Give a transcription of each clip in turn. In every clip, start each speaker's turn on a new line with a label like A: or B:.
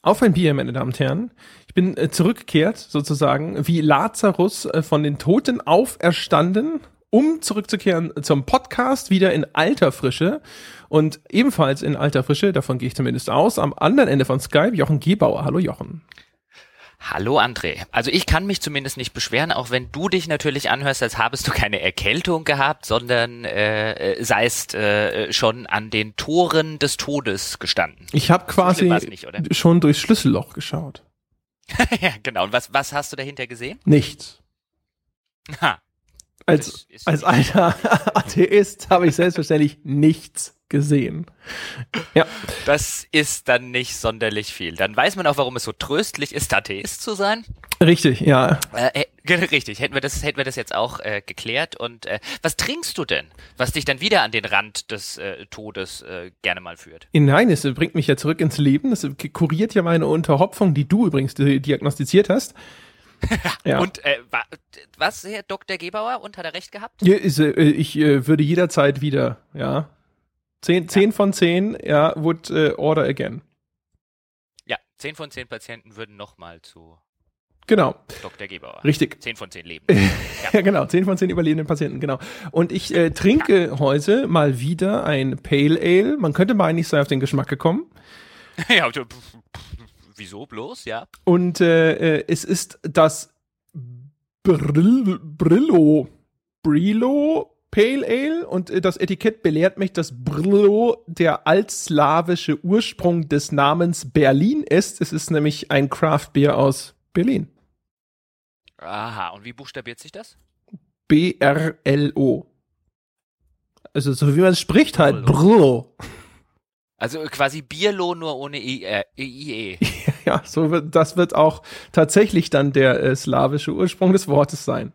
A: Auf ein Bier, meine Damen und Herren. Ich bin äh, zurückgekehrt, sozusagen, wie Lazarus äh, von den Toten auferstanden, um zurückzukehren zum Podcast, wieder in alter Frische. Und ebenfalls in alter Frische, davon gehe ich zumindest aus, am anderen Ende von Skype, Jochen Gebauer. Hallo Jochen.
B: Hallo André. Also ich kann mich zumindest nicht beschweren, auch wenn du dich natürlich anhörst, als habest du keine Erkältung gehabt, sondern äh, äh seist äh, schon an den Toren des Todes gestanden.
A: Ich habe quasi so nicht, schon durchs Schlüsselloch geschaut.
B: ja, genau. Und was, was hast du dahinter gesehen?
A: Nichts. Ha. Als, als alter Atheist habe ich selbstverständlich nichts gesehen.
B: Ja. Das ist dann nicht sonderlich viel. Dann weiß man auch, warum es so tröstlich ist, Atheist zu sein.
A: Richtig, ja.
B: Äh, äh, richtig, hätten wir das, hätten wir das jetzt auch äh, geklärt. Und äh, was trinkst du denn, was dich dann wieder an den Rand des äh, Todes äh, gerne mal führt?
A: Nein, es bringt mich ja zurück ins Leben. Das kuriert ja meine Unterhopfung, die du übrigens diagnostiziert hast.
B: ja. Und äh, was, Herr Dr. Gebauer, und hat er recht gehabt?
A: Ja, ist, äh, ich äh, würde jederzeit wieder, ja. Zehn, zehn von zehn, ja, would uh, order again.
B: Ja, zehn von zehn Patienten würden nochmal zu
A: Genau.
B: Dr. Gebauer.
A: Richtig.
B: Zehn von zehn Leben.
A: ja. ja. genau. Zehn von zehn überlebenden Patienten, genau. Und ich äh, trinke heute mal wieder ein Pale Ale. Man könnte mal nicht so auf den Geschmack gekommen.
B: ja, wieso bloß, ja?
A: Und äh, äh, es ist das Brill Brillo. Brillo Pale Ale und äh, das Etikett belehrt mich, dass Brillo der altslawische Ursprung des Namens Berlin ist. Es ist nämlich ein Craft Beer aus Berlin.
B: Aha, und wie buchstabiert sich das?
A: B-R-L-O. Also so wie man es spricht halt, Brillo.
B: Also quasi Bierlo nur ohne I, äh, IE.
A: ja, so wird, das wird auch tatsächlich dann der äh, slawische Ursprung des Wortes sein.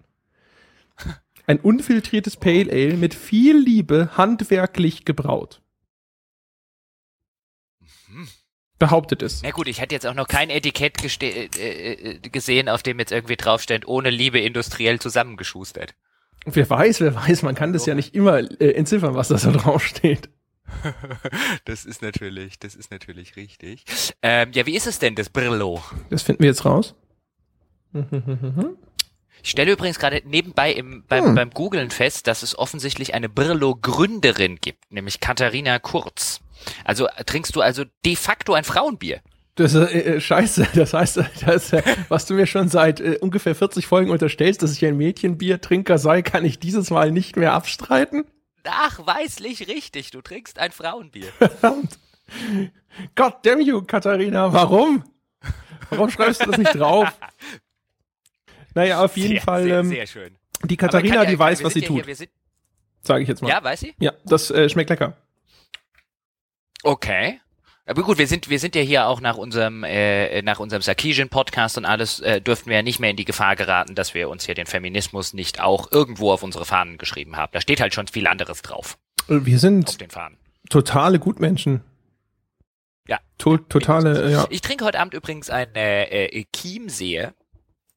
A: Ein unfiltriertes Pale Ale mit viel Liebe handwerklich gebraut. Mhm. Behauptet es.
B: Na gut, ich hätte jetzt auch noch kein Etikett äh, äh, gesehen, auf dem jetzt irgendwie draufsteht, ohne Liebe industriell zusammengeschustert.
A: Wer weiß, wer weiß, man kann das ja nicht immer äh, entziffern, was da so draufsteht.
B: das ist natürlich, das ist natürlich richtig. Ähm, ja, wie ist es denn, das Brillo?
A: Das finden wir jetzt raus.
B: Ich stelle übrigens gerade nebenbei im, beim, hm. beim Googlen fest, dass es offensichtlich eine Brillo-Gründerin gibt, nämlich Katharina Kurz. Also trinkst du also de facto ein Frauenbier?
A: Das ist äh, äh, scheiße. Das heißt, das, äh, was du mir schon seit äh, ungefähr 40 Folgen unterstellst, dass ich ein Mädchenbiertrinker sei, kann ich dieses Mal nicht mehr abstreiten?
B: Nachweislich richtig. Du trinkst ein Frauenbier.
A: Verdammt. God damn you, Katharina. Warum? Warum schreibst du das nicht drauf? Naja, auf jeden
B: sehr,
A: Fall.
B: Sehr, ähm, sehr schön.
A: Die Katharina, ja, die weiß, was sie ja tut. Sage ich jetzt mal.
B: Ja, weiß sie?
A: Ja, das äh, schmeckt lecker.
B: Okay. Aber gut, wir sind wir sind ja hier auch nach unserem äh, nach unserem Sarkisian Podcast und alles äh, dürften wir ja nicht mehr in die Gefahr geraten, dass wir uns hier den Feminismus nicht auch irgendwo auf unsere Fahnen geschrieben haben. Da steht halt schon viel anderes drauf.
A: Wir sind totale Gutmenschen.
B: Ja.
A: To totale, ja.
B: Ich trinke heute Abend übrigens ein äh, äh, Chiemsehe.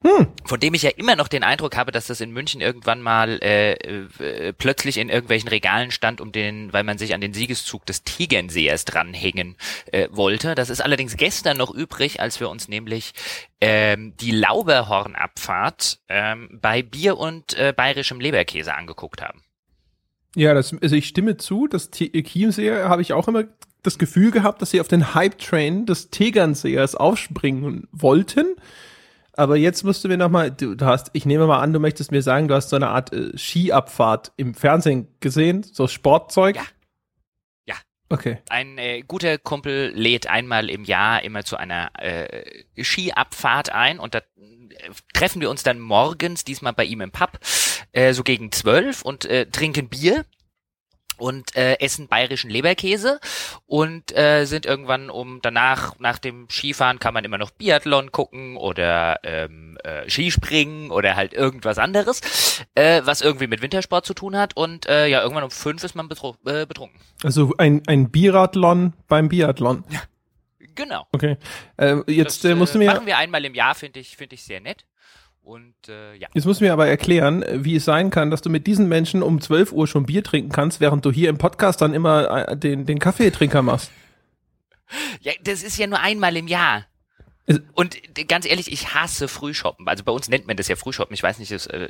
B: Hm. Von dem ich ja immer noch den Eindruck habe, dass das in München irgendwann mal äh, äh, plötzlich in irgendwelchen Regalen stand, um den, weil man sich an den Siegeszug des Tegernsehers dranhängen äh, wollte. Das ist allerdings gestern noch übrig, als wir uns nämlich ähm, die Lauberhornabfahrt ähm, bei Bier und äh, bayerischem Leberkäse angeguckt haben.
A: Ja, das, also ich stimme zu, das Chiemseer habe ich auch immer das Gefühl gehabt, dass sie auf den Hype-Train des Tegernsehers aufspringen wollten aber jetzt musst du mir noch mal, du, du, hast, ich nehme mal an, du möchtest mir sagen, du hast so eine Art äh, Skiabfahrt im Fernsehen gesehen, so Sportzeug.
B: Ja. Ja.
A: Okay.
B: Ein äh, guter Kumpel lädt einmal im Jahr immer zu einer äh, Skiabfahrt ein und da äh, treffen wir uns dann morgens, diesmal bei ihm im Pub, äh, so gegen zwölf und äh, trinken Bier und äh, essen bayerischen Leberkäse und äh, sind irgendwann um danach nach dem Skifahren kann man immer noch Biathlon gucken oder ähm, äh, Skispringen oder halt irgendwas anderes, äh, was irgendwie mit Wintersport zu tun hat und äh, ja irgendwann um fünf ist man betru äh, betrunken.
A: Also ein ein Biathlon beim Biathlon.
B: Ja. Genau.
A: Okay. Äh, jetzt das, äh, musst du mir
B: machen wir einmal im Jahr, finde ich finde ich sehr nett. Und äh, ja.
A: Jetzt musst du mir aber erklären, wie es sein kann, dass du mit diesen Menschen um 12 Uhr schon Bier trinken kannst, während du hier im Podcast dann immer äh, den, den Kaffeetrinker machst.
B: Ja, das ist ja nur einmal im Jahr. Und ganz ehrlich, ich hasse Frühshoppen. Also bei uns nennt man das ja Frühshoppen. Ich weiß nicht, das äh,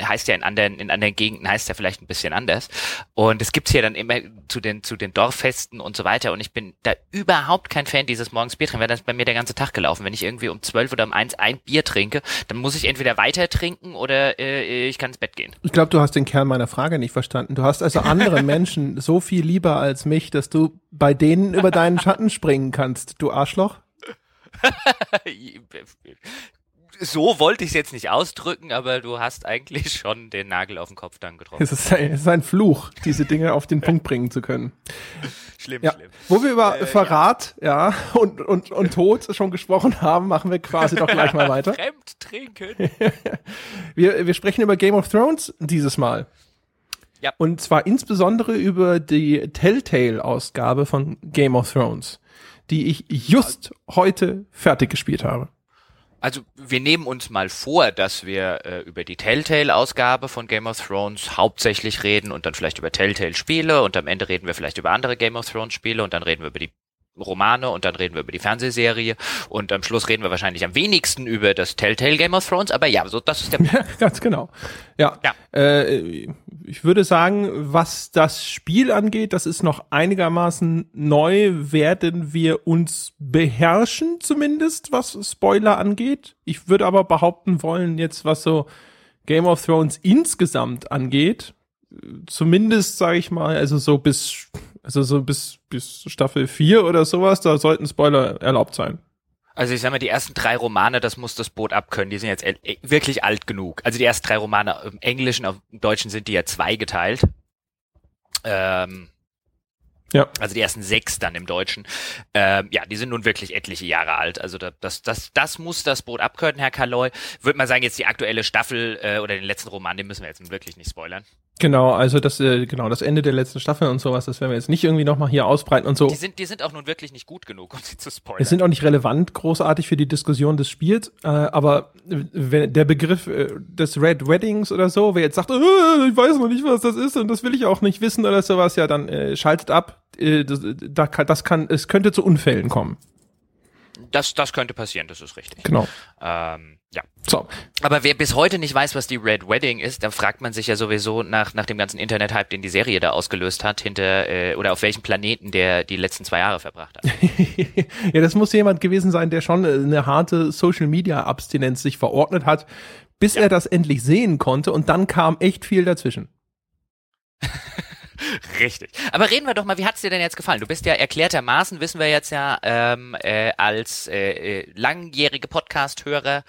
B: heißt ja in anderen, in anderen Gegenden heißt ja vielleicht ein bisschen anders. Und es gibt's hier dann immer zu den, zu den Dorffesten und so weiter. Und ich bin da überhaupt kein Fan dieses morgens Bier trinken, weil dann ist bei mir der ganze Tag gelaufen. Wenn ich irgendwie um zwölf oder um eins ein Bier trinke, dann muss ich entweder weiter trinken oder äh, ich kann ins Bett gehen.
A: Ich glaube, du hast den Kern meiner Frage nicht verstanden. Du hast also andere Menschen so viel lieber als mich, dass du bei denen über deinen Schatten springen kannst, du Arschloch.
B: so wollte ich es jetzt nicht ausdrücken, aber du hast eigentlich schon den Nagel auf den Kopf dann getroffen.
A: Es ist ein, es ist ein Fluch, diese Dinge auf den Punkt bringen zu können.
B: Schlimm,
A: ja.
B: schlimm.
A: Wo wir über äh, Verrat, ja, ja und, und, und Tod schon gesprochen haben, machen wir quasi doch gleich mal weiter.
B: Fremd trinken.
A: wir, wir sprechen über Game of Thrones dieses Mal.
B: Ja.
A: Und zwar insbesondere über die Telltale-Ausgabe von Game of Thrones die ich just heute fertig gespielt habe.
B: Also wir nehmen uns mal vor, dass wir äh, über die Telltale-Ausgabe von Game of Thrones hauptsächlich reden und dann vielleicht über Telltale-Spiele und am Ende reden wir vielleicht über andere Game of Thrones-Spiele und dann reden wir über die Romane und dann reden wir über die Fernsehserie und am Schluss reden wir wahrscheinlich am wenigsten über das Telltale Game of Thrones, aber ja, so das ist der
A: Ja, ganz genau. Ja. ja. Äh, ich würde sagen, was das Spiel angeht, das ist noch einigermaßen neu, werden wir uns beherrschen, zumindest was Spoiler angeht. Ich würde aber behaupten wollen, jetzt was so Game of Thrones insgesamt angeht, zumindest sage ich mal, also so bis also so bis, bis Staffel 4 oder sowas, da sollten Spoiler erlaubt sein.
B: Also ich sag mal, die ersten drei Romane, das muss das Boot abkönnen, die sind jetzt wirklich alt genug. Also die ersten drei Romane im Englischen, im Deutschen sind die ja zweigeteilt. Ähm, ja. Also die ersten sechs dann im Deutschen. Ähm, ja, die sind nun wirklich etliche Jahre alt. Also das, das, das muss das Boot abkönnen, Herr Kaloy. Würde mal sagen, jetzt die aktuelle Staffel äh, oder den letzten Roman, den müssen wir jetzt wirklich nicht spoilern.
A: Genau, also das, äh, genau, das Ende der letzten Staffel und sowas, das werden wir jetzt nicht irgendwie nochmal hier ausbreiten und so.
B: Die sind, die sind auch nun wirklich nicht gut genug, um sie zu spoilern.
A: Es sind auch nicht relevant großartig für die Diskussion des Spiels, äh, aber wenn der Begriff äh, des Red Weddings oder so, wer jetzt sagt, äh, ich weiß noch nicht, was das ist und das will ich auch nicht wissen oder sowas, ja, dann äh, schaltet ab. Äh, das, da kann, das kann, es könnte zu Unfällen kommen.
B: Das, das könnte passieren, das ist richtig.
A: Genau.
B: Ähm, ja. So. Aber wer bis heute nicht weiß, was die Red Wedding ist, dann fragt man sich ja sowieso nach, nach dem ganzen Internet-Hype, den die Serie da ausgelöst hat, hinter äh, oder auf welchem Planeten der die letzten zwei Jahre verbracht hat.
A: ja, das muss jemand gewesen sein, der schon eine harte Social-Media-Abstinenz sich verordnet hat, bis ja. er das endlich sehen konnte und dann kam echt viel dazwischen.
B: Richtig. Aber reden wir doch mal, wie hat's dir denn jetzt gefallen? Du bist ja erklärtermaßen, wissen wir jetzt ja, ähm, äh, als äh, äh, langjährige Podcast-Hörer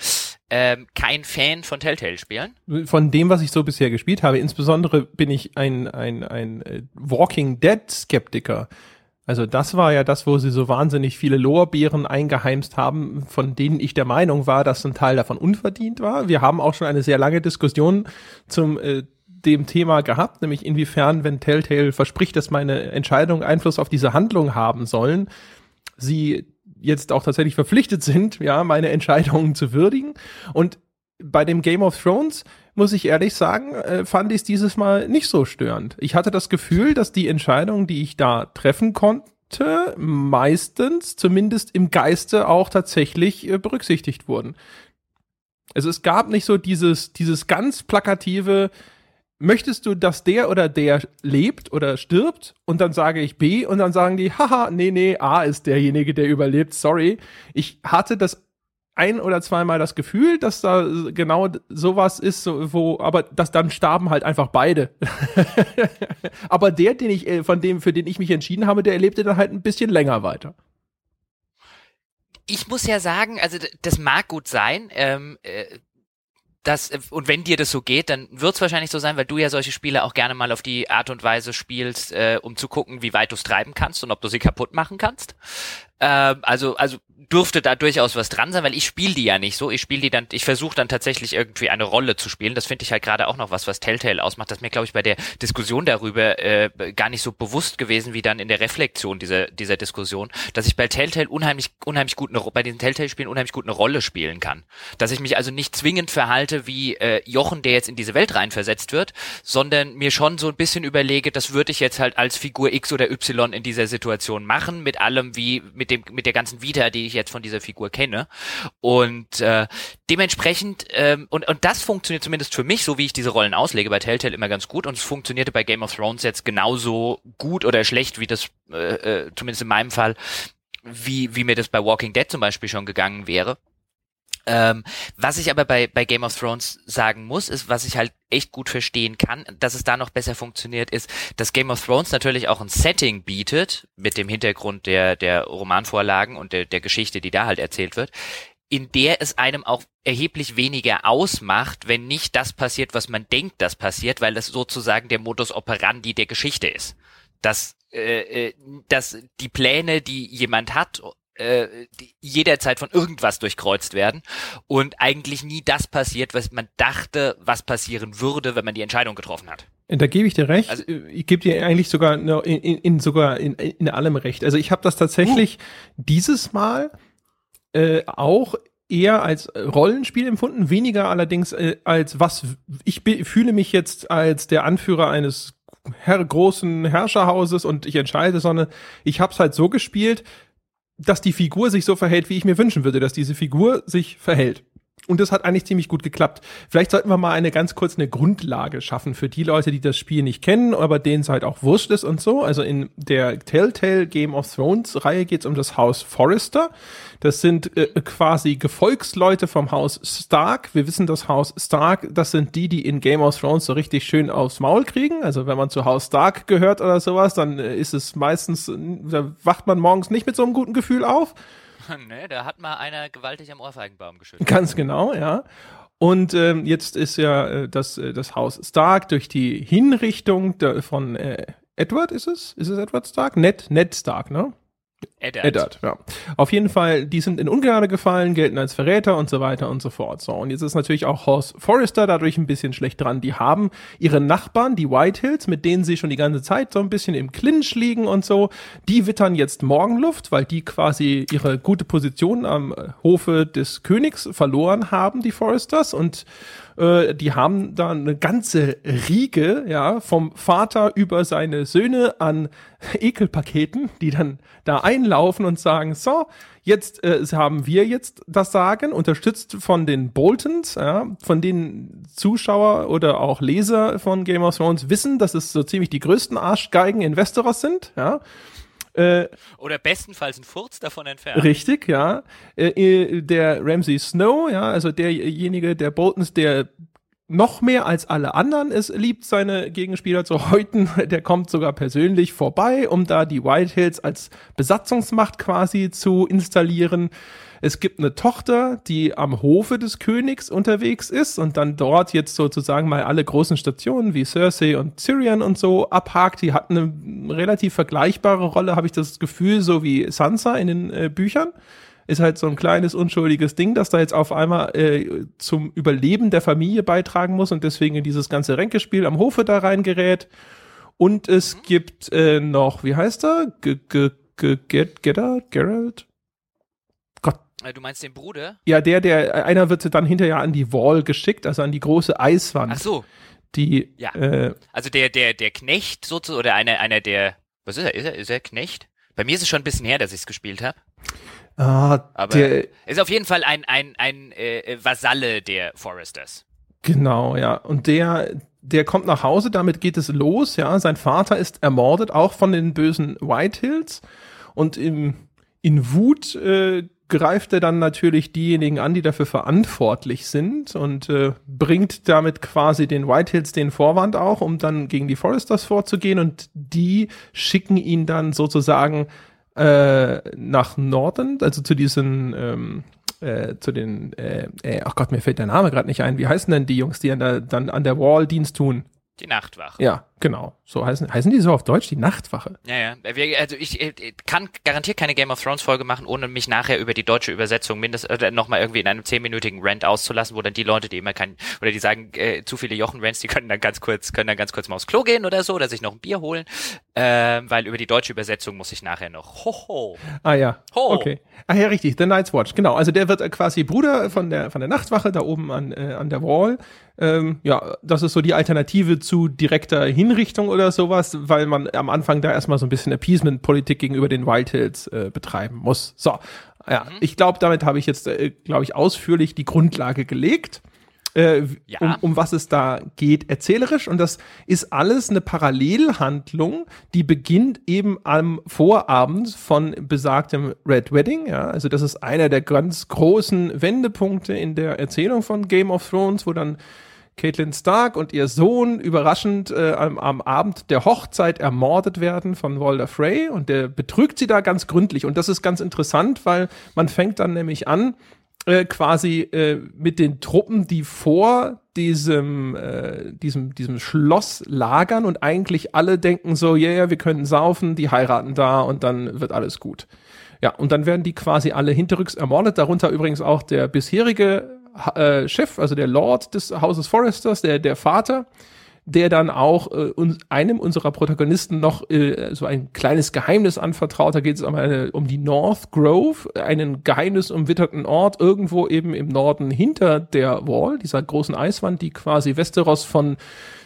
B: ähm, kein Fan von Telltale-Spielen.
A: Von dem, was ich so bisher gespielt habe, insbesondere bin ich ein, ein, ein äh, Walking Dead-Skeptiker. Also das war ja das, wo sie so wahnsinnig viele Lorbeeren eingeheimst haben, von denen ich der Meinung war, dass ein Teil davon unverdient war. Wir haben auch schon eine sehr lange Diskussion zum äh, dem Thema gehabt, nämlich inwiefern, wenn Telltale verspricht, dass meine Entscheidungen Einfluss auf diese Handlung haben sollen, sie jetzt auch tatsächlich verpflichtet sind, ja, meine Entscheidungen zu würdigen. Und bei dem Game of Thrones muss ich ehrlich sagen, äh, fand ich es dieses Mal nicht so störend. Ich hatte das Gefühl, dass die Entscheidungen, die ich da treffen konnte, meistens zumindest im Geiste auch tatsächlich äh, berücksichtigt wurden. Also es gab nicht so dieses, dieses ganz plakative, möchtest du, dass der oder der lebt oder stirbt? Und dann sage ich B und dann sagen die, haha, nee, nee, A ist derjenige, der überlebt, sorry. Ich hatte das ein oder zweimal das Gefühl, dass da genau sowas ist, wo, aber das dann starben halt einfach beide. aber der, den ich, äh, von dem, für den ich mich entschieden habe, der erlebte dann halt ein bisschen länger weiter
B: ich muss ja sagen, also das mag gut sein. Ähm, äh, das, äh, und wenn dir das so geht, dann wird es wahrscheinlich so sein, weil du ja solche Spiele auch gerne mal auf die Art und Weise spielst, äh, um zu gucken, wie weit du es treiben kannst und ob du sie kaputt machen kannst. Äh, also, also dürfte da durchaus was dran sein, weil ich spiele die ja nicht so. Ich spiele die dann, ich versuche dann tatsächlich irgendwie eine Rolle zu spielen. Das finde ich halt gerade auch noch was, was Telltale ausmacht. Das ist mir, glaube ich, bei der Diskussion darüber äh, gar nicht so bewusst gewesen, wie dann in der Reflexion dieser, dieser Diskussion, dass ich bei Telltale unheimlich, unheimlich gut eine, bei diesen Telltale-Spielen unheimlich gut eine Rolle spielen kann. Dass ich mich also nicht zwingend verhalte wie äh, Jochen, der jetzt in diese Welt reinversetzt wird, sondern mir schon so ein bisschen überlege, das würde ich jetzt halt als Figur X oder Y in dieser Situation machen, mit allem wie, mit dem mit der ganzen Vita, die ich jetzt von dieser Figur kenne. Und äh, dementsprechend ähm, und und das funktioniert zumindest für mich, so wie ich diese Rollen auslege bei Telltale immer ganz gut und es funktionierte bei Game of Thrones jetzt genauso gut oder schlecht wie das äh, äh, zumindest in meinem Fall wie wie mir das bei Walking Dead zum Beispiel schon gegangen wäre. Ähm, was ich aber bei, bei Game of Thrones sagen muss, ist, was ich halt echt gut verstehen kann, dass es da noch besser funktioniert, ist, dass Game of Thrones natürlich auch ein Setting bietet, mit dem Hintergrund der, der Romanvorlagen und der, der Geschichte, die da halt erzählt wird, in der es einem auch erheblich weniger ausmacht, wenn nicht das passiert, was man denkt, das passiert, weil das sozusagen der Modus operandi der Geschichte ist. Dass, äh, äh dass die Pläne, die jemand hat, äh, jederzeit von irgendwas durchkreuzt werden und eigentlich nie das passiert, was man dachte, was passieren würde, wenn man die Entscheidung getroffen hat.
A: Da gebe ich dir recht. Also, ich gebe dir eigentlich sogar in, in, in sogar in, in allem recht. Also ich habe das tatsächlich uh. dieses Mal äh, auch eher als Rollenspiel empfunden, weniger allerdings äh, als was ich fühle mich jetzt als der Anführer eines her großen Herrscherhauses und ich entscheide, sondern ich habe es halt so gespielt, dass die Figur sich so verhält, wie ich mir wünschen würde, dass diese Figur sich verhält. Und das hat eigentlich ziemlich gut geklappt. Vielleicht sollten wir mal eine ganz kurz eine Grundlage schaffen für die Leute, die das Spiel nicht kennen, aber denen es halt auch wurscht ist und so. Also in der Telltale Game of Thrones Reihe geht es um das Haus Forrester. Das sind äh, quasi Gefolgsleute vom Haus Stark. Wir wissen, das Haus Stark, das sind die, die in Game of Thrones so richtig schön aufs Maul kriegen. Also wenn man zu Haus Stark gehört oder sowas, dann äh, ist es meistens, da wacht man morgens nicht mit so einem guten Gefühl auf.
B: ne, da hat mal einer gewaltig am Ohrfeigenbaum geschüttelt.
A: Ganz genau, ja. Und ähm, jetzt ist ja äh, das, äh, das Haus Stark durch die Hinrichtung der, von äh, Edward, ist es? Ist es Edward Stark? Ned, Ned Stark, ne? Eddard. Eddard, ja. Auf jeden Fall, die sind in Ungnade gefallen, gelten als Verräter und so weiter und so fort. So, und jetzt ist natürlich auch Horst Forrester dadurch ein bisschen schlecht dran. Die haben ihre Nachbarn, die Whitehills, mit denen sie schon die ganze Zeit so ein bisschen im Clinch liegen und so, die wittern jetzt Morgenluft, weil die quasi ihre gute Position am Hofe des Königs verloren haben, die Forresters, und äh, die haben da eine ganze Riege, ja, vom Vater über seine Söhne an Ekelpaketen, die dann da einlaufen und sagen, so, jetzt äh, haben wir jetzt das Sagen, unterstützt von den Boltons, ja, von denen Zuschauer oder auch Leser von Game of Thrones wissen, dass es so ziemlich die größten Arschgeigen in Westeros sind, ja.
B: Äh, Oder bestenfalls ein Furz davon entfernt.
A: Richtig, ja. Äh, äh, der Ramsey Snow, ja, also derjenige der Boltons, der noch mehr als alle anderen es liebt, seine Gegenspieler zu häuten. Der kommt sogar persönlich vorbei, um da die Whitehills als Besatzungsmacht quasi zu installieren. Es gibt eine Tochter, die am Hofe des Königs unterwegs ist und dann dort jetzt sozusagen mal alle großen Stationen wie Cersei und Tyrion und so abhakt. Die hat eine relativ vergleichbare Rolle, habe ich das Gefühl, so wie Sansa in den äh, Büchern. Ist halt so ein kleines, unschuldiges Ding, das da jetzt auf einmal äh, zum Überleben der Familie beitragen muss und deswegen in dieses ganze Ränkespiel am Hofe da reingerät. Und es mhm. gibt äh, noch, wie heißt er? G -g -g? Geralt?
B: Äh, du meinst den Bruder?
A: Ja, der, der, einer wird dann hinterher an die Wall geschickt, also an die große Eiswand.
B: Ach so.
A: Die,
B: ja. Äh, also der, der, der Knecht sozusagen, oder einer, einer der, was ist er? Ist er, ist er Knecht? Bei mir ist es schon ein bisschen her, dass ich es gespielt habe.
A: Ah,
B: Aber der, ist auf jeden Fall ein, ein, ein äh, Vasalle der Foresters.
A: Genau, ja. Und der, der kommt nach Hause, damit geht es los, ja. Sein Vater ist ermordet, auch von den bösen Whitehills. Und im, in Wut äh, greift er dann natürlich diejenigen an, die dafür verantwortlich sind und äh, bringt damit quasi den Whitehills den Vorwand auch, um dann gegen die Foresters vorzugehen und die schicken ihn dann sozusagen äh, nach Norden, also zu diesen ähm, äh, zu den, äh, äh, ach Gott, mir fällt der Name gerade nicht ein. Wie heißen denn die Jungs, die an der, dann an der Wall Dienst tun?
B: Die Nachtwache.
A: Ja, genau. So heißen, heißen die so auf Deutsch, die Nachtwache.
B: Ja, ja. Also ich, ich kann garantiert keine Game of Thrones Folge machen, ohne mich nachher über die deutsche Übersetzung mindestens äh, nochmal irgendwie in einem zehnminütigen Rant auszulassen, wo dann die Leute, die immer kein, oder die sagen, äh, zu viele Jochen-Rants, die können dann ganz kurz, können dann ganz kurz mal aufs Klo gehen oder so, oder sich noch ein Bier holen. Ähm, weil über die deutsche Übersetzung muss ich nachher noch. Hoho.
A: Ah ja. Ho. Okay. Ah ja, richtig. The Night's Watch. Genau. Also der wird äh, quasi Bruder von der von der Nachtwache da oben an äh, an der Wall. Ähm, ja, das ist so die Alternative zu direkter Hin Hinrichtung oder sowas, weil man am Anfang da erstmal so ein bisschen Appeasement-Politik gegenüber den Wild Hills äh, betreiben muss. So, ja, mhm. ich glaube, damit habe ich jetzt, äh, glaube ich, ausführlich die Grundlage gelegt. Äh, ja. um, um was es da geht, erzählerisch. Und das ist alles eine Parallelhandlung, die beginnt eben am Vorabend von besagtem Red Wedding. Ja, also das ist einer der ganz großen Wendepunkte in der Erzählung von Game of Thrones, wo dann Caitlin Stark und ihr Sohn überraschend äh, am, am, Abend der Hochzeit ermordet werden von Walder Frey. Und der betrügt sie da ganz gründlich. Und das ist ganz interessant, weil man fängt dann nämlich an, äh, quasi äh, mit den Truppen, die vor diesem, äh, diesem, diesem Schloss lagern. Und eigentlich alle denken so, ja, yeah, wir können saufen, die heiraten da und dann wird alles gut. Ja, und dann werden die quasi alle hinterrücks ermordet, darunter übrigens auch der bisherige äh, Chef, also der Lord des Hauses Foresters, der, der Vater, der dann auch äh, uns, einem unserer Protagonisten noch äh, so ein kleines Geheimnis anvertraut. Da geht es um, um die North Grove, einen geheimnisumwitterten Ort irgendwo eben im Norden hinter der Wall, dieser großen Eiswand, die quasi Westeros von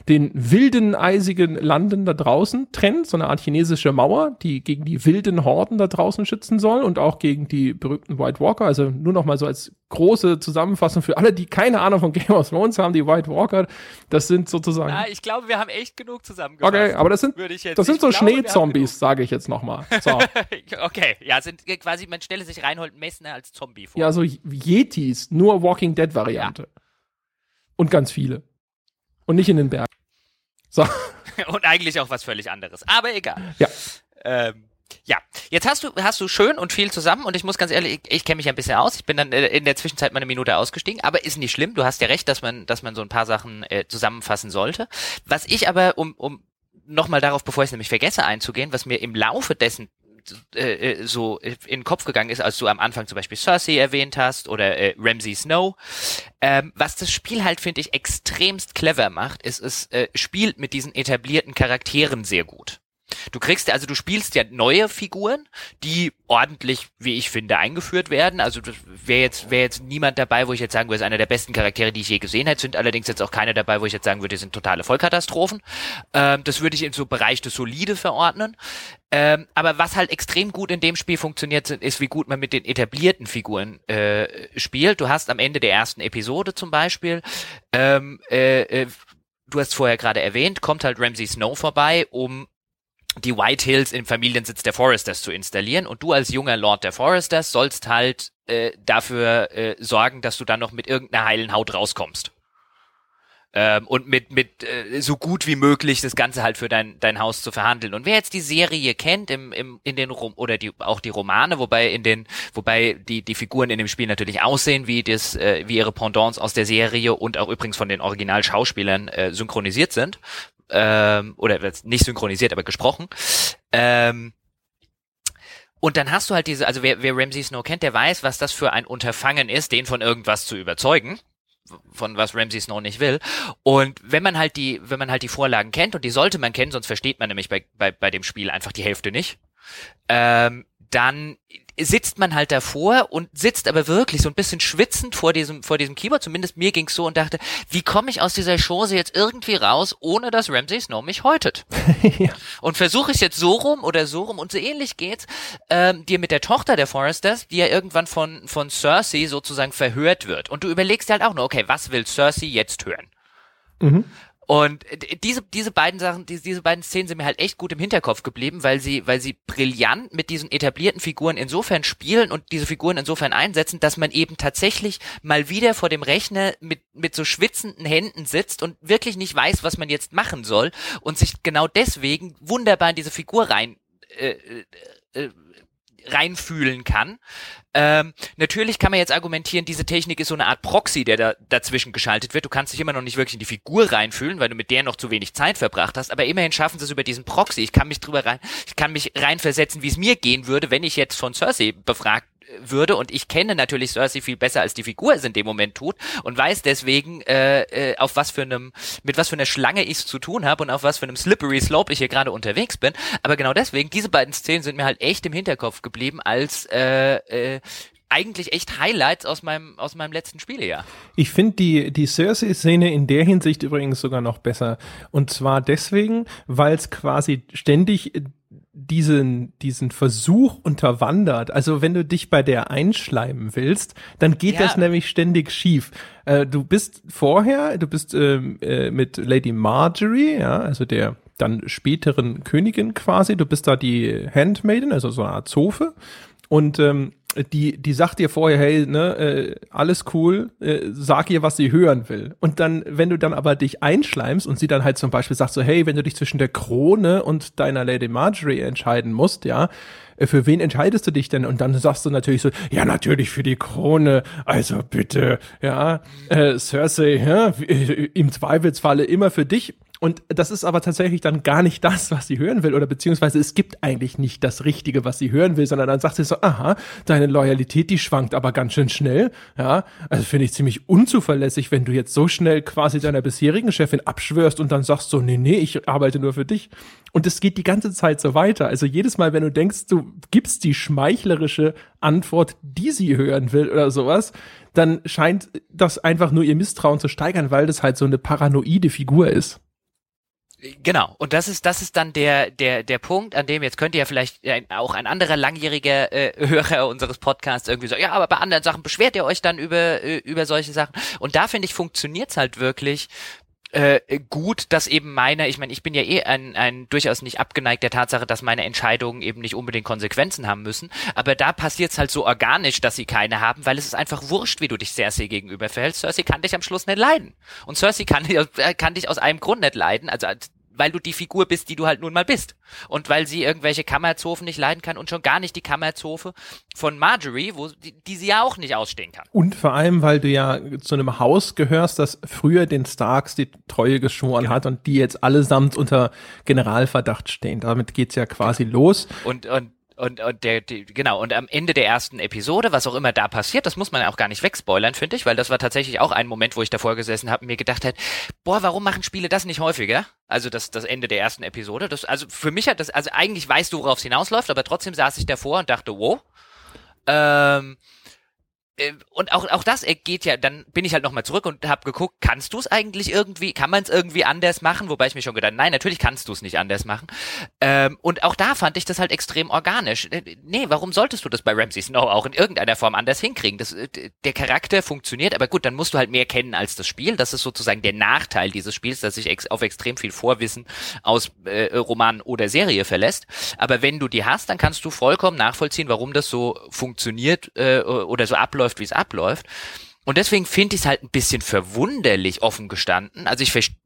A: den wilden, eisigen Landen da draußen trennt, so eine Art chinesische Mauer, die gegen die wilden Horden da draußen schützen soll und auch gegen die berühmten White Walker. Also nur noch mal so als große Zusammenfassung für alle, die keine Ahnung von Game of Thrones haben, die White Walker, das sind sozusagen.
B: Ja, ich glaube, wir haben echt genug zusammengefasst.
A: Okay, aber das sind, das sind so Schneezombies, sage ich jetzt noch mal. So.
B: okay, ja, sind quasi, man stelle sich Reinhold Messner als Zombie vor.
A: Ja, so Yetis, nur Walking Dead Variante. Ja. Und ganz viele. Und nicht in den Bergen.
B: So. Und eigentlich auch was völlig anderes. Aber egal.
A: Ja.
B: Ähm, ja, jetzt hast du hast du schön und viel zusammen und ich muss ganz ehrlich, ich, ich kenne mich ein bisschen aus. Ich bin dann äh, in der Zwischenzeit mal eine Minute ausgestiegen, aber ist nicht schlimm. Du hast ja recht, dass man dass man so ein paar Sachen äh, zusammenfassen sollte. Was ich aber um um nochmal darauf, bevor ich es nämlich vergesse einzugehen, was mir im Laufe dessen äh, äh, so in den Kopf gegangen ist, als du am Anfang zum Beispiel Cersei erwähnt hast oder äh, Ramsay Snow. Ähm, was das Spiel halt, finde ich, extremst clever macht, ist, es äh, spielt mit diesen etablierten Charakteren sehr gut. Du kriegst, also du spielst ja neue Figuren, die ordentlich, wie ich finde, eingeführt werden. Also wäre jetzt, wäre jetzt niemand dabei, wo ich jetzt sagen würde, ist einer der besten Charaktere, die ich je gesehen hätte. Sind allerdings jetzt auch keine dabei, wo ich jetzt sagen würde, sind totale Vollkatastrophen. Ähm, das würde ich in so Bereich des Solide verordnen. Ähm, aber was halt extrem gut in dem Spiel funktioniert, ist, wie gut man mit den etablierten Figuren äh, spielt. Du hast am Ende der ersten Episode zum Beispiel ähm, äh, äh, du hast vorher gerade erwähnt, kommt halt Ramsey Snow vorbei, um die White Hills im Familiensitz der Foresters zu installieren und du als junger Lord der Foresters sollst halt äh, dafür äh, sorgen, dass du dann noch mit irgendeiner heilen Haut rauskommst. Ähm, und mit, mit äh, so gut wie möglich das Ganze halt für dein, dein Haus zu verhandeln. Und wer jetzt die Serie kennt, im, im, in den Rom oder die, auch die Romane, wobei in den, wobei die, die Figuren in dem Spiel natürlich aussehen wie das, äh, wie ihre Pendants aus der Serie und auch übrigens von den Originalschauspielern äh, synchronisiert sind, ähm, oder nicht synchronisiert, aber gesprochen. Ähm, und dann hast du halt diese, also wer, wer Ramsey Snow kennt, der weiß, was das für ein Unterfangen ist, den von irgendwas zu überzeugen von was Ramsey Snow nicht will. Und wenn man halt die, wenn man halt die Vorlagen kennt, und die sollte man kennen, sonst versteht man nämlich bei, bei, bei dem Spiel einfach die Hälfte nicht, ähm, dann sitzt man halt davor und sitzt aber wirklich so ein bisschen schwitzend vor diesem, vor diesem Keyboard, zumindest mir ging's so und dachte, wie komme ich aus dieser Chose jetzt irgendwie raus, ohne dass Ramsey Snow mich häutet? ja. Und versuche ich jetzt so rum oder so rum und so ähnlich geht's ähm, dir mit der Tochter der Foresters, die ja irgendwann von, von Cersei sozusagen verhört wird. Und du überlegst dir halt auch nur, okay, was will Cersei jetzt hören? Mhm. Und diese, diese beiden Sachen, diese, beiden Szenen sind mir halt echt gut im Hinterkopf geblieben, weil sie, weil sie brillant mit diesen etablierten Figuren insofern spielen und diese Figuren insofern einsetzen, dass man eben tatsächlich mal wieder vor dem Rechner mit, mit so schwitzenden Händen sitzt und wirklich nicht weiß, was man jetzt machen soll und sich genau deswegen wunderbar in diese Figur rein, äh, äh, äh reinfühlen kann. Ähm, natürlich kann man jetzt argumentieren, diese Technik ist so eine Art Proxy, der da dazwischen geschaltet wird. Du kannst dich immer noch nicht wirklich in die Figur reinfühlen, weil du mit der noch zu wenig Zeit verbracht hast. Aber immerhin schaffen sie es über diesen Proxy. Ich kann mich drüber rein, ich kann mich reinversetzen, wie es mir gehen würde, wenn ich jetzt von Cersei befragt würde und ich kenne natürlich Cersei viel besser als die Figur es in dem Moment tut und weiß deswegen äh, äh, auf was für einem mit was für einer Schlange ich zu tun habe und auf was für einem slippery slope ich hier gerade unterwegs bin aber genau deswegen diese beiden Szenen sind mir halt echt im Hinterkopf geblieben als äh, äh, eigentlich echt Highlights aus meinem, aus meinem letzten Spielejahr.
A: Ich finde die, die Cersei-Szene in der Hinsicht übrigens sogar noch besser. Und zwar deswegen, weil es quasi ständig diesen, diesen Versuch unterwandert. Also wenn du dich bei der einschleimen willst, dann geht ja. das nämlich ständig schief. Äh, du bist vorher, du bist ähm, äh, mit Lady Marjorie, ja, also der dann späteren Königin quasi, du bist da die Handmaiden, also so eine Art Zofe. Und ähm, die, die sagt dir vorher, hey, ne, äh, alles cool, äh, sag ihr, was sie hören will. Und dann, wenn du dann aber dich einschleimst und sie dann halt zum Beispiel sagt so, hey, wenn du dich zwischen der Krone und deiner Lady Marjorie entscheiden musst, ja, äh, für wen entscheidest du dich denn? Und dann sagst du natürlich so, ja, natürlich für die Krone, also bitte, ja, äh, Cersei, ja, im Zweifelsfalle immer für dich. Und das ist aber tatsächlich dann gar nicht das, was sie hören will, oder beziehungsweise es gibt eigentlich nicht das Richtige, was sie hören will, sondern dann sagt sie so, aha, deine Loyalität, die schwankt aber ganz schön schnell. Ja, also finde ich ziemlich unzuverlässig, wenn du jetzt so schnell quasi deiner bisherigen Chefin abschwörst und dann sagst so, nee, nee, ich arbeite nur für dich. Und es geht die ganze Zeit so weiter. Also jedes Mal, wenn du denkst, du gibst die schmeichlerische Antwort, die sie hören will oder sowas, dann scheint das einfach nur ihr Misstrauen zu steigern, weil das halt so eine paranoide Figur ist.
B: Genau. Und das ist, das ist dann der, der, der Punkt, an dem jetzt könnte ja vielleicht auch ein anderer langjähriger äh, Hörer unseres Podcasts irgendwie so, ja, aber bei anderen Sachen beschwert ihr euch dann über, äh, über solche Sachen. Und da finde ich, funktioniert's halt wirklich äh, gut, dass eben meine, ich meine, ich bin ja eh ein, ein durchaus nicht abgeneigt der Tatsache, dass meine Entscheidungen eben nicht unbedingt Konsequenzen haben müssen, aber da passiert's halt so organisch, dass sie keine haben, weil es ist einfach wurscht, wie du dich Cersei gegenüber verhältst. Cersei kann dich am Schluss nicht leiden. Und Cersei kann, äh, kann dich aus einem Grund nicht leiden, also weil du die Figur bist, die du halt nun mal bist. Und weil sie irgendwelche Kammerzofen nicht leiden kann und schon gar nicht die Kammerzofe von Marjorie, wo die, die sie ja auch nicht ausstehen kann.
A: Und vor allem, weil du ja zu einem Haus gehörst, das früher den Starks die Treue geschworen genau. hat und die jetzt allesamt unter Generalverdacht stehen. Damit geht's ja quasi genau. los.
B: Und, und und, und der, die, genau, und am Ende der ersten Episode, was auch immer da passiert, das muss man auch gar nicht wegspoilern, finde ich, weil das war tatsächlich auch ein Moment, wo ich davor gesessen habe und mir gedacht hat, boah, warum machen Spiele das nicht häufiger? Also das, das Ende der ersten Episode. Das, also für mich hat das, also eigentlich weißt du, worauf es hinausläuft, aber trotzdem saß ich davor und dachte, wow. Ähm, äh, und auch auch das geht ja, dann bin ich halt nochmal zurück und habe geguckt, kannst du es eigentlich irgendwie, kann man es irgendwie anders machen? Wobei ich mir schon gedacht, nein, natürlich kannst du es nicht anders machen. Ähm, und auch da fand ich das halt extrem organisch. Äh, nee, warum solltest du das bei Ramsey Snow auch in irgendeiner Form anders hinkriegen? Das, äh, der Charakter funktioniert, aber gut, dann musst du halt mehr kennen als das Spiel. Das ist sozusagen der Nachteil dieses Spiels, dass sich ex auf extrem viel Vorwissen aus äh, Roman oder Serie verlässt. Aber wenn du die hast, dann kannst du vollkommen nachvollziehen, warum das so funktioniert äh, oder so abläuft, wie es abläuft. Und deswegen finde ich es halt ein bisschen verwunderlich offen gestanden. Also ich verstehe,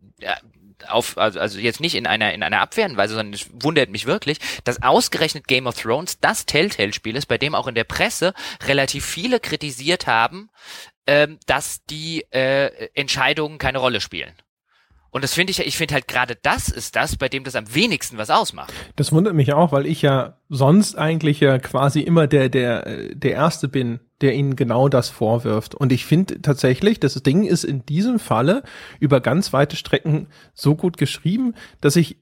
B: auf, also, also jetzt nicht in einer, in einer abwehrenden Weise, sondern es wundert mich wirklich, dass ausgerechnet Game of Thrones das Telltale-Spiel ist, bei dem auch in der Presse relativ viele kritisiert haben, ähm, dass die äh, Entscheidungen keine Rolle spielen. Und das finde ich, ich finde halt gerade das ist das, bei dem das am wenigsten was ausmacht.
A: Das wundert mich auch, weil ich ja sonst eigentlich ja quasi immer der, der, der Erste bin, der ihnen genau das vorwirft. Und ich finde tatsächlich, das Ding ist in diesem Falle über ganz weite Strecken so gut geschrieben, dass ich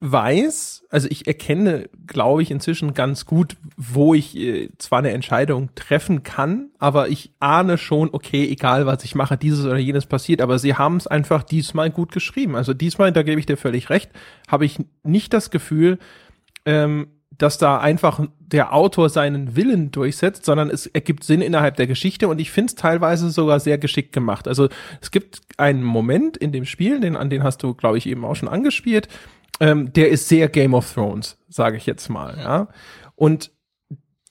A: weiß, also ich erkenne, glaube ich, inzwischen ganz gut, wo ich äh, zwar eine Entscheidung treffen kann, aber ich ahne schon, okay, egal was ich mache, dieses oder jenes passiert, aber sie haben es einfach diesmal gut geschrieben. Also diesmal, da gebe ich dir völlig recht, habe ich nicht das Gefühl, ähm, dass da einfach der Autor seinen Willen durchsetzt, sondern es ergibt Sinn innerhalb der Geschichte und ich finde es teilweise sogar sehr geschickt gemacht. Also es gibt einen Moment in dem Spiel, den, an den hast du, glaube ich, eben auch schon angespielt, ähm, der ist sehr Game of Thrones, sage ich jetzt mal, ja. Und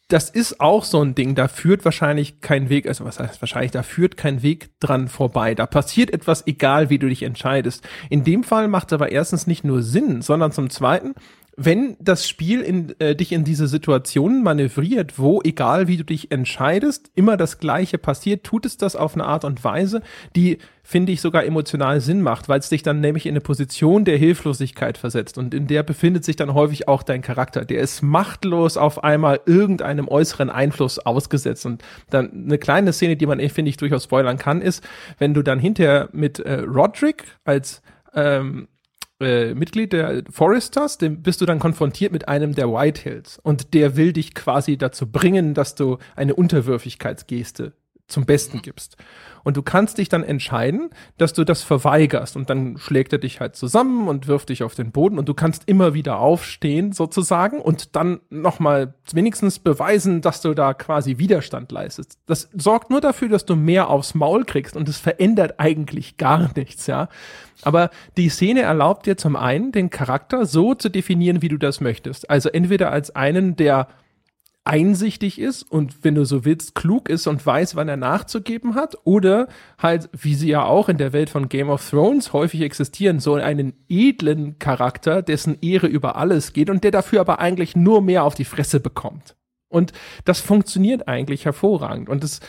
A: das ist auch so ein Ding, da führt wahrscheinlich kein Weg, also was heißt wahrscheinlich, da führt kein Weg dran vorbei. Da passiert etwas, egal wie du dich entscheidest. In dem Fall macht es aber erstens nicht nur Sinn, sondern zum Zweiten wenn das Spiel in, äh, dich in diese Situation manövriert, wo, egal wie du dich entscheidest, immer das Gleiche passiert, tut es das auf eine Art und Weise, die, finde ich, sogar emotional Sinn macht, weil es dich dann nämlich in eine Position der Hilflosigkeit versetzt. Und in der befindet sich dann häufig auch dein Charakter. Der ist machtlos auf einmal irgendeinem äußeren Einfluss ausgesetzt. Und dann eine kleine Szene, die man, finde ich, durchaus spoilern kann, ist, wenn du dann hinterher mit äh, Roderick als ähm, äh, Mitglied der Foresters, dem bist du dann konfrontiert mit einem der Whitehills und der will dich quasi dazu bringen, dass du eine Unterwürfigkeitsgeste zum Besten gibst. Und du kannst dich dann entscheiden, dass du das verweigerst und dann schlägt er dich halt zusammen und wirft dich auf den Boden und du kannst immer wieder aufstehen sozusagen und dann nochmal wenigstens beweisen, dass du da quasi Widerstand leistest. Das sorgt nur dafür, dass du mehr aufs Maul kriegst und es verändert eigentlich gar nichts, ja. Aber die Szene erlaubt dir zum einen, den Charakter so zu definieren, wie du das möchtest. Also entweder als einen, der einsichtig ist und wenn du so willst, klug ist und weiß, wann er nachzugeben hat oder halt, wie sie ja auch in der Welt von Game of Thrones häufig existieren, so einen edlen Charakter, dessen Ehre über alles geht und der dafür aber eigentlich nur mehr auf die Fresse bekommt. Und das funktioniert eigentlich hervorragend und es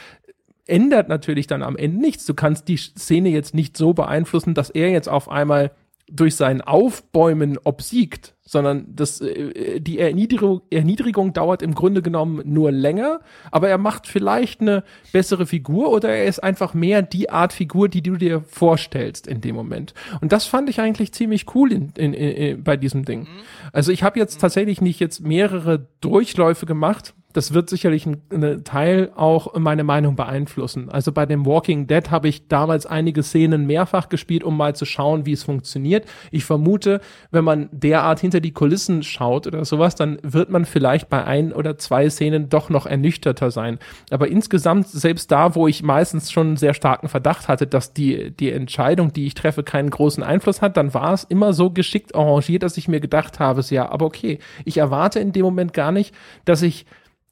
A: ändert natürlich dann am Ende nichts. Du kannst die Szene jetzt nicht so beeinflussen, dass er jetzt auf einmal durch sein Aufbäumen obsiegt, sondern das, äh, die Erniedrigung, Erniedrigung dauert im Grunde genommen nur länger, aber er macht vielleicht eine bessere Figur oder er ist einfach mehr die Art Figur, die du dir vorstellst in dem Moment. Und das fand ich eigentlich ziemlich cool in, in, in, bei diesem Ding. Mhm. Also ich habe jetzt tatsächlich nicht jetzt mehrere Durchläufe gemacht, das wird sicherlich ein, Teil auch meine Meinung beeinflussen. Also bei dem Walking Dead habe ich damals einige Szenen mehrfach gespielt, um mal zu schauen, wie es funktioniert. Ich vermute, wenn man derart hinter die Kulissen schaut oder sowas, dann wird man vielleicht bei ein oder zwei Szenen doch noch ernüchterter sein. Aber insgesamt, selbst da, wo ich meistens schon einen sehr starken Verdacht hatte, dass die, die Entscheidung, die ich treffe, keinen großen Einfluss hat, dann war es immer so geschickt arrangiert, dass ich mir gedacht habe, ja, aber okay, ich erwarte in dem Moment gar nicht, dass ich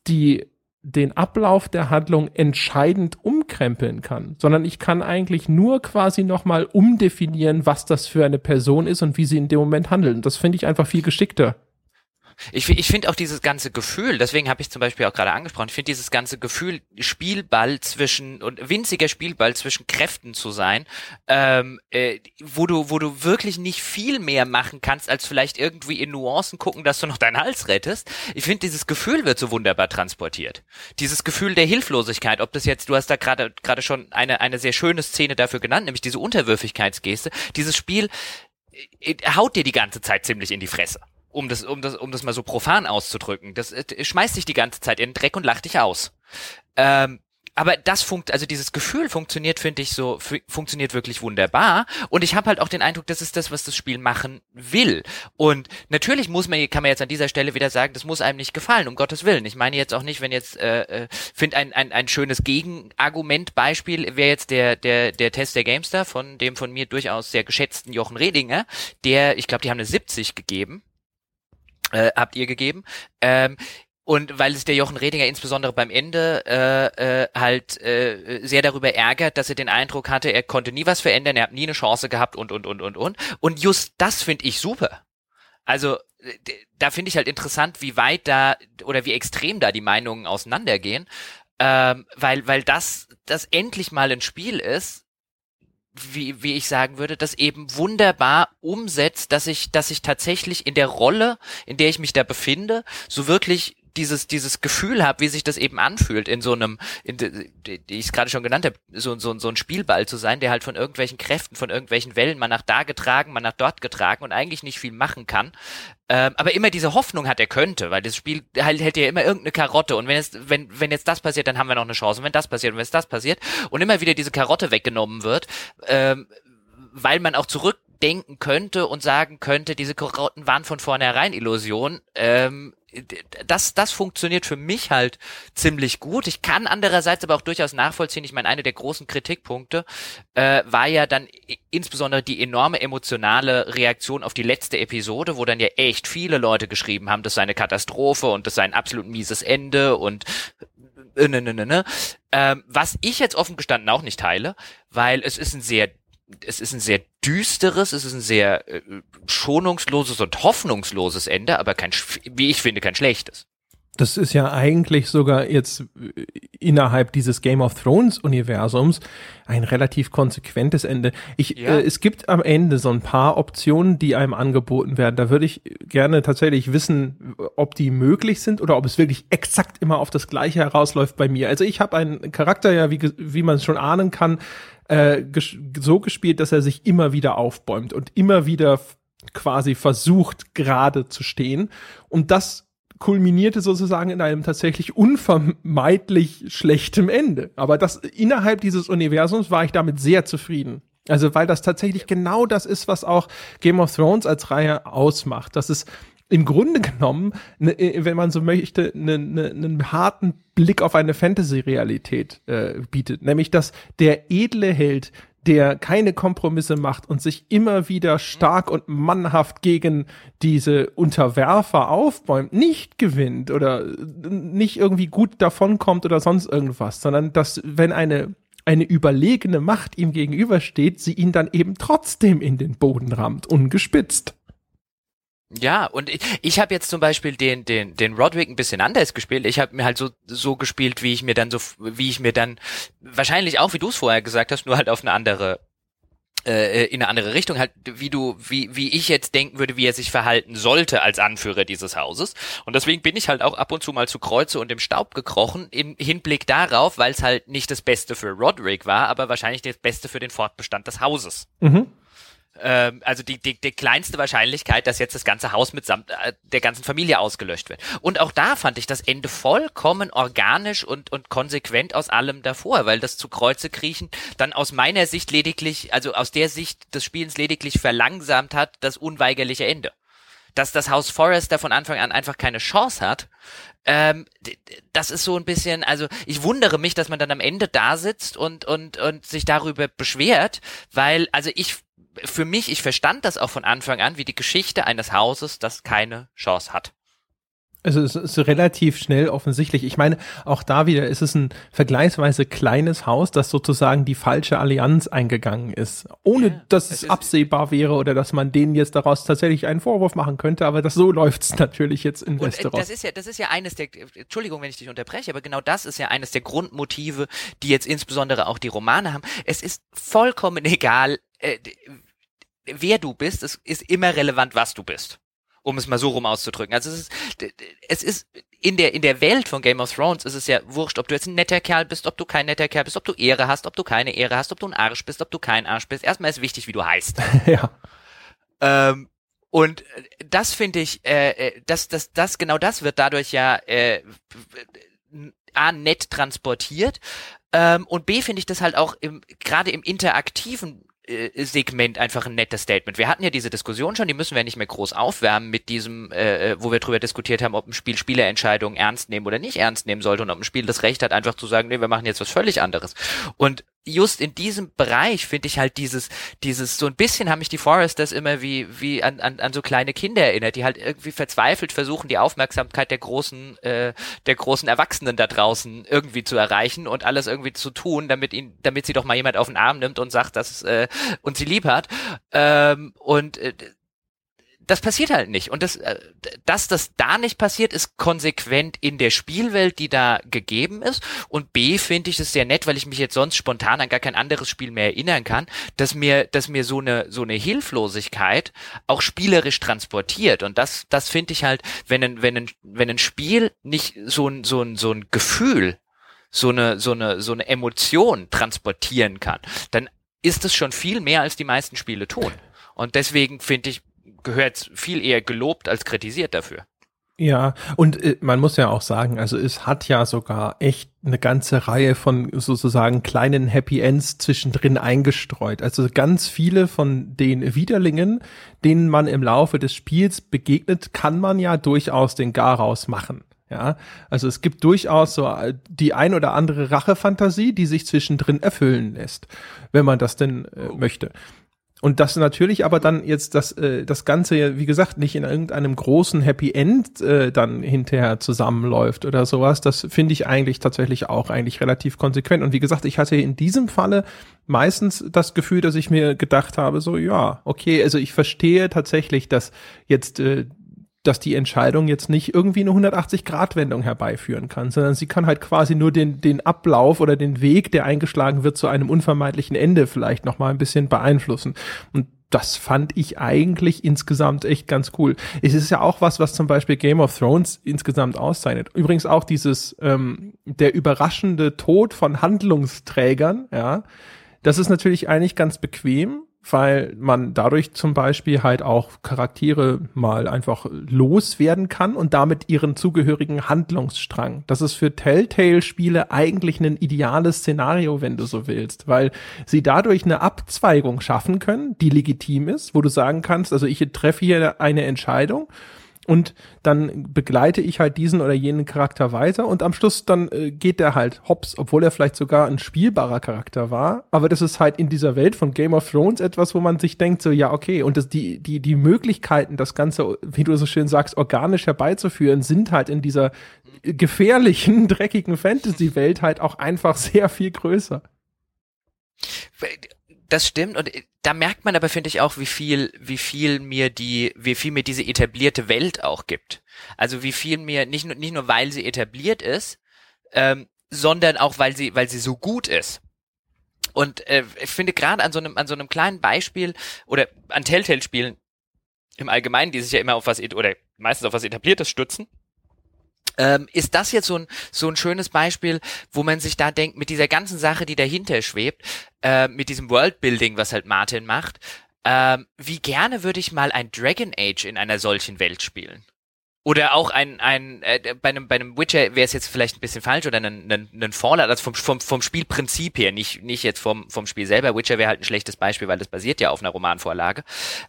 A: die den Ablauf der Handlung entscheidend umkrempeln kann, sondern ich kann eigentlich nur quasi nochmal umdefinieren, was das für eine Person ist und wie sie in dem Moment handelt. Das finde ich einfach viel geschickter.
B: Ich, ich finde auch dieses ganze Gefühl, deswegen habe ich zum Beispiel auch gerade angesprochen, ich finde dieses ganze Gefühl, Spielball zwischen und winziger Spielball zwischen Kräften zu sein, ähm, äh, wo du, wo du wirklich nicht viel mehr machen kannst, als vielleicht irgendwie in Nuancen gucken, dass du noch deinen Hals rettest. Ich finde, dieses Gefühl wird so wunderbar transportiert. Dieses Gefühl der Hilflosigkeit, ob das jetzt, du hast da gerade gerade schon eine, eine sehr schöne Szene dafür genannt, nämlich diese Unterwürfigkeitsgeste. Dieses Spiel äh, haut dir die ganze Zeit ziemlich in die Fresse um das, um das, um das mal so profan auszudrücken. Das äh, schmeißt dich die ganze Zeit in den Dreck und lacht dich aus. Ähm, aber das funkt, also dieses Gefühl funktioniert, finde ich so, funktioniert wirklich wunderbar. Und ich habe halt auch den Eindruck, das ist das, was das Spiel machen will. Und natürlich muss man, kann man jetzt an dieser Stelle wieder sagen, das muss einem nicht gefallen, um Gottes Willen. Ich meine jetzt auch nicht, wenn jetzt, äh, äh finde ein, ein, ein schönes Gegenargument Beispiel wäre jetzt der, der, der Test der Gamestar von dem von mir durchaus sehr geschätzten Jochen Redinger, der, ich glaube, die haben eine 70 gegeben äh, habt ihr gegeben. Ähm, und weil es der Jochen Redinger insbesondere beim Ende äh, äh, halt äh, sehr darüber ärgert, dass er den Eindruck hatte, er konnte nie was verändern, er hat nie eine Chance gehabt und und und und und. Und just das finde ich super. Also da finde ich halt interessant, wie weit da oder wie extrem da die Meinungen auseinandergehen, ähm, weil weil das das endlich mal ein Spiel ist, wie, wie ich sagen würde, das eben wunderbar umsetzt, dass ich, dass ich tatsächlich in der Rolle, in der ich mich da befinde, so wirklich dieses dieses Gefühl habe, wie sich das eben anfühlt, in so einem, in, die, ich es gerade schon genannt habe, so, so, so ein Spielball zu sein, der halt von irgendwelchen Kräften, von irgendwelchen Wellen mal nach da getragen, mal nach dort getragen und eigentlich nicht viel machen kann. Ähm, aber immer diese Hoffnung hat, er könnte, weil das Spiel halt hält ja immer irgendeine Karotte und wenn jetzt, wenn, wenn jetzt das passiert, dann haben wir noch eine Chance und wenn das passiert und wenn jetzt das passiert und immer wieder diese Karotte weggenommen wird, ähm, weil man auch zurückdenken könnte und sagen könnte, diese Karotten waren von vornherein Illusion, ähm, das, das funktioniert für mich halt ziemlich gut. Ich kann andererseits aber auch durchaus nachvollziehen. Ich meine, eine der großen Kritikpunkte äh, war ja dann insbesondere die enorme emotionale Reaktion auf die letzte Episode, wo dann ja echt viele Leute geschrieben haben, das sei eine Katastrophe und das sei ein absolut mieses Ende und äh, ne, ne, ne, ne. Ähm, was ich jetzt offen gestanden auch nicht teile, weil es ist ein sehr es ist ein sehr düsteres, es ist ein sehr äh, schonungsloses und hoffnungsloses Ende, aber kein, wie ich finde, kein schlechtes.
A: Das ist ja eigentlich sogar jetzt äh, innerhalb dieses Game of Thrones Universums ein relativ konsequentes Ende. Ich, ja. äh, es gibt am Ende so ein paar Optionen, die einem angeboten werden. Da würde ich gerne tatsächlich wissen, ob die möglich sind oder ob es wirklich exakt immer auf das Gleiche herausläuft bei mir. Also ich habe einen Charakter ja, wie, wie man es schon ahnen kann, äh, ges so gespielt, dass er sich immer wieder aufbäumt und immer wieder quasi versucht, gerade zu stehen. Und das kulminierte sozusagen in einem tatsächlich unvermeidlich schlechtem Ende. Aber das innerhalb dieses Universums war ich damit sehr zufrieden. Also weil das tatsächlich genau das ist, was auch Game of Thrones als Reihe ausmacht. Das ist im Grunde genommen, ne, äh, wenn man so möchte, ne, ne, einen harten Blick auf eine Fantasy-Realität äh, bietet. Nämlich, dass der edle Held, der keine Kompromisse macht und sich immer wieder stark und mannhaft gegen diese Unterwerfer aufbäumt, nicht gewinnt oder nicht irgendwie gut davonkommt oder sonst irgendwas, sondern dass, wenn eine eine überlegene Macht ihm gegenübersteht, sie ihn dann eben trotzdem in den Boden rammt, ungespitzt.
B: Ja, und ich, ich habe jetzt zum Beispiel den, den, den Roderick ein bisschen anders gespielt. Ich habe mir halt so, so gespielt, wie ich mir dann so, wie ich mir dann, wahrscheinlich auch, wie du es vorher gesagt hast, nur halt auf eine andere äh, in eine andere Richtung, halt wie du, wie, wie ich jetzt denken würde, wie er sich verhalten sollte als Anführer dieses Hauses. Und deswegen bin ich halt auch ab und zu mal zu Kreuze und im Staub gekrochen, im Hinblick darauf, weil es halt nicht das Beste für Roderick war, aber wahrscheinlich das Beste für den Fortbestand des Hauses. Mhm ähm, also die, die, die kleinste Wahrscheinlichkeit, dass jetzt das ganze Haus mitsamt äh, der ganzen Familie ausgelöscht wird. Und auch da fand ich das Ende vollkommen organisch und, und konsequent aus allem davor, weil das zu Kreuze kriechen dann aus meiner Sicht lediglich, also aus der Sicht des Spielens lediglich verlangsamt hat, das unweigerliche Ende. Dass das Haus Forrester von Anfang an einfach keine Chance hat, ähm, das ist so ein bisschen, also ich wundere mich, dass man dann am Ende da sitzt und, und, und sich darüber beschwert, weil, also ich für mich, ich verstand das auch von Anfang an, wie die Geschichte eines Hauses, das keine Chance hat.
A: Also es ist relativ schnell offensichtlich. Ich meine, auch da wieder ist es ein vergleichsweise kleines Haus, das sozusagen die falsche Allianz eingegangen ist. Ohne ja, dass es, es absehbar wäre oder dass man denen jetzt daraus tatsächlich einen Vorwurf machen könnte, aber das so läuft's natürlich jetzt in Westeros.
B: Und, äh, das ist ja, das ist ja eines der, Entschuldigung, wenn ich dich unterbreche, aber genau das ist ja eines der Grundmotive, die jetzt insbesondere auch die Romane haben. Es ist vollkommen egal, äh, wer du bist, es ist immer relevant, was du bist. Um es mal so rum auszudrücken. Also es ist, es ist in der, in der Welt von Game of Thrones ist es ja wurscht, ob du jetzt ein netter Kerl bist, ob du kein netter Kerl bist, ob du Ehre hast, ob du keine Ehre hast, ob du ein Arsch bist, ob du kein Arsch bist. Erstmal ist wichtig, wie du heißt. ja. Ähm, und das finde ich, äh, äh, das, das, das, genau das wird dadurch ja äh, A, nett transportiert ähm, und B, finde ich das halt auch im, gerade im interaktiven Segment einfach ein nettes Statement. Wir hatten ja diese Diskussion schon, die müssen wir nicht mehr groß aufwärmen mit diesem, äh, äh, wo wir drüber diskutiert haben, ob ein Spiel Spielerentscheidungen ernst nehmen oder nicht ernst nehmen sollte und ob ein Spiel das Recht hat, einfach zu sagen, nee, wir machen jetzt was völlig anderes. Und just in diesem Bereich finde ich halt dieses, dieses, so ein bisschen haben mich die Foresters immer wie, wie an, an, an so kleine Kinder erinnert, die halt irgendwie verzweifelt versuchen, die Aufmerksamkeit der großen, äh, der großen Erwachsenen da draußen irgendwie zu erreichen und alles irgendwie zu tun, damit ihn, damit sie doch mal jemand auf den Arm nimmt und sagt, dass äh, und sie lieb hat. Ähm, und äh, das passiert halt nicht. Und das, äh, dass das da nicht passiert, ist konsequent in der Spielwelt, die da gegeben ist. Und B finde ich es sehr nett, weil ich mich jetzt sonst spontan an gar kein anderes Spiel mehr erinnern kann, dass mir, dass mir so eine, so eine Hilflosigkeit auch spielerisch transportiert. Und das, das finde ich halt, wenn ein, wenn ein, wenn ein Spiel nicht so ein, so ein, so ein Gefühl so eine, so eine, so eine Emotion transportieren kann, dann ist es schon viel mehr, als die meisten Spiele tun. Und deswegen finde ich, gehört viel eher gelobt als kritisiert dafür.
A: Ja, und äh, man muss ja auch sagen, also es hat ja sogar echt eine ganze Reihe von sozusagen kleinen Happy Ends zwischendrin eingestreut. Also ganz viele von den Widerlingen, denen man im Laufe des Spiels begegnet, kann man ja durchaus den Garaus machen. Ja, also es gibt durchaus so äh, die ein oder andere Rachefantasie, die sich zwischendrin erfüllen lässt, wenn man das denn äh, oh. möchte. Und das natürlich aber dann jetzt das, äh, das Ganze, wie gesagt, nicht in irgendeinem großen Happy End äh, dann hinterher zusammenläuft oder sowas, das finde ich eigentlich tatsächlich auch eigentlich relativ konsequent. Und wie gesagt, ich hatte in diesem Falle meistens das Gefühl, dass ich mir gedacht habe, so ja, okay, also ich verstehe tatsächlich, dass jetzt äh, dass die Entscheidung jetzt nicht irgendwie eine 180-Grad-Wendung herbeiführen kann, sondern sie kann halt quasi nur den, den Ablauf oder den Weg, der eingeschlagen wird, zu einem unvermeidlichen Ende vielleicht nochmal ein bisschen beeinflussen. Und das fand ich eigentlich insgesamt echt ganz cool. Es ist ja auch was, was zum Beispiel Game of Thrones insgesamt auszeichnet. Übrigens auch dieses, ähm, der überraschende Tod von Handlungsträgern, ja. Das ist natürlich eigentlich ganz bequem, weil man dadurch zum Beispiel halt auch Charaktere mal einfach loswerden kann und damit ihren zugehörigen Handlungsstrang. Das ist für Telltale-Spiele eigentlich ein ideales Szenario, wenn du so willst, weil sie dadurch eine Abzweigung schaffen können, die legitim ist, wo du sagen kannst, also ich treffe hier eine Entscheidung und dann begleite ich halt diesen oder jenen Charakter weiter und am Schluss dann äh, geht der halt hops, obwohl er vielleicht sogar ein spielbarer Charakter war. Aber das ist halt in dieser Welt von Game of Thrones etwas, wo man sich denkt, so ja, okay, und das, die, die, die Möglichkeiten, das Ganze, wie du so schön sagst, organisch herbeizuführen, sind halt in dieser gefährlichen, dreckigen Fantasy-Welt halt auch einfach sehr viel größer
B: das stimmt und äh, da merkt man aber finde ich auch wie viel wie viel mir die wie viel mir diese etablierte Welt auch gibt. Also wie viel mir nicht nur nicht nur weil sie etabliert ist ähm, sondern auch weil sie weil sie so gut ist. Und äh, ich finde gerade an so einem an so einem kleinen Beispiel oder an Telltale Spielen im Allgemeinen die sich ja immer auf was oder meistens auf was etabliertes stützen ähm, ist das jetzt so ein, so ein schönes Beispiel, wo man sich da denkt, mit dieser ganzen Sache, die dahinter schwebt, äh, mit diesem Worldbuilding, was halt Martin macht, ähm, wie gerne würde ich mal ein Dragon Age in einer solchen Welt spielen? Oder auch ein, ein äh, bei einem bei einem Witcher wäre es jetzt vielleicht ein bisschen falsch oder ein, ein, ein Fallout, also vom, vom, vom Spielprinzip her, nicht, nicht jetzt vom, vom Spiel selber. Witcher wäre halt ein schlechtes Beispiel, weil das basiert ja auf einer Romanvorlage.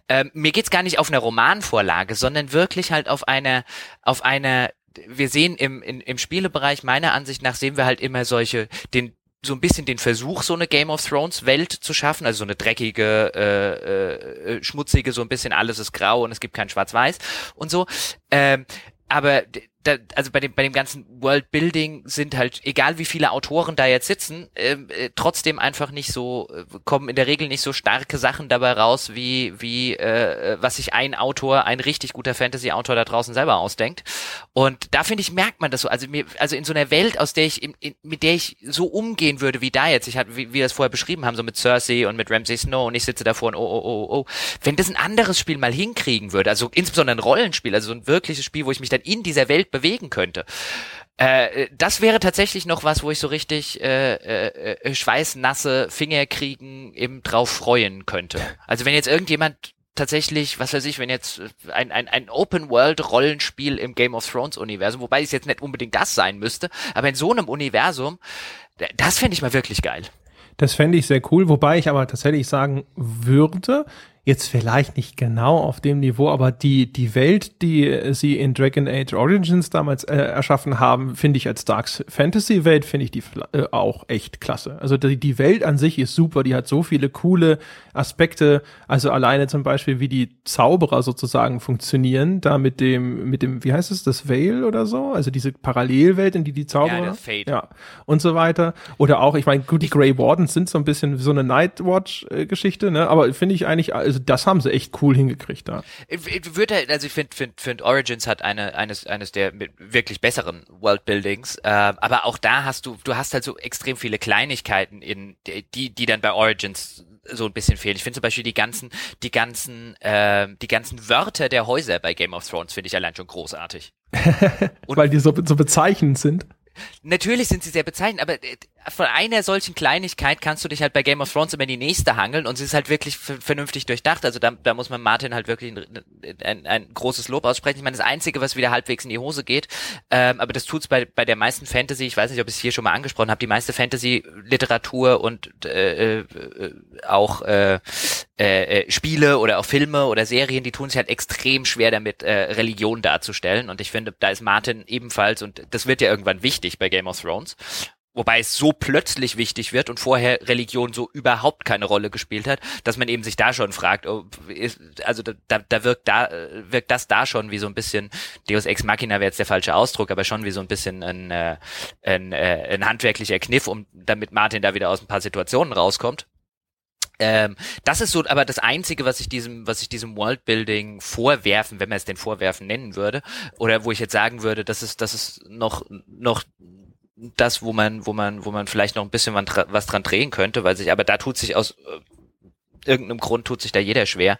B: Ähm, mir geht's gar nicht auf einer Romanvorlage, sondern wirklich halt auf einer auf einer wir sehen im, in, im Spielebereich meiner Ansicht nach sehen wir halt immer solche, den, so ein bisschen den Versuch, so eine Game of Thrones Welt zu schaffen, also so eine dreckige, äh, äh, schmutzige, so ein bisschen alles ist grau und es gibt kein Schwarz-Weiß und so. Ähm, aber da, also bei dem, bei dem ganzen Worldbuilding sind halt, egal wie viele Autoren da jetzt sitzen, ähm, äh, trotzdem einfach nicht so, äh, kommen in der Regel nicht so starke Sachen dabei raus, wie, wie äh, was sich ein Autor, ein richtig guter Fantasy-Autor da draußen selber ausdenkt. Und da finde ich, merkt man das so. Also mir, also in so einer Welt, aus der ich, in, in, mit der ich so umgehen würde wie da jetzt, ich hatte, wie, wie wir das vorher beschrieben haben, so mit Cersei und mit Ramsay Snow und ich sitze davor und oh, oh, oh, oh. Wenn das ein anderes Spiel mal hinkriegen würde, also insbesondere ein Rollenspiel, also so ein wirkliches Spiel, wo ich mich dann in dieser Welt bewegen könnte. Äh, das wäre tatsächlich noch was, wo ich so richtig äh, äh, äh, schweißnasse Finger kriegen eben drauf freuen könnte. Also wenn jetzt irgendjemand tatsächlich, was weiß ich, wenn jetzt ein, ein, ein Open-World-Rollenspiel im Game of Thrones-Universum, wobei es jetzt nicht unbedingt das sein müsste, aber in so einem Universum, das fände ich mal wirklich geil.
A: Das fände ich sehr cool, wobei ich aber tatsächlich sagen würde, jetzt vielleicht nicht genau auf dem Niveau, aber die, die Welt, die sie in Dragon Age Origins damals äh, erschaffen haben, finde ich als Dark Fantasy Welt, finde ich die äh, auch echt klasse. Also die, die Welt an sich ist super, die hat so viele coole Aspekte, also alleine zum Beispiel, wie die Zauberer sozusagen funktionieren, da mit dem, mit dem, wie heißt es, das Veil oder so, also diese Parallelwelt, in die die Zauberer, ja, Fate. ja und so weiter. Oder auch, ich meine, gut, die Grey Wardens sind so ein bisschen so eine Nightwatch-Geschichte, ne, aber finde ich eigentlich, also also das haben sie echt cool hingekriegt da.
B: Ich würde, also ich finde, finde, finde Origins hat eine, eines, eines der wirklich besseren Worldbuildings, äh, aber auch da hast du, du hast halt so extrem viele Kleinigkeiten in, die, die dann bei Origins so ein bisschen fehlen. Ich finde zum Beispiel die ganzen, die ganzen, äh, die ganzen Wörter der Häuser bei Game of Thrones finde ich allein schon großartig.
A: Weil die so, so bezeichnend sind.
B: Natürlich sind sie sehr bezeichnend, aber äh, von einer solchen Kleinigkeit kannst du dich halt bei Game of Thrones immer in die nächste hangeln und sie ist halt wirklich vernünftig durchdacht. Also da, da muss man Martin halt wirklich ein, ein, ein großes Lob aussprechen. Ich meine, das Einzige, was wieder halbwegs in die Hose geht, ähm, aber das tut's bei, bei der meisten Fantasy, ich weiß nicht, ob ich es hier schon mal angesprochen habe, die meiste Fantasy-Literatur und äh, äh, auch äh, äh, Spiele oder auch Filme oder Serien, die tun sich halt extrem schwer damit, äh, Religion darzustellen. Und ich finde, da ist Martin ebenfalls, und das wird ja irgendwann wichtig bei Game of Thrones, wobei es so plötzlich wichtig wird und vorher Religion so überhaupt keine Rolle gespielt hat, dass man eben sich da schon fragt, oh, ist, also da, da wirkt da wirkt das da schon wie so ein bisschen Deus Ex Machina wäre jetzt der falsche Ausdruck, aber schon wie so ein bisschen ein, äh, ein, äh, ein handwerklicher Kniff, um damit Martin da wieder aus ein paar Situationen rauskommt. Ähm, das ist so, aber das einzige, was ich diesem, was ich diesem Worldbuilding vorwerfen, wenn man es denn vorwerfen nennen würde, oder wo ich jetzt sagen würde, das ist, das ist noch, noch das, wo man, wo man, wo man vielleicht noch ein bisschen was dran drehen könnte, weil sich, aber da tut sich aus äh, irgendeinem Grund tut sich da jeder schwer,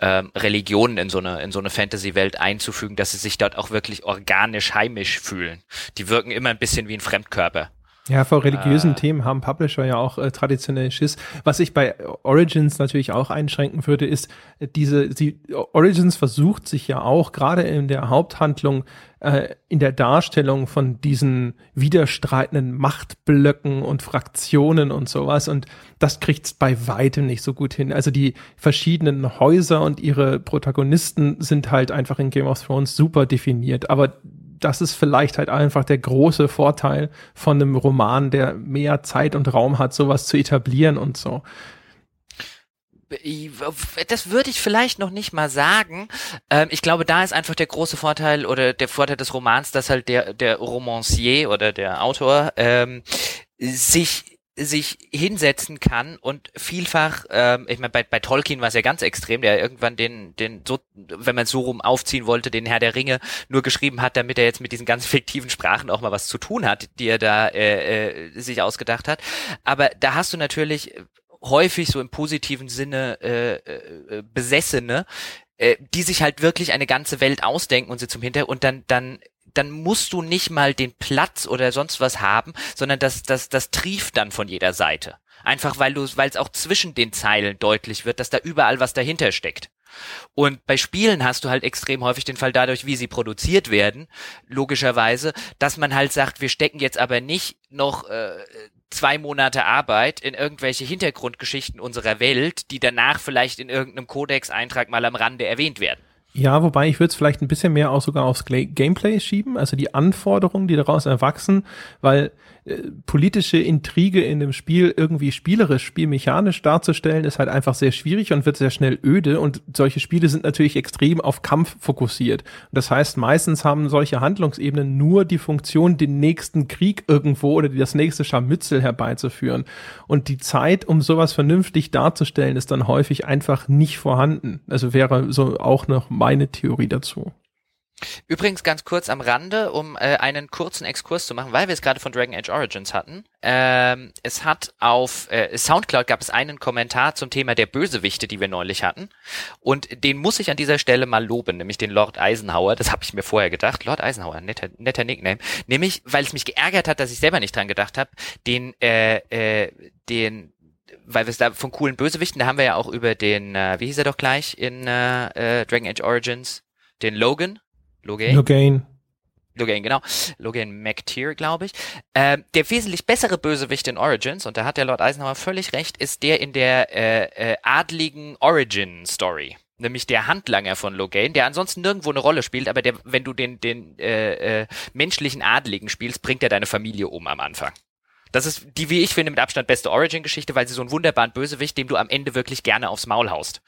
B: ähm, Religionen in so eine, in so eine Fantasy-Welt einzufügen, dass sie sich dort auch wirklich organisch heimisch fühlen. Die wirken immer ein bisschen wie ein Fremdkörper.
A: Ja, vor religiösen äh, Themen haben Publisher ja auch äh, traditionell Schiss. Was ich bei Origins natürlich auch einschränken würde, ist äh, diese, die Origins versucht sich ja auch gerade in der Haupthandlung äh, in der Darstellung von diesen widerstreitenden Machtblöcken und Fraktionen und sowas und das kriegt's bei weitem nicht so gut hin. Also die verschiedenen Häuser und ihre Protagonisten sind halt einfach in Game of Thrones super definiert, aber das ist vielleicht halt einfach der große Vorteil von einem Roman, der mehr Zeit und Raum hat, sowas zu etablieren und so.
B: Das würde ich vielleicht noch nicht mal sagen. Ähm, ich glaube, da ist einfach der große Vorteil oder der Vorteil des Romans, dass halt der, der Romancier oder der Autor ähm, sich sich hinsetzen kann und vielfach, ähm, ich meine, bei, bei Tolkien war es ja ganz extrem, der irgendwann den, den so, wenn man es so rum aufziehen wollte, den Herr der Ringe nur geschrieben hat, damit er jetzt mit diesen ganz fiktiven Sprachen auch mal was zu tun hat, die er da äh, äh, sich ausgedacht hat. Aber da hast du natürlich häufig so im positiven Sinne äh, äh, Besessene, äh, die sich halt wirklich eine ganze Welt ausdenken und sie zum Hintergrund und dann dann dann musst du nicht mal den Platz oder sonst was haben, sondern das, das, das trieft dann von jeder Seite. Einfach weil du, weil es auch zwischen den Zeilen deutlich wird, dass da überall was dahinter steckt. Und bei Spielen hast du halt extrem häufig den Fall dadurch, wie sie produziert werden, logischerweise, dass man halt sagt, wir stecken jetzt aber nicht noch äh, zwei Monate Arbeit in irgendwelche Hintergrundgeschichten unserer Welt, die danach vielleicht in irgendeinem Codex-Eintrag mal am Rande erwähnt werden.
A: Ja, wobei ich würde es vielleicht ein bisschen mehr auch sogar aufs Gameplay schieben, also die Anforderungen, die daraus erwachsen, weil äh, politische Intrige in dem Spiel irgendwie spielerisch, spielmechanisch darzustellen, ist halt einfach sehr schwierig und wird sehr schnell öde. Und solche Spiele sind natürlich extrem auf Kampf fokussiert. Das heißt, meistens haben solche Handlungsebenen nur die Funktion, den nächsten Krieg irgendwo oder das nächste Scharmützel herbeizuführen. Und die Zeit, um sowas vernünftig darzustellen, ist dann häufig einfach nicht vorhanden. Also wäre so auch noch meine Theorie dazu.
B: Übrigens ganz kurz am Rande, um äh, einen kurzen Exkurs zu machen, weil wir es gerade von Dragon Age Origins hatten. Ähm, es hat auf äh, Soundcloud gab es einen Kommentar zum Thema der Bösewichte, die wir neulich hatten. Und den muss ich an dieser Stelle mal loben, nämlich den Lord Eisenhower. Das habe ich mir vorher gedacht. Lord Eisenhower, netter, netter Nickname. Nämlich, weil es mich geärgert hat, dass ich selber nicht dran gedacht habe, den, äh, äh, den weil wir es da von coolen Bösewichten, da haben wir ja auch über den, äh, wie hieß er doch gleich in äh, äh, Dragon Age Origins, den Logan, Logain.
A: Logain.
B: Logain, genau. Logain McTeer, glaube ich. Äh, der wesentlich bessere Bösewicht in Origins, und da hat der Lord Eisenhower völlig recht, ist der in der äh, äh, adligen Origin-Story. Nämlich der Handlanger von Logain, der ansonsten nirgendwo eine Rolle spielt, aber der, wenn du den, den äh, äh, menschlichen Adligen spielst, bringt er deine Familie um am Anfang. Das ist die, wie ich finde, mit Abstand beste Origin-Geschichte, weil sie so einen wunderbaren Bösewicht, dem du am Ende wirklich gerne aufs Maul haust,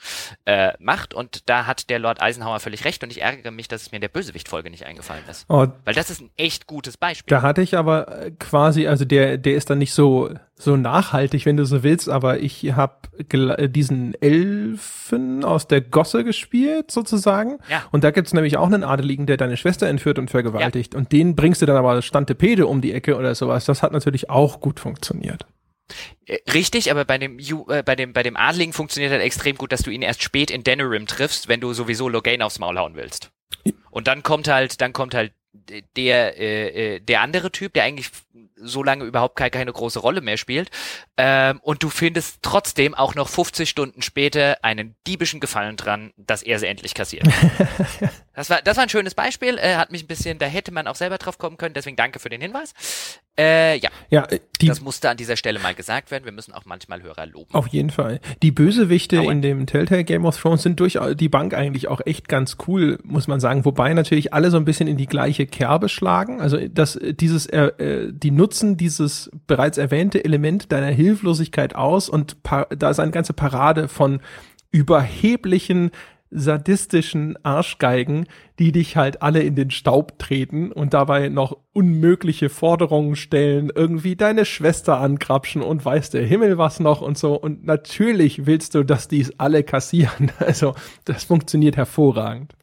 B: äh, macht. Und da hat der Lord Eisenhower völlig recht und ich ärgere mich, dass es mir in der Bösewicht-Folge nicht eingefallen ist. Oh, weil das ist ein echt gutes Beispiel.
A: Da hatte ich aber äh, quasi, also der, der ist dann nicht so so nachhaltig, wenn du so willst, aber ich habe äh, diesen Elfen aus der Gosse gespielt, sozusagen. Ja. Und da gibt's nämlich auch einen Adeligen, der deine Schwester entführt und vergewaltigt. Ja. Und den bringst du dann aber Stantepede um die Ecke oder sowas. Das hat natürlich auch gut funktioniert.
B: Äh, richtig, aber bei dem, äh, bei dem, bei dem Adligen funktioniert halt extrem gut, dass du ihn erst spät in Denerim triffst, wenn du sowieso Logain aufs Maul hauen willst. Und dann kommt halt, dann kommt halt der, äh, der andere Typ, der eigentlich so lange überhaupt keine, keine große Rolle mehr spielt. Ähm, und du findest trotzdem auch noch 50 Stunden später einen diebischen Gefallen dran, dass er sie endlich kassiert. das war, das war ein schönes Beispiel, äh, hat mich ein bisschen, da hätte man auch selber drauf kommen können, deswegen danke für den Hinweis. Äh, ja.
A: ja
B: äh, die, das musste an dieser Stelle mal gesagt werden. Wir müssen auch manchmal Hörer loben.
A: Auf jeden Fall. Die Bösewichte Aue. in dem Telltale Game of Thrones sind durch die Bank eigentlich auch echt ganz cool, muss man sagen. Wobei natürlich alle so ein bisschen in die gleiche Kerbe schlagen. Also dass dieses, äh, äh die nutzen dieses bereits erwähnte Element deiner Hilflosigkeit aus und da ist eine ganze Parade von überheblichen sadistischen Arschgeigen, die dich halt alle in den Staub treten und dabei noch unmögliche Forderungen stellen, irgendwie deine Schwester angrapschen und weiß der Himmel was noch und so. Und natürlich willst du, dass dies alle kassieren. Also das funktioniert hervorragend.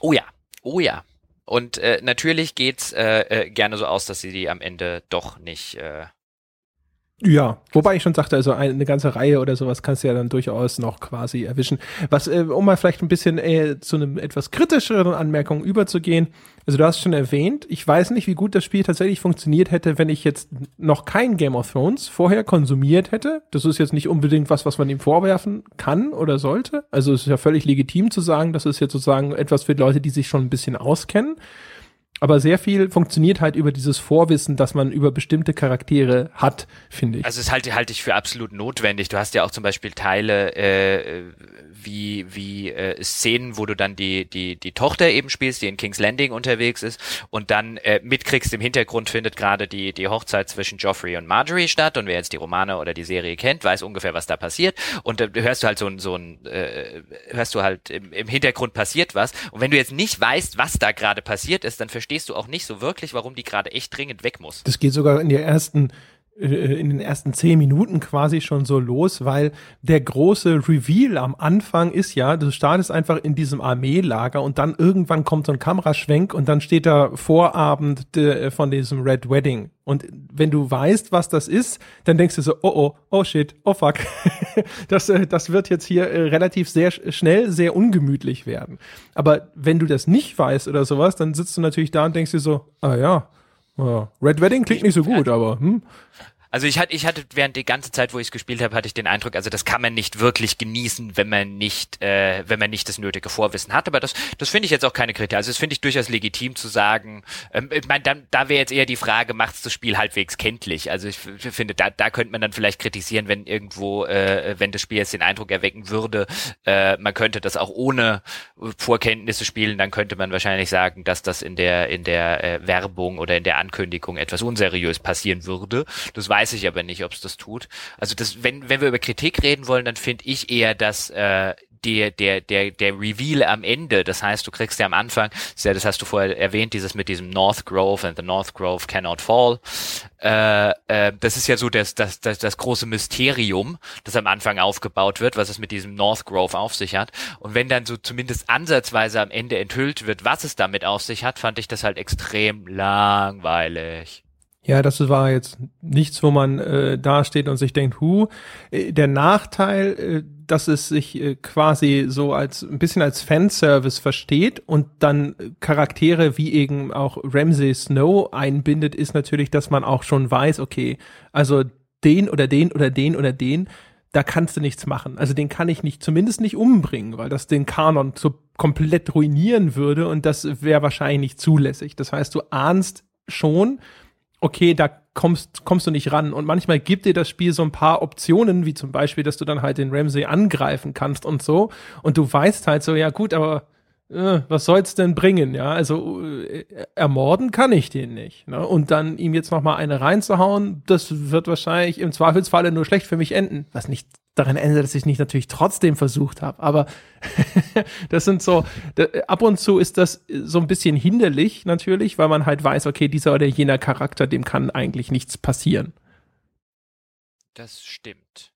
B: Oh ja, oh ja. Und äh, natürlich geht's äh, äh, gerne so aus, dass sie die am Ende doch nicht äh,
A: Ja, wobei ich schon sagte, also eine ganze Reihe oder sowas kannst du ja dann durchaus noch quasi erwischen. Was, äh, um mal vielleicht ein bisschen äh, zu einem etwas kritischeren Anmerkung überzugehen. Also du hast schon erwähnt, ich weiß nicht, wie gut das Spiel tatsächlich funktioniert hätte, wenn ich jetzt noch kein Game of Thrones vorher konsumiert hätte. Das ist jetzt nicht unbedingt was, was man ihm vorwerfen kann oder sollte. Also es ist ja völlig legitim zu sagen, das ist jetzt sozusagen etwas für Leute, die sich schon ein bisschen auskennen. Aber sehr viel funktioniert halt über dieses Vorwissen, dass man über bestimmte Charaktere hat, finde ich.
B: Also es halte, halte ich für absolut notwendig. Du hast ja auch zum Beispiel Teile äh, wie, wie äh, Szenen, wo du dann die, die, die Tochter eben spielst, die in King's Landing unterwegs ist und dann äh, mitkriegst, im Hintergrund findet gerade die, die Hochzeit zwischen Joffrey und Marjorie statt und wer jetzt die Romane oder die Serie kennt, weiß ungefähr, was da passiert und da hörst du halt so ein, so ein äh, hörst du halt im, im Hintergrund passiert was und wenn du jetzt nicht weißt, was da gerade passiert ist, dann verstehst du auch nicht so wirklich, warum die gerade echt dringend weg muss.
A: Das geht sogar in der ersten äh, in den ersten zehn Minuten quasi schon so los, weil der große Reveal am Anfang ist ja, du startest einfach in diesem Armeelager und dann irgendwann kommt so ein Kameraschwenk und dann steht da Vorabend de, von diesem Red Wedding. Und wenn du weißt, was das ist, dann denkst du so, oh oh, oh shit, oh fuck. das, äh, das wird jetzt hier äh, relativ sehr schnell sehr ungemütlich werden. Aber wenn du das nicht weißt oder sowas, dann sitzt du natürlich da und denkst dir so, ah ja, ja. Red Wedding klingt nicht so gut, aber hm.
B: Also ich hatte, ich hatte während die ganze Zeit, wo ich es gespielt habe, hatte ich den Eindruck, also das kann man nicht wirklich genießen, wenn man nicht, äh, wenn man nicht das nötige Vorwissen hat. Aber das, das finde ich jetzt auch keine Kritik. Also das finde ich durchaus legitim zu sagen. Ähm, ich meine, dann, da wäre jetzt eher die Frage, macht's das Spiel halbwegs kenntlich? Also ich finde, da, da könnte man dann vielleicht kritisieren, wenn irgendwo, äh, wenn das Spiel jetzt den Eindruck erwecken würde, äh, man könnte das auch ohne Vorkenntnisse spielen, dann könnte man wahrscheinlich sagen, dass das in der in der äh, Werbung oder in der Ankündigung etwas unseriös passieren würde. Das weiß weiß ich aber nicht, ob es das tut. Also das, wenn, wenn wir über Kritik reden wollen, dann finde ich eher, dass äh, der, der, der, der Reveal am Ende, das heißt, du kriegst ja am Anfang, das hast du vorher erwähnt, dieses mit diesem North Grove and the North Grove cannot fall. Äh, äh, das ist ja so das, das, das, das große Mysterium, das am Anfang aufgebaut wird, was es mit diesem North Grove auf sich hat. Und wenn dann so zumindest ansatzweise am Ende enthüllt wird, was es damit auf sich hat, fand ich das halt extrem langweilig.
A: Ja, das war jetzt nichts, wo man äh, da steht und sich denkt, hu. Äh, der Nachteil, äh, dass es sich äh, quasi so als ein bisschen als Fanservice versteht und dann Charaktere wie eben auch Ramsay Snow einbindet, ist natürlich, dass man auch schon weiß, okay, also den oder den oder den oder den, da kannst du nichts machen. Also den kann ich nicht, zumindest nicht umbringen, weil das den Kanon so komplett ruinieren würde und das wäre wahrscheinlich nicht zulässig. Das heißt, du ahnst schon, okay, da kommst, kommst du nicht ran. Und manchmal gibt dir das Spiel so ein paar Optionen, wie zum Beispiel, dass du dann halt den Ramsey angreifen kannst und so. Und du weißt halt so, ja gut, aber äh, was soll's denn bringen? Ja, also äh, ermorden kann ich den nicht. Ne? Und dann ihm jetzt noch mal eine reinzuhauen, das wird wahrscheinlich im Zweifelsfalle nur schlecht für mich enden. Was nicht daran ändert, dass ich nicht natürlich trotzdem versucht habe. Aber das sind so, ab und zu ist das so ein bisschen hinderlich natürlich, weil man halt weiß, okay, dieser oder jener Charakter, dem kann eigentlich nichts passieren.
B: Das stimmt.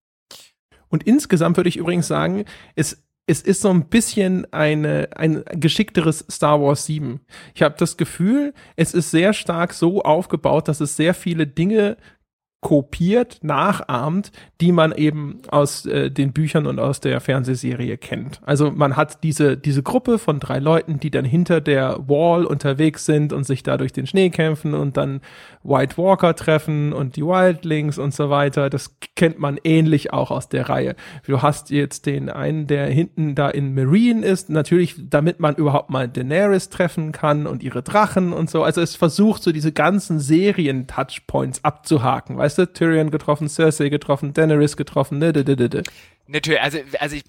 A: Und insgesamt würde ich übrigens sagen, es es ist so ein bisschen eine, ein geschickteres Star Wars 7. Ich habe das Gefühl, es ist sehr stark so aufgebaut, dass es sehr viele Dinge kopiert, nachahmt, die man eben aus äh, den Büchern und aus der Fernsehserie kennt. Also man hat diese, diese Gruppe von drei Leuten, die dann hinter der Wall unterwegs sind und sich da durch den Schnee kämpfen und dann White Walker treffen und die Wildlings und so weiter. Das kennt man ähnlich auch aus der Reihe. Du hast jetzt den einen, der hinten da in Marine ist, natürlich, damit man überhaupt mal Daenerys treffen kann und ihre Drachen und so. Also es versucht so diese ganzen Serien-Touchpoints abzuhaken, weißt weißt du, Tyrion getroffen, Cersei getroffen, Daenerys getroffen, ne, ne, ne.
B: Natürlich, also, also ich,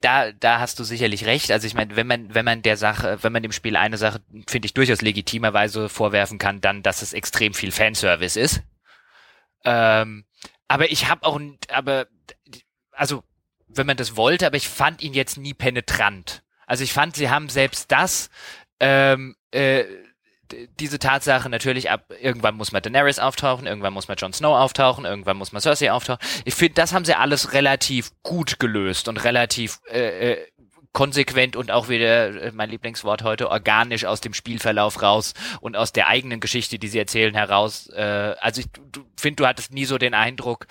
B: da, da hast du sicherlich recht. Also ich meine, wenn man, wenn man der Sache, wenn man dem Spiel eine Sache, finde ich, durchaus legitimerweise vorwerfen kann, dann, dass es extrem viel Fanservice ist. Ähm, aber ich habe auch, aber, also, wenn man das wollte, aber ich fand ihn jetzt nie penetrant. Also ich fand, sie haben selbst das, ähm, äh, diese Tatsache natürlich ab, irgendwann muss man Daenerys auftauchen, irgendwann muss man Jon Snow auftauchen, irgendwann muss man Cersei auftauchen. Ich finde, das haben sie alles relativ gut gelöst und relativ äh, äh, konsequent und auch wieder, äh, mein Lieblingswort heute, organisch aus dem Spielverlauf raus und aus der eigenen Geschichte, die sie erzählen, heraus. Äh, also ich finde, du hattest nie so den Eindruck,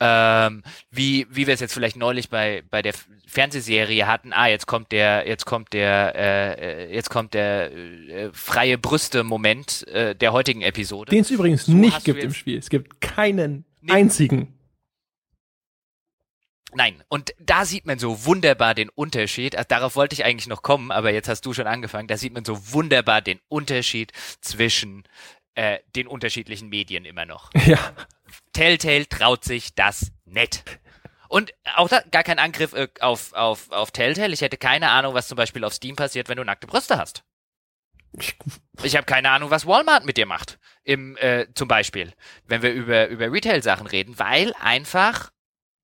B: ähm, wie, wie wir es jetzt vielleicht neulich bei, bei der Fernsehserie hatten, ah, jetzt kommt der, jetzt kommt der, äh, jetzt kommt der äh, freie Brüste-Moment äh, der heutigen Episode.
A: Den es übrigens so nicht gibt im Spiel. Es gibt keinen einzigen.
B: Nein, und da sieht man so wunderbar den Unterschied. Also darauf wollte ich eigentlich noch kommen, aber jetzt hast du schon angefangen. Da sieht man so wunderbar den Unterschied zwischen äh, den unterschiedlichen Medien immer noch.
A: Ja.
B: Telltale traut sich das nett. Und auch da, gar kein Angriff äh, auf, auf, auf Telltale. Ich hätte keine Ahnung, was zum Beispiel auf Steam passiert, wenn du nackte Brüste hast. Ich habe keine Ahnung, was Walmart mit dir macht. Im, äh, zum Beispiel, wenn wir über, über Retail-Sachen reden, weil einfach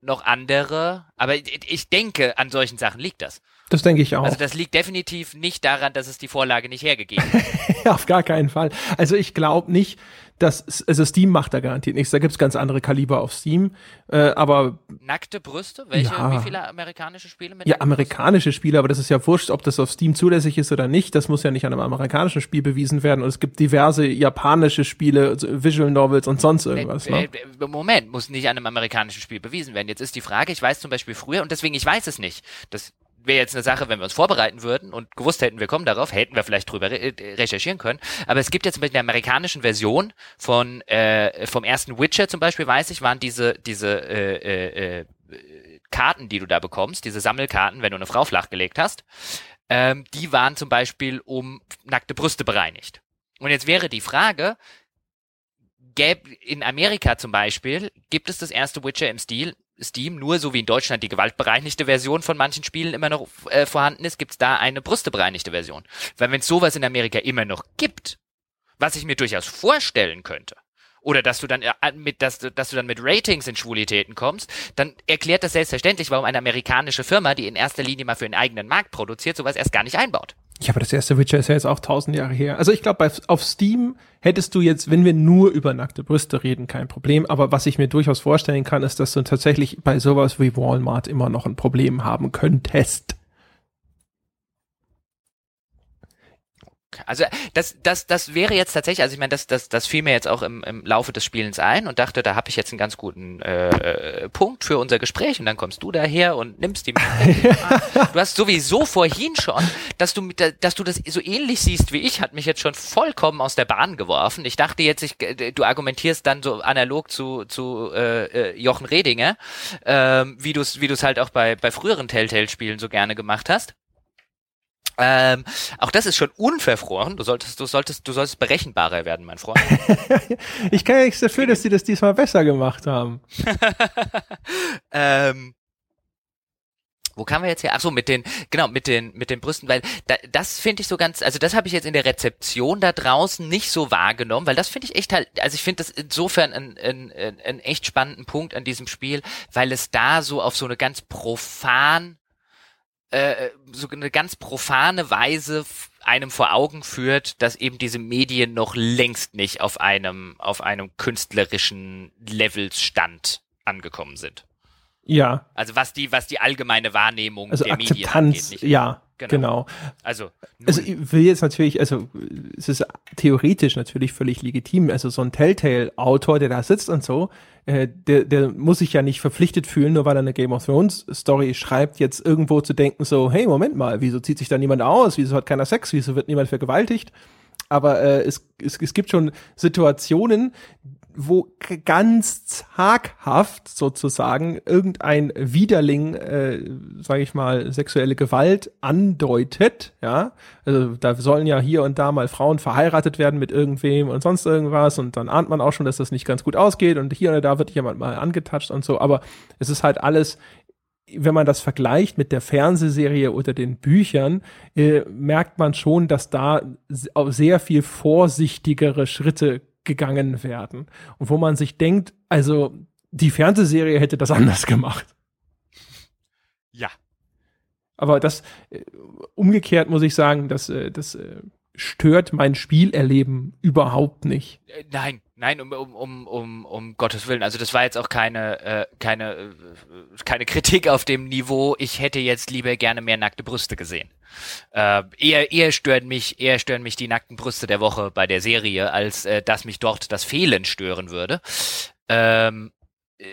B: noch andere, aber ich denke, an solchen Sachen liegt das.
A: Das denke ich auch.
B: Also das liegt definitiv nicht daran, dass es die Vorlage nicht hergegeben
A: hat. Auf gar keinen Fall. Also ich glaube nicht, dass, also Steam macht da garantiert nichts. Da gibt's ganz andere Kaliber auf Steam. Äh, aber
B: Nackte Brüste? Welche, ja. wie viele amerikanische Spiele
A: mit Ja, amerikanische Brüste? Spiele, aber das ist ja wurscht, ob das auf Steam zulässig ist oder nicht. Das muss ja nicht an einem amerikanischen Spiel bewiesen werden. Und es gibt diverse japanische Spiele, also Visual Novels und sonst irgendwas. Ne?
B: Moment, muss nicht an einem amerikanischen Spiel bewiesen werden. Jetzt ist die Frage, ich weiß zum Beispiel früher, und deswegen, ich weiß es nicht. Das wäre jetzt eine Sache, wenn wir uns vorbereiten würden und gewusst hätten, wir kommen darauf, hätten wir vielleicht drüber äh, recherchieren können. Aber es gibt jetzt mit der amerikanischen Version von äh, vom ersten Witcher zum Beispiel, weiß ich, waren diese diese äh, äh, äh, Karten, die du da bekommst, diese Sammelkarten, wenn du eine Frau flachgelegt hast, ähm, die waren zum Beispiel um nackte Brüste bereinigt. Und jetzt wäre die Frage, gäbe in Amerika zum Beispiel, gibt es das erste Witcher im Stil Steam, nur so wie in Deutschland die gewaltbereinigte Version von manchen Spielen immer noch äh, vorhanden ist, gibt's da eine brüstebereinigte Version. Weil wenn es sowas in Amerika immer noch gibt, was ich mir durchaus vorstellen könnte, oder dass du dann äh, mit, dass, dass du dann mit Ratings in Schwulitäten kommst, dann erklärt das selbstverständlich, warum eine amerikanische Firma, die in erster Linie mal für den eigenen Markt produziert, sowas erst gar nicht einbaut.
A: Ja, aber das erste Witcher ist ja jetzt auch tausend Jahre her. Also ich glaube, auf Steam hättest du jetzt, wenn wir nur über nackte Brüste reden, kein Problem. Aber was ich mir durchaus vorstellen kann, ist, dass du tatsächlich bei sowas wie Walmart immer noch ein Problem haben könntest.
B: Also das, das, das wäre jetzt tatsächlich, also ich meine, das, das, das fiel mir jetzt auch im, im Laufe des Spielens ein und dachte, da habe ich jetzt einen ganz guten äh, äh, Punkt für unser Gespräch und dann kommst du daher und nimmst die. du hast sowieso vorhin schon, dass du, dass du das so ähnlich siehst wie ich, hat mich jetzt schon vollkommen aus der Bahn geworfen. Ich dachte jetzt, ich, du argumentierst dann so analog zu, zu äh, äh Jochen Redinger, äh, wie du es wie du's halt auch bei, bei früheren Telltale-Spielen so gerne gemacht hast. Ähm, auch das ist schon unverfroren. Du solltest, du solltest, du solltest berechenbarer werden, mein Freund.
A: ich kann ja nichts dafür, dass die das diesmal besser gemacht haben.
B: ähm, wo kamen wir jetzt her? Ach so, mit den, genau, mit den, mit den Brüsten, weil da, das finde ich so ganz, also das habe ich jetzt in der Rezeption da draußen nicht so wahrgenommen, weil das finde ich echt halt, also ich finde das insofern ein, ein, ein echt spannenden Punkt an diesem Spiel, weil es da so auf so eine ganz profan äh, so eine ganz profane Weise einem vor Augen führt, dass eben diese Medien noch längst nicht auf einem auf einem künstlerischen Levelsstand angekommen sind.
A: Ja.
B: Also was die was die allgemeine Wahrnehmung
A: also
B: der
A: Akzeptanz, Medien angeht, ja. Genau. genau.
B: Also,
A: also ich will jetzt natürlich, also es ist theoretisch natürlich völlig legitim. Also so ein Telltale-Autor, der da sitzt und so, äh, der, der muss sich ja nicht verpflichtet fühlen, nur weil er eine Game of Thrones Story schreibt, jetzt irgendwo zu denken, so, hey, Moment mal, wieso zieht sich da niemand aus? Wieso hat keiner Sex? Wieso wird niemand vergewaltigt? Aber äh, es, es, es gibt schon Situationen, wo ganz zaghaft sozusagen irgendein Widerling, äh, sage ich mal, sexuelle Gewalt andeutet, ja, also da sollen ja hier und da mal Frauen verheiratet werden mit irgendwem und sonst irgendwas und dann ahnt man auch schon, dass das nicht ganz gut ausgeht und hier oder da wird jemand mal angetatscht und so, aber es ist halt alles wenn man das vergleicht mit der Fernsehserie oder den Büchern, äh, merkt man schon, dass da sehr viel vorsichtigere Schritte gegangen werden. Und wo man sich denkt, also die Fernsehserie hätte das anders gemacht.
B: Ja.
A: Aber das, äh, umgekehrt muss ich sagen, dass, äh, dass äh, stört mein Spielerleben überhaupt nicht.
B: Äh, nein, nein, um, um, um, um, um Gottes Willen. Also das war jetzt auch keine, äh, keine, äh, keine Kritik auf dem Niveau. Ich hätte jetzt lieber gerne mehr nackte Brüste gesehen. Äh, eher, eher stören mich, eher stören mich die nackten Brüste der Woche bei der Serie, als äh, dass mich dort das Fehlen stören würde. Ähm, äh,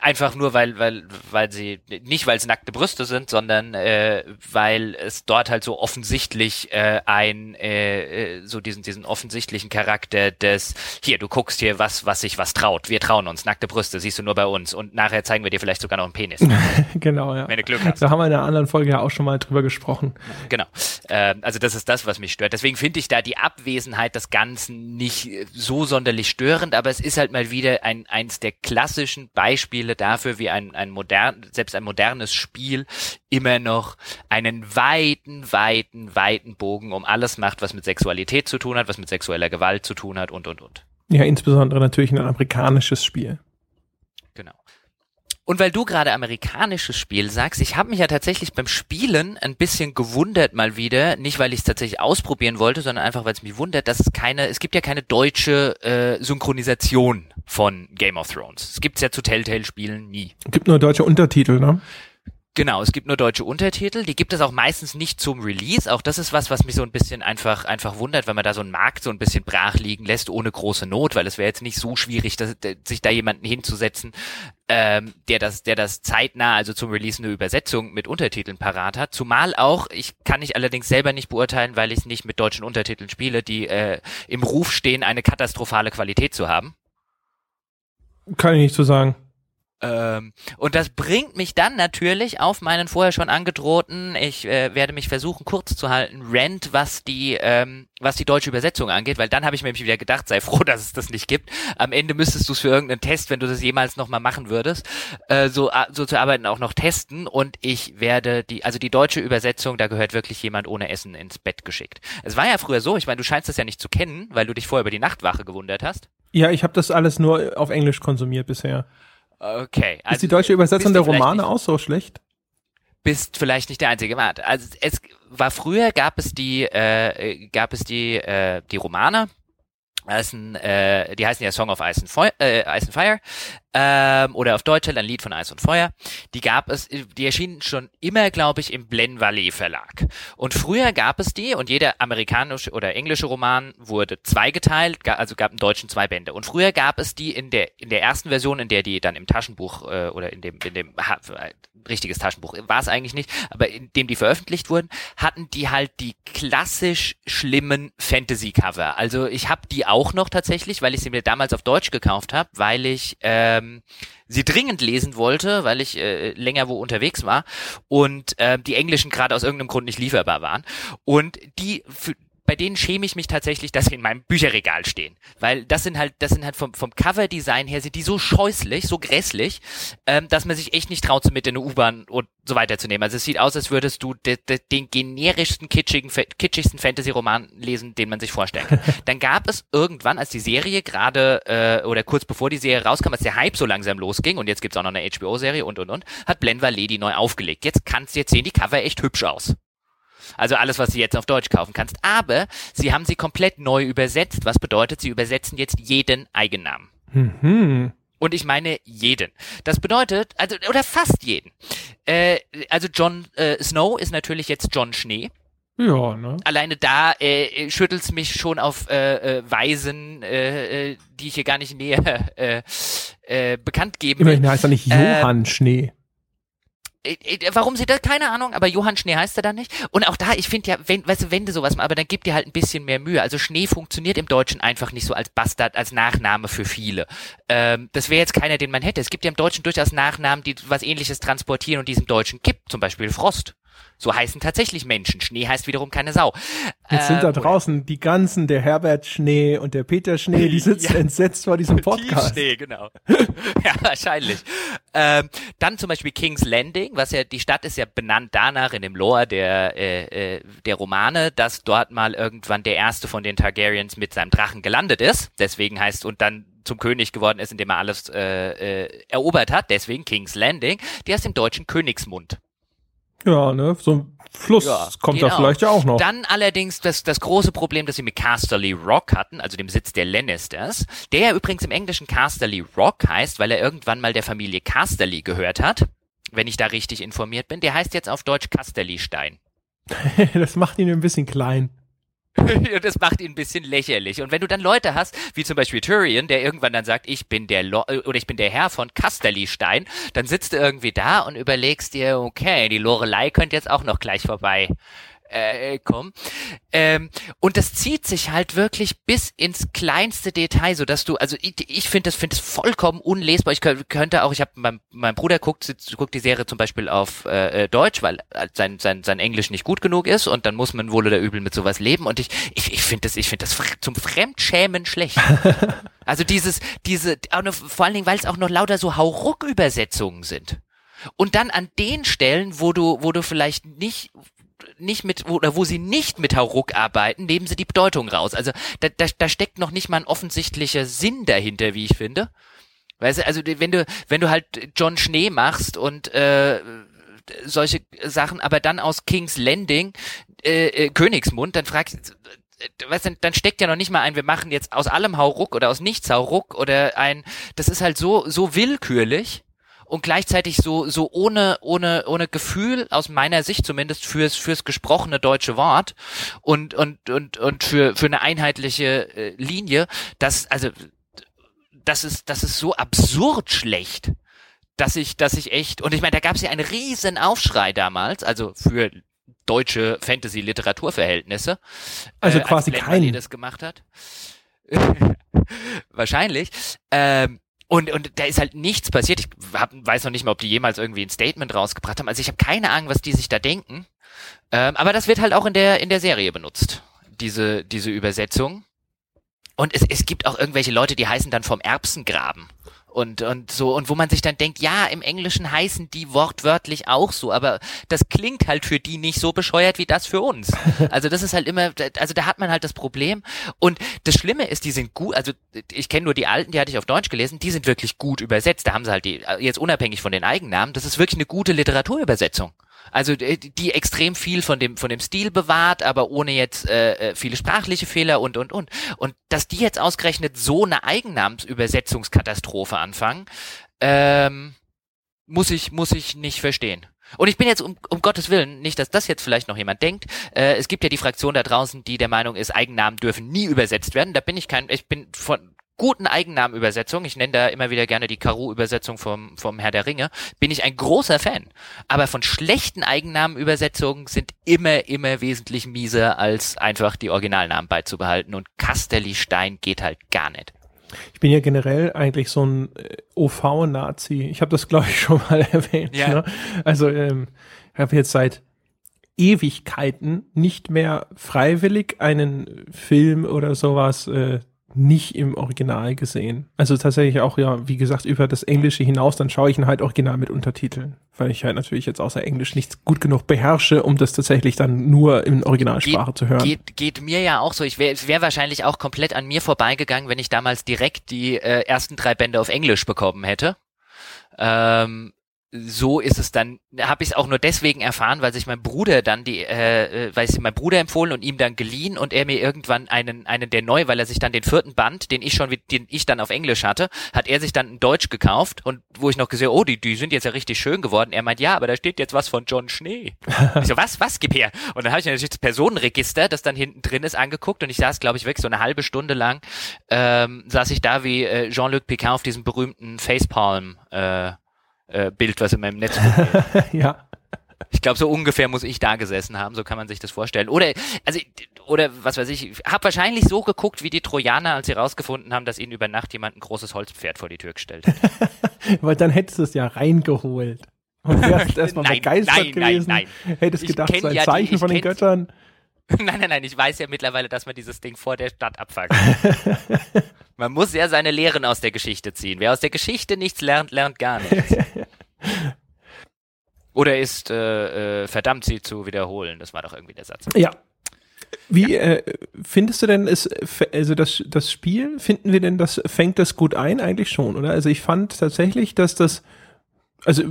B: einfach nur weil weil weil sie nicht weil es nackte Brüste sind, sondern äh, weil es dort halt so offensichtlich äh, ein äh, äh, so diesen diesen offensichtlichen Charakter des hier du guckst hier was was sich was traut. Wir trauen uns nackte Brüste siehst du nur bei uns und nachher zeigen wir dir vielleicht sogar noch einen Penis.
A: genau ja.
B: Wenn du Glück hast.
A: Da haben wir in einer anderen Folge ja auch schon mal drüber gesprochen.
B: Genau. Äh, also das ist das was mich stört. Deswegen finde ich da die Abwesenheit des Ganzen nicht so sonderlich störend, aber es ist halt mal wieder ein eins der klassischen Beispiele Beispiele dafür, wie ein, ein modern, selbst ein modernes Spiel immer noch einen weiten, weiten, weiten Bogen um alles macht, was mit Sexualität zu tun hat, was mit sexueller Gewalt zu tun hat und, und, und.
A: Ja, insbesondere natürlich ein amerikanisches Spiel.
B: Und weil du gerade amerikanisches Spiel sagst, ich habe mich ja tatsächlich beim Spielen ein bisschen gewundert mal wieder, nicht weil ich es tatsächlich ausprobieren wollte, sondern einfach weil es mich wundert, dass es keine, es gibt ja keine deutsche äh, Synchronisation von Game of Thrones. Es gibt's ja zu Telltale-Spielen nie.
A: Es gibt nur deutsche Untertitel, ne?
B: Genau, es gibt nur deutsche Untertitel. Die gibt es auch meistens nicht zum Release. Auch das ist was, was mich so ein bisschen einfach, einfach wundert, wenn man da so einen Markt so ein bisschen brach liegen lässt, ohne große Not, weil es wäre jetzt nicht so schwierig, dass, sich da jemanden hinzusetzen, ähm, der das, der das zeitnah, also zum Release eine Übersetzung mit Untertiteln parat hat. Zumal auch, ich kann ich allerdings selber nicht beurteilen, weil ich nicht mit deutschen Untertiteln spiele, die äh, im Ruf stehen, eine katastrophale Qualität zu haben.
A: Kann ich nicht so sagen.
B: Ähm, und das bringt mich dann natürlich auf meinen vorher schon angedrohten, ich äh, werde mich versuchen kurz zu halten, Rant, was die, ähm, was die deutsche Übersetzung angeht, weil dann habe ich mir wieder gedacht, sei froh, dass es das nicht gibt. Am Ende müsstest du es für irgendeinen Test, wenn du das jemals nochmal machen würdest, äh, so, so zu arbeiten auch noch testen und ich werde die, also die deutsche Übersetzung, da gehört wirklich jemand ohne Essen ins Bett geschickt. Es war ja früher so, ich meine, du scheinst das ja nicht zu kennen, weil du dich vorher über die Nachtwache gewundert hast.
A: Ja, ich habe das alles nur auf Englisch konsumiert bisher.
B: Okay.
A: Also ist die deutsche Übersetzung der Romane auch so schlecht?
B: Bist vielleicht nicht der einzige. Warte, also es war früher gab es die äh, gab es die äh, die Romane. Das ein, äh, die heißen ja Song of Ice and, Feu äh, Ice and Fire ähm, oder auf Deutsch halt ein Lied von Eis und Feuer. Die gab es, die erschienen schon immer, glaube ich, im Blen Valley Verlag. Und früher gab es die und jeder amerikanische oder englische Roman wurde zweigeteilt, also gab im Deutschen zwei Bände. Und früher gab es die in der in der ersten Version, in der die dann im Taschenbuch äh, oder in dem in dem ha, richtiges Taschenbuch war es eigentlich nicht, aber in dem die veröffentlicht wurden, hatten die halt die klassisch schlimmen Fantasy Cover. Also ich habe die auch noch tatsächlich, weil ich sie mir damals auf Deutsch gekauft habe, weil ich ähm, ähm, sie dringend lesen wollte, weil ich äh, länger wo unterwegs war und äh, die englischen gerade aus irgendeinem Grund nicht lieferbar waren. Und die für, bei denen schäme ich mich tatsächlich, dass sie in meinem Bücherregal stehen. Weil das sind halt, das sind halt vom, vom Cover-Design her sind die so scheußlich, so grässlich, ähm, dass man sich echt nicht traut, sie mit in eine U-Bahn und so weiter zu nehmen. Also es sieht aus, als würdest du de, de, den generischsten, kitschigen, kitschigsten Fantasy-Roman lesen, den man sich vorstellen kann. Dann gab es irgendwann, als die Serie gerade, äh, oder kurz bevor die Serie rauskam, als der Hype so langsam losging, und jetzt gibt's auch noch eine HBO-Serie und und und, hat Blen Lady neu aufgelegt. Jetzt kannst jetzt sehen die Cover echt hübsch aus. Also alles, was du jetzt auf Deutsch kaufen kannst. Aber sie haben sie komplett neu übersetzt. Was bedeutet, sie übersetzen jetzt jeden Eigennamen. Mhm. Und ich meine jeden. Das bedeutet, also, oder fast jeden. Äh, also John äh, Snow ist natürlich jetzt John Schnee.
A: Ja, ne?
B: Alleine da äh, schüttelt's mich schon auf äh, äh, Weisen, äh, äh, die ich hier gar nicht näher äh, äh, bekannt geben
A: will. Immerhin heißt er nicht Johann äh, Schnee.
B: Äh, äh, warum sie das? Keine Ahnung, aber Johann Schnee heißt er dann nicht. Und auch da, ich finde ja, wenn, weißt du, wenn du sowas machst, aber dann gib dir halt ein bisschen mehr Mühe. Also Schnee funktioniert im Deutschen einfach nicht so als Bastard, als Nachname für viele. Ähm, das wäre jetzt keiner, den man hätte. Es gibt ja im Deutschen durchaus Nachnamen, die was ähnliches transportieren und die Deutschen gibt. Zum Beispiel Frost. So heißen tatsächlich Menschen. Schnee heißt wiederum keine Sau.
A: Jetzt sind da ähm, draußen die ganzen, der Herbert Schnee und der Peter Schnee, die sitzen ja. entsetzt vor diesem Podcast.
B: Schnee, genau. ja, wahrscheinlich. Ähm, dann zum Beispiel King's Landing, was ja, die Stadt ist ja benannt danach in dem Lore der, äh, äh, der Romane, dass dort mal irgendwann der erste von den Targaryens mit seinem Drachen gelandet ist. Deswegen heißt, und dann zum König geworden ist, indem er alles äh, äh, erobert hat. Deswegen King's Landing. Die heißt im Deutschen Königsmund.
A: Ja, ne, so ein Fluss ja, kommt genau. da vielleicht ja auch noch.
B: Dann allerdings das, das große Problem, das sie mit Casterly Rock hatten, also dem Sitz der Lannisters, der ja übrigens im Englischen Casterly Rock heißt, weil er irgendwann mal der Familie Casterly gehört hat, wenn ich da richtig informiert bin. Der heißt jetzt auf Deutsch Casterly Stein.
A: das macht ihn ein bisschen klein.
B: das macht ihn ein bisschen lächerlich. Und wenn du dann Leute hast, wie zum Beispiel Tyrion, der irgendwann dann sagt, ich bin der Lo oder ich bin der Herr von Casterly-Stein, dann sitzt du irgendwie da und überlegst dir, okay, die Lorelei könnte jetzt auch noch gleich vorbei äh, kommen. Ähm, und das zieht sich halt wirklich bis ins kleinste Detail, so dass du, also ich, ich finde das, finde es vollkommen unlesbar. Ich könnte auch, ich habe mein, mein Bruder guckt, guckt die Serie zum Beispiel auf äh, äh Deutsch, weil äh, sein, sein, sein Englisch nicht gut genug ist und dann muss man wohl oder übel mit sowas leben. Und ich, ich, ich finde das, ich finde das zum Fremdschämen schlecht. also dieses, diese, vor allen Dingen, weil es auch noch lauter so Hauruck-Übersetzungen sind. Und dann an den Stellen, wo du, wo du vielleicht nicht, nicht mit, oder wo sie nicht mit Hauruck arbeiten, nehmen sie die Bedeutung raus. Also da, da, da steckt noch nicht mal ein offensichtlicher Sinn dahinter, wie ich finde. Weißt du, also wenn du, wenn du halt John Schnee machst und äh, solche Sachen, aber dann aus King's Landing äh, äh, Königsmund, dann fragst du, weißt du, dann steckt ja noch nicht mal ein, wir machen jetzt aus allem Hauruck oder aus nichts Hauruck oder ein, das ist halt so, so willkürlich und gleichzeitig so so ohne ohne ohne Gefühl aus meiner Sicht zumindest fürs fürs gesprochene deutsche Wort und und und und für für eine einheitliche äh, Linie, das also das ist das ist so absurd schlecht, dass ich dass ich echt und ich meine, da gab es ja einen riesen Aufschrei damals, also für deutsche Fantasy-Literaturverhältnisse.
A: Also äh, quasi kein.
B: das gemacht hat. Wahrscheinlich. Ähm, und, und da ist halt nichts passiert. Ich hab, weiß noch nicht mal, ob die jemals irgendwie ein Statement rausgebracht haben. Also ich habe keine Ahnung, was die sich da denken. Ähm, aber das wird halt auch in der, in der Serie benutzt, diese, diese Übersetzung. Und es, es gibt auch irgendwelche Leute, die heißen dann vom Erbsengraben und, und so, und wo man sich dann denkt, ja, im Englischen heißen die wortwörtlich auch so, aber das klingt halt für die nicht so bescheuert wie das für uns. Also das ist halt immer, also da hat man halt das Problem. Und das Schlimme ist, die sind gut, also ich kenne nur die alten, die hatte ich auf Deutsch gelesen, die sind wirklich gut übersetzt. Da haben sie halt die, jetzt unabhängig von den Eigennamen, das ist wirklich eine gute Literaturübersetzung. Also äh, die extrem viel von dem von dem Stil bewahrt, aber ohne jetzt äh, äh, viele sprachliche Fehler und und und und dass die jetzt ausgerechnet so eine Eigennamensübersetzungskatastrophe anfangen, ähm, muss ich muss ich nicht verstehen. Und ich bin jetzt um, um Gottes Willen, nicht, dass das jetzt vielleicht noch jemand denkt, äh, es gibt ja die Fraktion da draußen, die der Meinung ist, Eigennamen dürfen nie übersetzt werden. Da bin ich kein, ich bin von guten Eigennamenübersetzung, ich nenne da immer wieder gerne die Karu-Übersetzung vom, vom Herr der Ringe, bin ich ein großer Fan. Aber von schlechten Eigennamenübersetzungen sind immer, immer wesentlich mieser, als einfach die Originalnamen beizubehalten. Und Casterly Stein geht halt gar nicht.
A: Ich bin ja generell eigentlich so ein äh, OV-Nazi. Ich habe das, glaube ich, schon mal erwähnt. Ja. Ne? Also ähm, ich habe jetzt seit Ewigkeiten nicht mehr freiwillig einen Film oder sowas äh, nicht im Original gesehen. Also tatsächlich auch, ja, wie gesagt, über das Englische hinaus, dann schaue ich ihn halt original mit Untertiteln. Weil ich halt natürlich jetzt außer Englisch nichts gut genug beherrsche, um das tatsächlich dann nur in Originalsprache
B: geht,
A: zu hören.
B: Geht, geht mir ja auch so. Ich wäre wär wahrscheinlich auch komplett an mir vorbeigegangen, wenn ich damals direkt die äh, ersten drei Bände auf Englisch bekommen hätte. Ähm, so ist es dann, habe ich es auch nur deswegen erfahren, weil sich mein Bruder dann die, äh, äh weil ich mein Bruder empfohlen und ihm dann geliehen und er mir irgendwann einen, einen der neu, weil er sich dann den vierten Band, den ich schon, den ich dann auf Englisch hatte, hat er sich dann in Deutsch gekauft und wo ich noch gesehen, oh, die, die sind jetzt ja richtig schön geworden. Er meint, ja, aber da steht jetzt was von John Schnee. ich so, was, was, gib her? Und dann habe ich natürlich das Personenregister, das dann hinten drin ist, angeguckt und ich saß, glaube ich, wirklich so eine halbe Stunde lang, ähm, saß ich da wie äh, Jean-Luc Picard auf diesem berühmten Facepalm, äh, äh, Bild, was in meinem Netz
A: Ja.
B: Ich glaube, so ungefähr muss ich da gesessen haben, so kann man sich das vorstellen. Oder, also, oder was weiß ich, habe wahrscheinlich so geguckt wie die Trojaner, als sie rausgefunden haben, dass ihnen über Nacht jemand ein großes Holzpferd vor die Tür gestellt hat.
A: Weil dann hättest du es ja reingeholt. Und wärst erstmal begeistert nein, gewesen. Nein, nein. Hättest ich gedacht, so ein ja Zeichen die, von den Göttern.
B: Nein, nein, nein, ich weiß ja mittlerweile, dass man dieses Ding vor der Stadt abfangen Man muss ja seine Lehren aus der Geschichte ziehen. Wer aus der Geschichte nichts lernt, lernt gar nichts. Oder ist äh, äh, verdammt, sie zu wiederholen. Das war doch irgendwie der Satz.
A: Ja. Wie ja. Äh, findest du denn es, also das, das Spiel, finden wir denn, das fängt das gut ein? Eigentlich schon, oder? Also ich fand tatsächlich, dass das also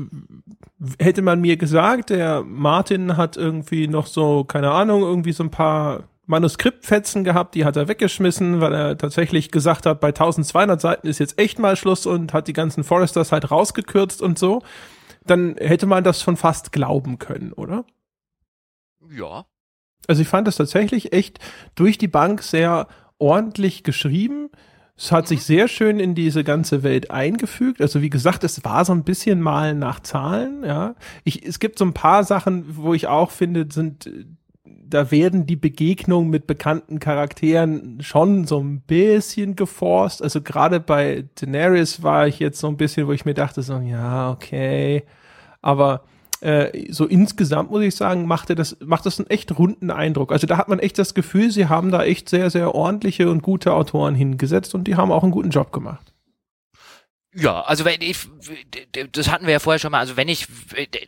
A: hätte man mir gesagt, der Martin hat irgendwie noch so, keine Ahnung, irgendwie so ein paar Manuskriptfetzen gehabt, die hat er weggeschmissen, weil er tatsächlich gesagt hat, bei 1200 Seiten ist jetzt echt mal Schluss und hat die ganzen Foresters halt rausgekürzt und so, dann hätte man das schon fast glauben können, oder?
B: Ja.
A: Also ich fand das tatsächlich echt durch die Bank sehr ordentlich geschrieben. Es hat sich sehr schön in diese ganze Welt eingefügt. Also wie gesagt, es war so ein bisschen mal nach Zahlen, ja. Ich, es gibt so ein paar Sachen, wo ich auch finde, sind, da werden die Begegnungen mit bekannten Charakteren schon so ein bisschen geforst. Also gerade bei Daenerys war ich jetzt so ein bisschen, wo ich mir dachte, so, ja, okay. Aber äh, so insgesamt muss ich sagen, macht das, macht das einen echt runden Eindruck. Also da hat man echt das Gefühl, sie haben da echt sehr, sehr ordentliche und gute Autoren hingesetzt und die haben auch einen guten Job gemacht.
B: Ja, also wenn ich, das hatten wir ja vorher schon mal, also wenn ich,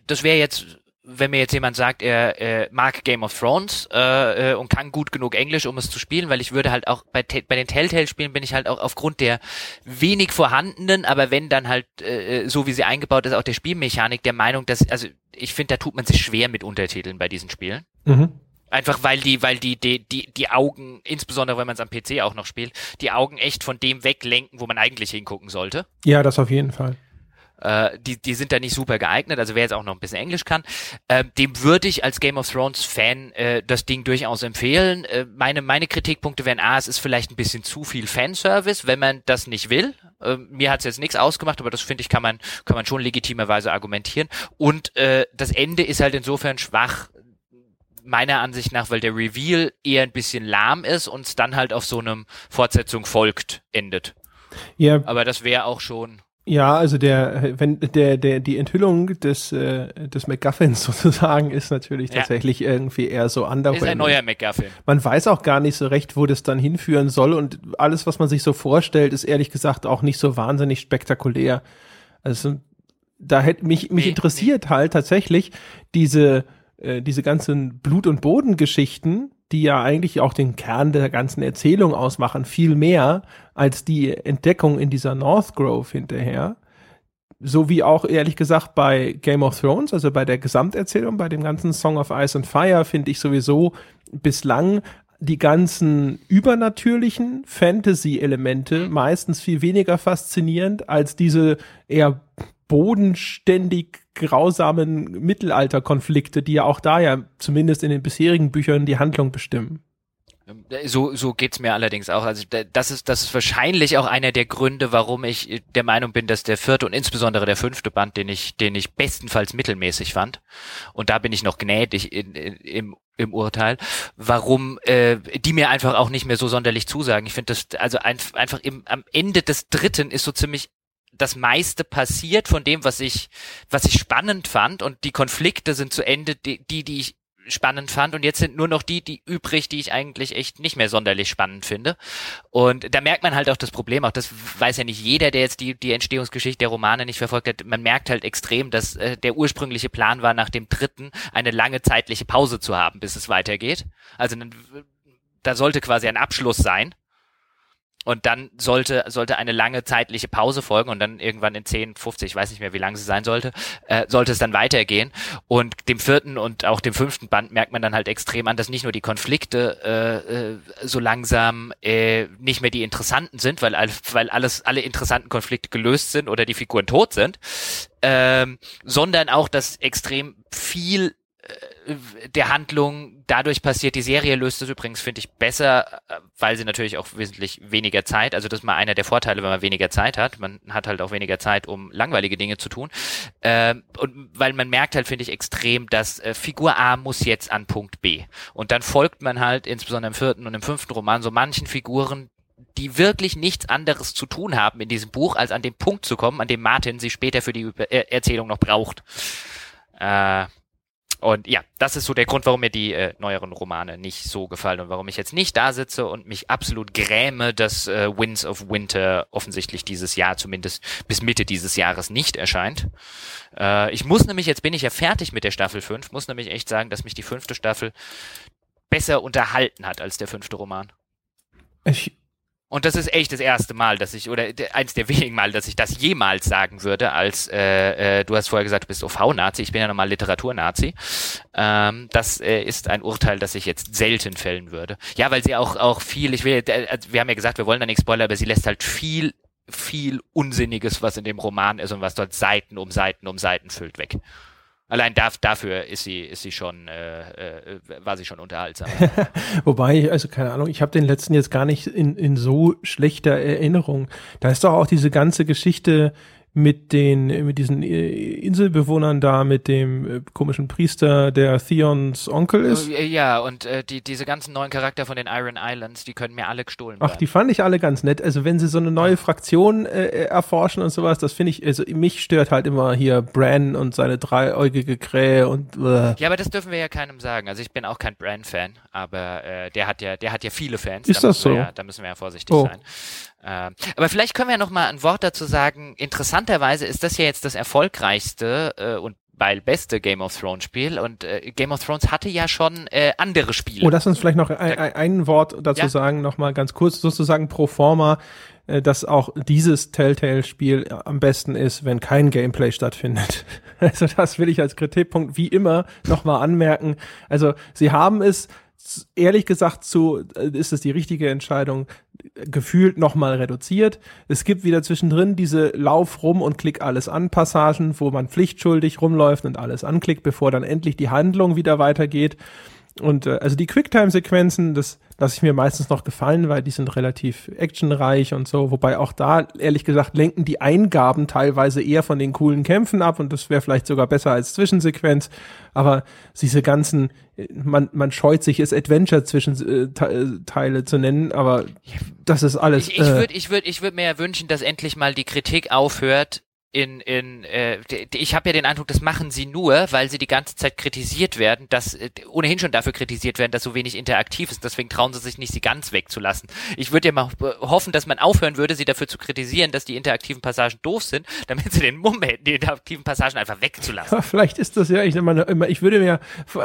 B: das wäre jetzt wenn mir jetzt jemand sagt, er äh, mag Game of Thrones äh, äh, und kann gut genug Englisch, um es zu spielen, weil ich würde halt auch bei, bei den Telltale-Spielen bin ich halt auch aufgrund der wenig vorhandenen, aber wenn dann halt äh, so wie sie eingebaut ist, auch der Spielmechanik der Meinung, dass, also ich finde, da tut man sich schwer mit Untertiteln bei diesen Spielen. Mhm. Einfach weil die, weil die, die, die, die Augen, insbesondere wenn man es am PC auch noch spielt, die Augen echt von dem weglenken, wo man eigentlich hingucken sollte.
A: Ja, das auf jeden Fall.
B: Äh, die, die sind da nicht super geeignet, also wer jetzt auch noch ein bisschen Englisch kann, äh, dem würde ich als Game of Thrones Fan äh, das Ding durchaus empfehlen. Äh, meine, meine Kritikpunkte wären, A, es ist vielleicht ein bisschen zu viel Fanservice, wenn man das nicht will. Äh, mir hat es jetzt nichts ausgemacht, aber das finde ich, kann man, kann man schon legitimerweise argumentieren. Und äh, das Ende ist halt insofern schwach, meiner Ansicht nach, weil der Reveal eher ein bisschen lahm ist und es dann halt auf so einem Fortsetzung folgt, endet. Ja. Aber das wäre auch schon
A: ja, also der, wenn der, der, die Enthüllung des, äh, des MacGuffins sozusagen ist natürlich ja. tatsächlich irgendwie eher so underwhelming. Ist
B: ein neuer MacGuffin.
A: Man weiß auch gar nicht so recht, wo das dann hinführen soll und alles, was man sich so vorstellt, ist ehrlich gesagt auch nicht so wahnsinnig spektakulär. Also da hätte mich, mich nee, interessiert nee. halt tatsächlich diese, äh, diese ganzen Blut- und Bodengeschichten, die ja eigentlich auch den Kern der ganzen Erzählung ausmachen, viel mehr als die Entdeckung in dieser North Grove hinterher. So wie auch ehrlich gesagt bei Game of Thrones, also bei der Gesamterzählung, bei dem ganzen Song of Ice and Fire, finde ich sowieso bislang die ganzen übernatürlichen Fantasy-Elemente meistens viel weniger faszinierend als diese eher bodenständig grausamen Mittelalterkonflikte, die ja auch da ja zumindest in den bisherigen Büchern die Handlung bestimmen.
B: So, so geht's mir allerdings auch. Also das ist, das ist wahrscheinlich auch einer der Gründe, warum ich der Meinung bin, dass der vierte und insbesondere der fünfte Band, den ich, den ich bestenfalls mittelmäßig fand, und da bin ich noch gnädig in, in, im im Urteil, warum äh, die mir einfach auch nicht mehr so sonderlich zusagen. Ich finde das, also ein, einfach im, am Ende des dritten ist so ziemlich das meiste passiert von dem, was ich, was ich spannend fand und die Konflikte sind zu Ende, die, die, ich spannend fand und jetzt sind nur noch die, die übrig, die ich eigentlich echt nicht mehr sonderlich spannend finde. Und da merkt man halt auch das Problem, auch das weiß ja nicht jeder, der jetzt die, die Entstehungsgeschichte der Romane nicht verfolgt hat. Man merkt halt extrem, dass äh, der ursprüngliche Plan war, nach dem dritten eine lange zeitliche Pause zu haben, bis es weitergeht. Also da sollte quasi ein Abschluss sein. Und dann sollte, sollte eine lange zeitliche Pause folgen und dann irgendwann in 10, 50, ich weiß nicht mehr, wie lang sie sein sollte, äh, sollte es dann weitergehen. Und dem vierten und auch dem fünften Band merkt man dann halt extrem an, dass nicht nur die Konflikte äh, äh, so langsam äh, nicht mehr die interessanten sind, weil, weil alles, alle interessanten Konflikte gelöst sind oder die Figuren tot sind, ähm, sondern auch, dass extrem viel der Handlung dadurch passiert. Die Serie löst es übrigens, finde ich, besser, äh, weil sie natürlich auch wesentlich weniger Zeit, also das ist mal einer der Vorteile, wenn man weniger Zeit hat. Man hat halt auch weniger Zeit, um langweilige Dinge zu tun. Ähm, und weil man merkt halt, finde ich, extrem, dass äh, Figur A muss jetzt an Punkt B. Und dann folgt man halt, insbesondere im vierten und im fünften Roman, so manchen Figuren, die wirklich nichts anderes zu tun haben in diesem Buch, als an den Punkt zu kommen, an dem Martin sie später für die Erzählung noch braucht. Äh, und ja, das ist so der Grund, warum mir die äh, neueren Romane nicht so gefallen und warum ich jetzt nicht da sitze und mich absolut gräme, dass äh, Winds of Winter offensichtlich dieses Jahr, zumindest bis Mitte dieses Jahres, nicht erscheint. Äh, ich muss nämlich, jetzt bin ich ja fertig mit der Staffel 5, muss nämlich echt sagen, dass mich die fünfte Staffel besser unterhalten hat als der fünfte Roman.
A: Ich
B: Und das ist echt das erste Mal, dass ich, oder eins der wenigen Mal, dass ich das jemals sagen würde, als äh, äh, du hast vorher gesagt, du bist OV-Nazi, ich bin ja nochmal Literatur-Nazi. Ähm, das äh, ist ein Urteil, das ich jetzt selten fällen würde. Ja, weil sie auch, auch viel, ich will, äh, wir haben ja gesagt, wir wollen da nichts spoilern, aber sie lässt halt viel, viel Unsinniges, was in dem Roman ist und was dort Seiten um Seiten um Seiten füllt, weg. Allein da, dafür ist sie, ist sie schon, äh, äh, war sie schon unterhaltsam.
A: Wobei, also keine Ahnung, ich habe den letzten jetzt gar nicht in, in so schlechter Erinnerung. Da ist doch auch diese ganze Geschichte mit den, mit diesen äh, Inselbewohnern da, mit dem äh, komischen Priester, der Theons Onkel ist.
B: Äh, ja, und äh, die, diese ganzen neuen Charakter von den Iron Islands, die können mir alle gestohlen werden.
A: Ach, die fand ich alle ganz nett. Also wenn sie so eine neue Fraktion äh, erforschen und sowas, das finde ich, also mich stört halt immer hier Bran und seine dreieugige Krähe und
B: äh. Ja, aber das dürfen wir ja keinem sagen. Also ich bin auch kein Bran-Fan, aber äh, der hat ja, der hat ja viele Fans.
A: Ist da das so?
B: Ja, da müssen wir ja vorsichtig oh. sein. Ähm, aber vielleicht können wir noch mal ein Wort dazu sagen. Interessanterweise ist das ja jetzt das erfolgreichste äh, und weil beste Game of Thrones Spiel und äh, Game of Thrones hatte ja schon äh, andere Spiele.
A: Oh, lass uns vielleicht noch ein, ein, ein Wort dazu ja. sagen, noch mal ganz kurz sozusagen pro forma, äh, dass auch dieses Telltale-Spiel am besten ist, wenn kein Gameplay stattfindet. Also das will ich als Kritikpunkt wie immer noch mal anmerken. Also sie haben es ehrlich gesagt zu, äh, ist es die richtige Entscheidung, gefühlt nochmal reduziert. Es gibt wieder zwischendrin diese Lauf rum und klick alles an Passagen, wo man pflichtschuldig rumläuft und alles anklickt, bevor dann endlich die Handlung wieder weitergeht. Und äh, also die Quicktime-Sequenzen, das lasse ich mir meistens noch gefallen, weil die sind relativ actionreich und so. Wobei auch da, ehrlich gesagt, lenken die Eingaben teilweise eher von den coolen Kämpfen ab und das wäre vielleicht sogar besser als Zwischensequenz. Aber diese ganzen, man, man scheut sich es Adventure-Zwischenteile zu nennen, aber das ist alles.
B: Ich, ich äh, würde ich würd, ich würd mir ja wünschen, dass endlich mal die Kritik aufhört, in, in äh, ich habe ja den Eindruck, das machen sie nur, weil sie die ganze Zeit kritisiert werden, dass äh, ohnehin schon dafür kritisiert werden, dass so wenig interaktiv ist. Deswegen trauen sie sich nicht, sie ganz wegzulassen. Ich würde ja mal hoffen, dass man aufhören würde, sie dafür zu kritisieren, dass die interaktiven Passagen doof sind, damit sie den Mumm hätten, die interaktiven Passagen einfach wegzulassen.
A: Ja, vielleicht ist das ja, ich, immer, ich würde mir äh,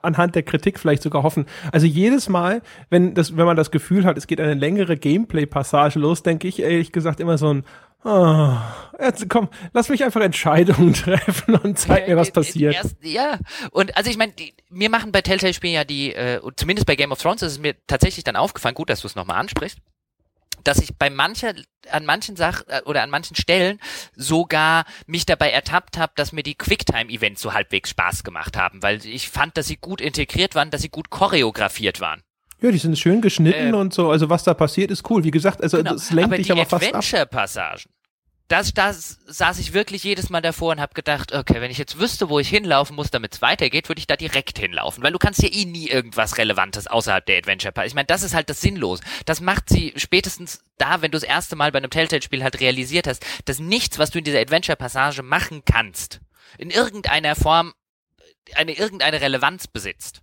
A: anhand der Kritik vielleicht sogar hoffen. Also jedes Mal, wenn das, wenn man das Gefühl hat, es geht eine längere Gameplay-Passage los, denke ich ehrlich gesagt immer so ein Oh, jetzt, komm, lass mich einfach Entscheidungen treffen und zeig mir, was passiert. Erst,
B: ja, und also ich meine, mir machen bei Telltale-Spielen ja die, äh, zumindest bei Game of Thrones ist es mir tatsächlich dann aufgefallen, gut, dass du es nochmal ansprichst, dass ich bei mancher, an manchen Sachen äh, oder an manchen Stellen sogar mich dabei ertappt habe, dass mir die Quicktime-Events so halbwegs Spaß gemacht haben, weil ich fand, dass sie gut integriert waren, dass sie gut choreografiert waren.
A: Ja, die sind schön geschnitten äh, und so. Also was da passiert, ist cool. Wie gesagt, also genau, das lenkt aber dich aber fast ab.
B: Adventure-Passagen. Das, das saß ich wirklich jedes Mal davor und habe gedacht, okay, wenn ich jetzt wüsste, wo ich hinlaufen muss, damit es weitergeht, würde ich da direkt hinlaufen, weil du kannst ja eh nie irgendwas Relevantes außerhalb der Adventure Pass. Ich meine, das ist halt das Sinnlos. Das macht sie spätestens da, wenn du das erste Mal bei einem Telltale-Spiel halt realisiert hast, dass nichts, was du in dieser Adventure Passage machen kannst, in irgendeiner Form eine irgendeine Relevanz besitzt.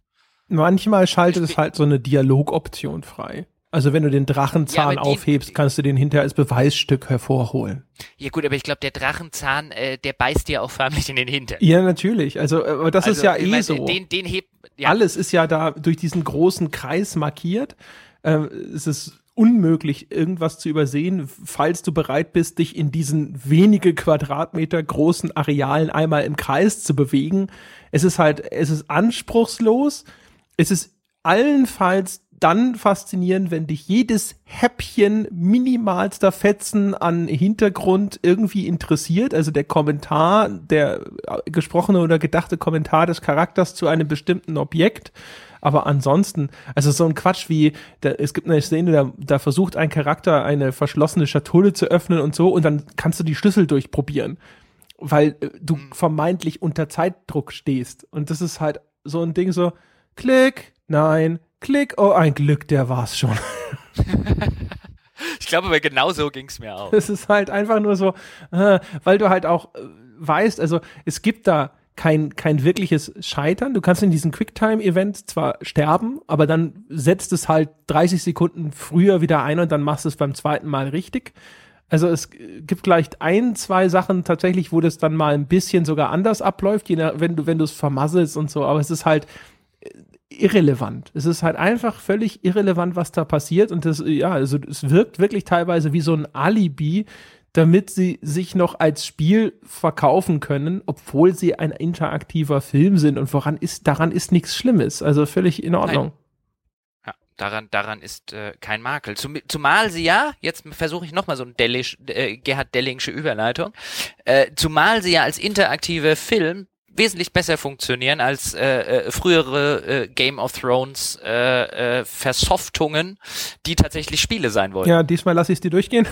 A: Manchmal schaltet es halt so eine Dialogoption frei. Also wenn du den Drachenzahn ja, aufhebst, kannst du den hinterher als Beweisstück hervorholen.
B: Ja gut, aber ich glaube, der Drachenzahn, äh, der beißt dir auch förmlich in den Hintern.
A: Ja, natürlich. Also, äh, aber das also, ist ja eh mein, so.
B: Den, den hebt, ja.
A: Alles ist ja da durch diesen großen Kreis markiert. Äh, es ist unmöglich, irgendwas zu übersehen, falls du bereit bist, dich in diesen wenige Quadratmeter großen Arealen einmal im Kreis zu bewegen. Es ist halt, es ist anspruchslos es ist allenfalls dann faszinierend, wenn dich jedes Häppchen minimalster Fetzen an Hintergrund irgendwie interessiert. Also der Kommentar, der gesprochene oder gedachte Kommentar des Charakters zu einem bestimmten Objekt. Aber ansonsten, also so ein Quatsch wie, da, es gibt eine Szene, da, da versucht ein Charakter eine verschlossene Schatulle zu öffnen und so und dann kannst du die Schlüssel durchprobieren. Weil äh, du hm. vermeintlich unter Zeitdruck stehst. Und das ist halt so ein Ding so, Klick, nein, Klick, oh, ein Glück, der war's schon.
B: ich glaube, aber genau so ging's mir auch.
A: Es ist halt einfach nur so, äh, weil du halt auch äh, weißt, also es gibt da kein, kein wirkliches Scheitern. Du kannst in diesem Quicktime-Event zwar sterben, aber dann setzt es halt 30 Sekunden früher wieder ein und dann machst du es beim zweiten Mal richtig. Also es gibt vielleicht ein, zwei Sachen tatsächlich, wo das dann mal ein bisschen sogar anders abläuft, je nach, wenn du, wenn du es vermasselst und so, aber es ist halt, irrelevant. Es ist halt einfach völlig irrelevant, was da passiert. Und das, ja, also es wirkt wirklich teilweise wie so ein Alibi, damit sie sich noch als Spiel verkaufen können, obwohl sie ein interaktiver Film sind. Und woran ist, daran ist nichts Schlimmes. Also völlig in Ordnung. Nein.
B: Ja, daran, daran ist äh, kein Makel. Zum, zumal sie ja, jetzt versuche ich nochmal so eine Dellisch, äh, Gerhard Dellingsche Überleitung, äh, zumal sie ja als interaktive Film wesentlich besser funktionieren als äh, äh, frühere äh, Game of Thrones äh, äh, Versoftungen, die tatsächlich Spiele sein wollen.
A: Ja, diesmal lasse ich es dir durchgehen.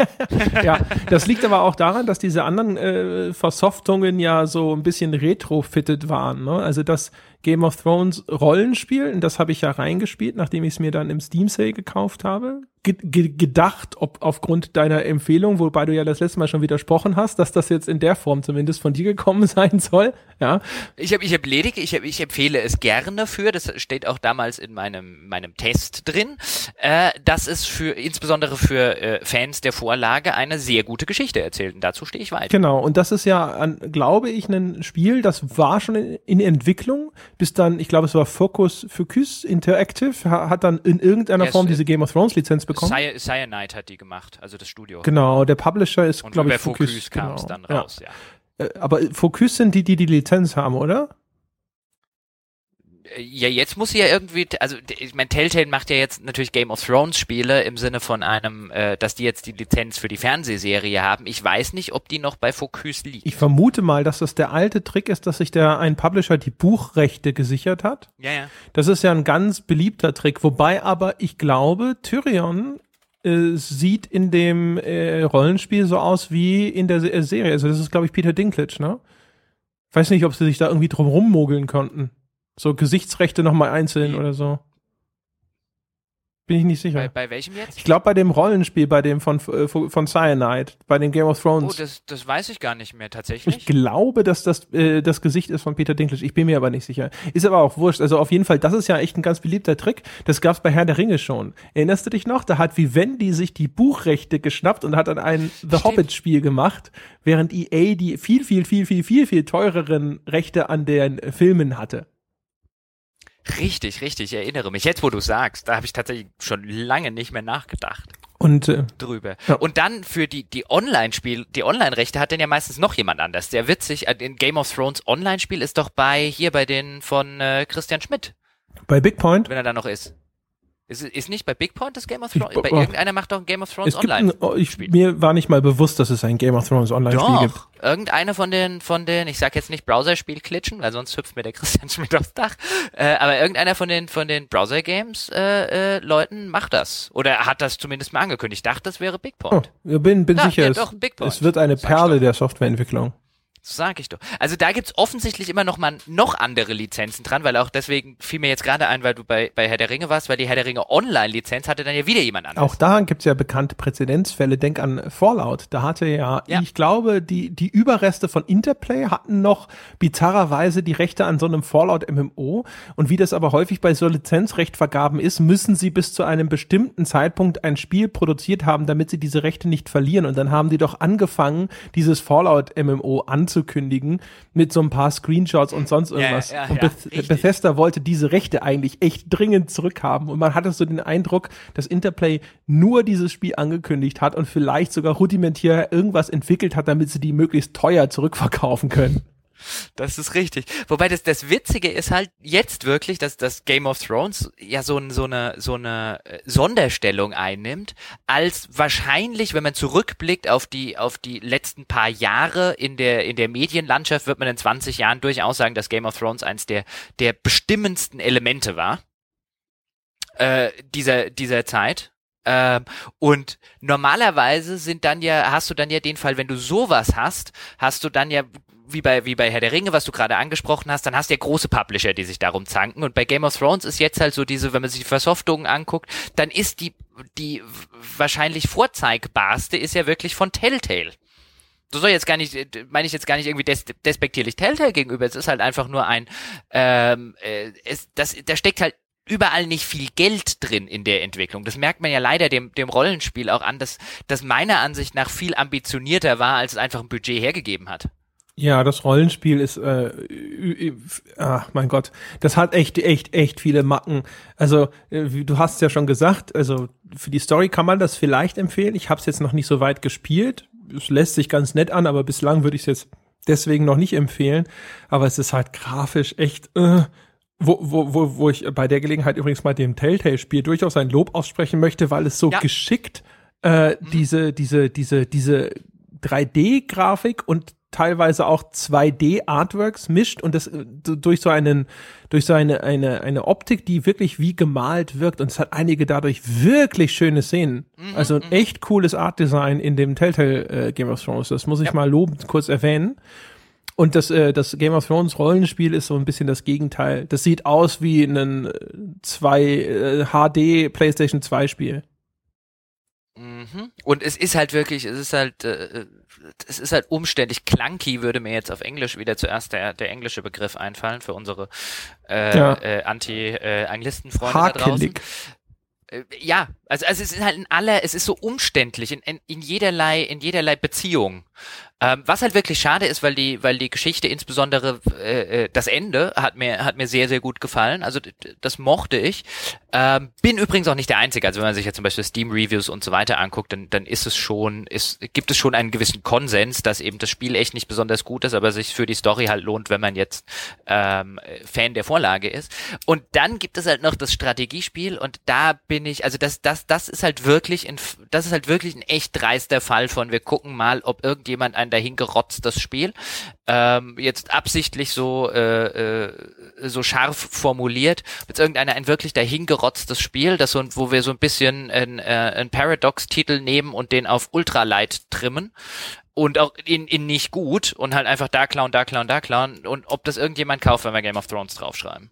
A: ja, das liegt aber auch daran, dass diese anderen äh, Versoftungen ja so ein bisschen retrofitted waren. Ne? Also das Game of Thrones Rollenspiel, und das habe ich ja reingespielt, nachdem ich es mir dann im Steam Sale gekauft habe gedacht, ob aufgrund deiner Empfehlung, wobei du ja das letzte Mal schon widersprochen hast, dass das jetzt in der Form zumindest von dir gekommen sein soll. Ja.
B: Ich habe ich hab ledig, ich, hab, ich empfehle es gerne für, das steht auch damals in meinem meinem Test drin, äh, dass es für insbesondere für äh, Fans der Vorlage eine sehr gute Geschichte erzählt. Und dazu stehe ich weiter.
A: Genau. Und das ist ja, an, glaube ich, ein Spiel, das war schon in, in Entwicklung, bis dann, ich glaube, es war Focus Focus Interactive, hat dann in irgendeiner yes, Form diese Game of Thrones Lizenz bekommen?
B: Cyanide hat die gemacht, also das Studio.
A: Genau, der Publisher ist, glaube ich, Focus. Focus kam es genau. dann raus, ja. ja. Äh, aber Focus sind die, die die Lizenz haben, oder?
B: Ja, jetzt muss sie ja irgendwie, also ich meine, Telltale macht ja jetzt natürlich Game of Thrones Spiele im Sinne von einem, äh, dass die jetzt die Lizenz für die Fernsehserie haben. Ich weiß nicht, ob die noch bei Focus liegt.
A: Ich vermute mal, dass das der alte Trick ist, dass sich der ein Publisher die Buchrechte gesichert hat.
B: Ja, ja.
A: Das ist ja ein ganz beliebter Trick, wobei aber ich glaube, Tyrion äh, sieht in dem äh, Rollenspiel so aus wie in der Se Serie. Also das ist, glaube ich, Peter Dinklage, ne? Weiß nicht, ob sie sich da irgendwie drum rummogeln konnten. So Gesichtsrechte nochmal einzeln oder so. Bin ich nicht sicher.
B: Bei, bei welchem jetzt?
A: Ich glaube bei dem Rollenspiel, bei dem von, äh, von Cyanide, bei dem Game of Thrones.
B: Oh, das, das weiß ich gar nicht mehr tatsächlich.
A: Ich glaube, dass das äh, das Gesicht ist von Peter Dinklage. Ich bin mir aber nicht sicher. Ist aber auch wurscht. Also auf jeden Fall, das ist ja echt ein ganz beliebter Trick. Das gab's bei Herr der Ringe schon. Erinnerst du dich noch? Da hat Vivendi sich die Buchrechte geschnappt und hat dann ein The Stimmt. Hobbit Spiel gemacht, während EA die viel, viel, viel, viel, viel, viel teureren Rechte an den Filmen hatte.
B: Richtig, richtig, ich erinnere mich. Jetzt, wo du sagst, da habe ich tatsächlich schon lange nicht mehr nachgedacht.
A: Und äh,
B: drüber. Ja. Und dann für die die Online-Spiel, die Online-Rechte hat denn ja meistens noch jemand anders. Sehr witzig. Äh, in Game of Thrones Online-Spiel ist doch bei hier bei den von äh, Christian Schmidt.
A: Bei Big Point?
B: Wenn er da noch ist. Ist, ist nicht bei Big Point das Game of Thrones? bei oh, irgendeiner macht doch ein Game of Thrones Online. Ein,
A: oh, ich, mir war nicht mal bewusst, dass es ein Game of Thrones Online-Spiel gibt.
B: Irgendeiner von den, von den, ich sag jetzt nicht Browser-Spiel klitschen, weil sonst hüpft mir der Christian Schmidt aufs Dach. Äh, aber irgendeiner von den, von den Browser-Games äh, äh, Leuten macht das. Oder hat das zumindest mal angekündigt. Ich dachte, das wäre Big Point.
A: Oh, ich bin, bin ja, sicher, ja, es, es, wird eine Perle der Softwareentwicklung.
B: So sag ich doch. Also da gibt's offensichtlich immer noch mal noch andere Lizenzen dran, weil auch deswegen fiel mir jetzt gerade ein, weil du bei, bei Herr der Ringe warst, weil die Herr der Ringe Online-Lizenz hatte dann ja wieder jemand anderes.
A: Auch da gibt's ja bekannte Präzedenzfälle. Denk an Fallout. Da hatte ja, ja, ich glaube, die, die Überreste von Interplay hatten noch bizarrerweise die Rechte an so einem Fallout-MMO. Und wie das aber häufig bei so Lizenzrechtvergaben ist, müssen sie bis zu einem bestimmten Zeitpunkt ein Spiel produziert haben, damit sie diese Rechte nicht verlieren. Und dann haben die doch angefangen, dieses Fallout-MMO anzubieten anzukündigen mit so ein paar Screenshots und sonst irgendwas. Ja, ja, und Beth Bethesda wollte diese Rechte eigentlich echt dringend zurückhaben und man hatte so den Eindruck, dass Interplay nur dieses Spiel angekündigt hat und vielleicht sogar rudimentär irgendwas entwickelt hat, damit sie die möglichst teuer zurückverkaufen können.
B: Das ist richtig. Wobei das, das Witzige ist halt jetzt wirklich, dass das Game of Thrones ja so, so eine, so eine äh, Sonderstellung einnimmt, als wahrscheinlich, wenn man zurückblickt auf die, auf die letzten paar Jahre in der, in der Medienlandschaft, wird man in 20 Jahren durchaus sagen, dass Game of Thrones eins der, der bestimmendsten Elemente war, äh, dieser, dieser Zeit. Ähm, und normalerweise sind dann ja, hast du dann ja den Fall, wenn du sowas hast, hast du dann ja wie bei, wie bei Herr der Ringe, was du gerade angesprochen hast, dann hast du ja große Publisher, die sich darum zanken. Und bei Game of Thrones ist jetzt halt so diese, wenn man sich die Versoftungen anguckt, dann ist die, die wahrscheinlich vorzeigbarste ist ja wirklich von Telltale. Du soll jetzt gar nicht, meine ich jetzt gar nicht irgendwie des, despektierlich Telltale gegenüber. Es ist halt einfach nur ein, ähm, äh, es, das, da steckt halt überall nicht viel Geld drin in der Entwicklung. Das merkt man ja leider dem, dem Rollenspiel auch an, dass das meiner Ansicht nach viel ambitionierter war, als es einfach ein Budget hergegeben hat.
A: Ja, das Rollenspiel ist, äh, ü- ach mein Gott, das hat echt, echt, echt viele Macken. Also, äh, wie du hast ja schon gesagt, also für die Story kann man das vielleicht empfehlen. Ich habe es jetzt noch nicht so weit gespielt. Es lässt sich ganz nett an, aber bislang würde ich es jetzt deswegen noch nicht empfehlen. Aber es ist halt grafisch echt, äh, wo, wo, wo, wo ich bei der Gelegenheit übrigens mal dem Telltale-Spiel durchaus ein Lob aussprechen möchte, weil es so
B: Ja.
A: geschickt äh, diese, diese, diese, diese 3D-Grafik und teilweise auch 2D-Artworks mischt und das äh, durch so einen, durch so eine, eine, eine Optik, die wirklich wie gemalt wirkt und es hat einige dadurch wirklich schöne Szenen. also ein echt cooles Artdesign in dem Telltale äh, Game of Thrones. Das muss ich mal lobend kurz erwähnen. Und das, äh, das Game of Thrones Rollenspiel ist so ein bisschen das Gegenteil. Das sieht aus wie ein äh, zwei äh, HD PlayStation 2 Spiel.
B: Mhm. Und es ist halt wirklich, es ist halt, äh, es ist halt umständlich. Clunky würde mir jetzt auf Englisch wieder zuerst der, der englische Begriff einfallen für unsere äh,
A: Ja.
B: äh, Anti-Anglisten-Freunde da draußen. Äh, ja, also, also es ist halt in aller, es ist so umständlich in, in, in jederlei, in jederlei Beziehung. Ähm, was halt wirklich schade ist, weil die, weil die Geschichte, insbesondere äh, äh, das Ende, hat mir, hat mir sehr, sehr gut gefallen. Also das mochte ich. Ähm, bin übrigens auch nicht der Einzige. Also wenn man sich jetzt zum Beispiel Steam-Reviews und so weiter anguckt, dann, dann ist es schon, ist, gibt es schon einen gewissen Konsens, dass eben das Spiel echt nicht besonders gut ist, aber sich für die Story halt lohnt, wenn man jetzt ähm, Fan der Vorlage ist. Und dann gibt es halt noch das Strategiespiel und da bin ich, also das, das, das ist halt wirklich, ein, das ist halt wirklich ein echt dreister Fall von, wir gucken mal, ob irgendjemand ein dahingerotztes Spiel ähm, jetzt absichtlich so äh, äh, so scharf formuliert, jetzt irgendeiner ein wirklich dahingerotztes Spiel, das so, wo wir so ein bisschen ein, äh, Paradox-Titel nehmen und den auf Ultralight trimmen und auch in, in nicht gut und halt einfach da klauen, da klauen, da klauen und ob das irgendjemand kauft, wenn wir Game of Thrones draufschreiben.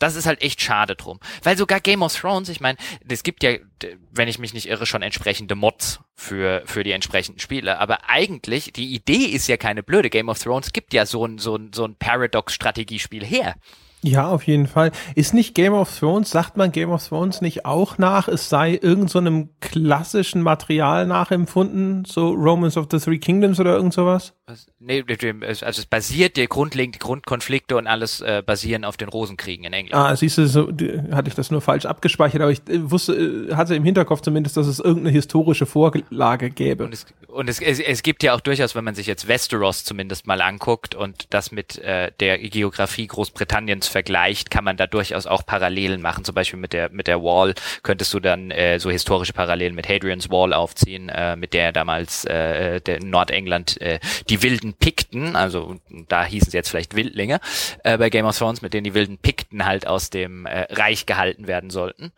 B: Das ist halt echt schade drum. Weil sogar Game of Thrones, ich meine, es gibt ja, wenn ich mich nicht irre, schon entsprechende Mods für, für die entsprechenden Spiele. Aber eigentlich, die Idee ist ja keine blöde. Game of Thrones gibt ja so ein, so ein, so ein Paradox-Strategiespiel her.
A: Ja, auf jeden Fall. Ist nicht Game of Thrones, sagt man Game of Thrones nicht auch nach, es sei irgend so einem klassischen Material nachempfunden, so Romans of the Three Kingdoms oder irgend sowas?
B: Was? Nee, also es basiert, der grundlegend, die Grundkonflikte und alles äh, basieren auf den Rosenkriegen in England.
A: Ah, siehst du, so die- hatte ich das nur falsch abgespeichert, aber ich äh, wusste, äh, hatte im Hinterkopf zumindest, dass es irgendeine historische Vorlage gäbe.
B: Und es, und es, es, es gibt ja auch durchaus, wenn man sich jetzt Westeros zumindest mal anguckt und das mit äh, der Geografie Großbritanniens vergleicht, kann man da durchaus auch Parallelen machen. Zum Beispiel mit der mit der Wall könntest du dann äh, so historische Parallelen mit Hadrian's Wall aufziehen, äh, mit der damals äh, der in Nordengland äh, die wilden Pikten, also da hießen sie jetzt vielleicht Wildlinge äh, bei Game of Thrones, mit denen die wilden Pikten halt aus dem äh, Reich gehalten werden sollten.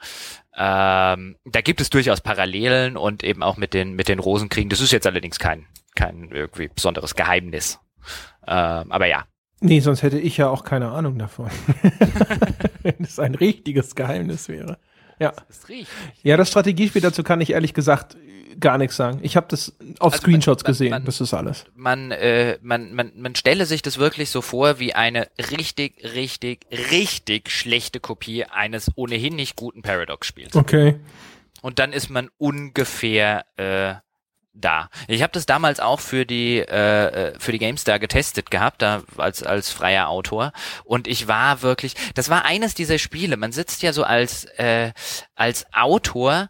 B: Ähm, da gibt es durchaus Parallelen und eben auch mit den mit den Rosenkriegen. Das ist jetzt allerdings kein kein irgendwie besonderes Geheimnis. Ähm, aber ja,
A: Nee, sonst hätte ich ja auch keine Ahnung davon. Wenn es ein richtiges Geheimnis wäre. Ja.
B: das riecht.
A: Ja, das Strategiespiel dazu kann ich ehrlich gesagt äh, gar nichts sagen. Ich habe das auf
B: Also
A: Screenshots
B: man- man-
A: gesehen,
B: man-
A: das ist alles.
B: Man, äh, man, man, man stelle sich das wirklich so vor wie eine richtig, richtig, richtig schlechte Kopie eines ohnehin nicht guten Paradox-Spiels.
A: Okay.
B: Und dann ist man ungefähr äh, da. Ich habe das damals auch für die äh, äh, für die GameStar getestet gehabt, da als als freier Autor und ich war wirklich, das war eines dieser Spiele. Man sitzt ja so als äh, als Autor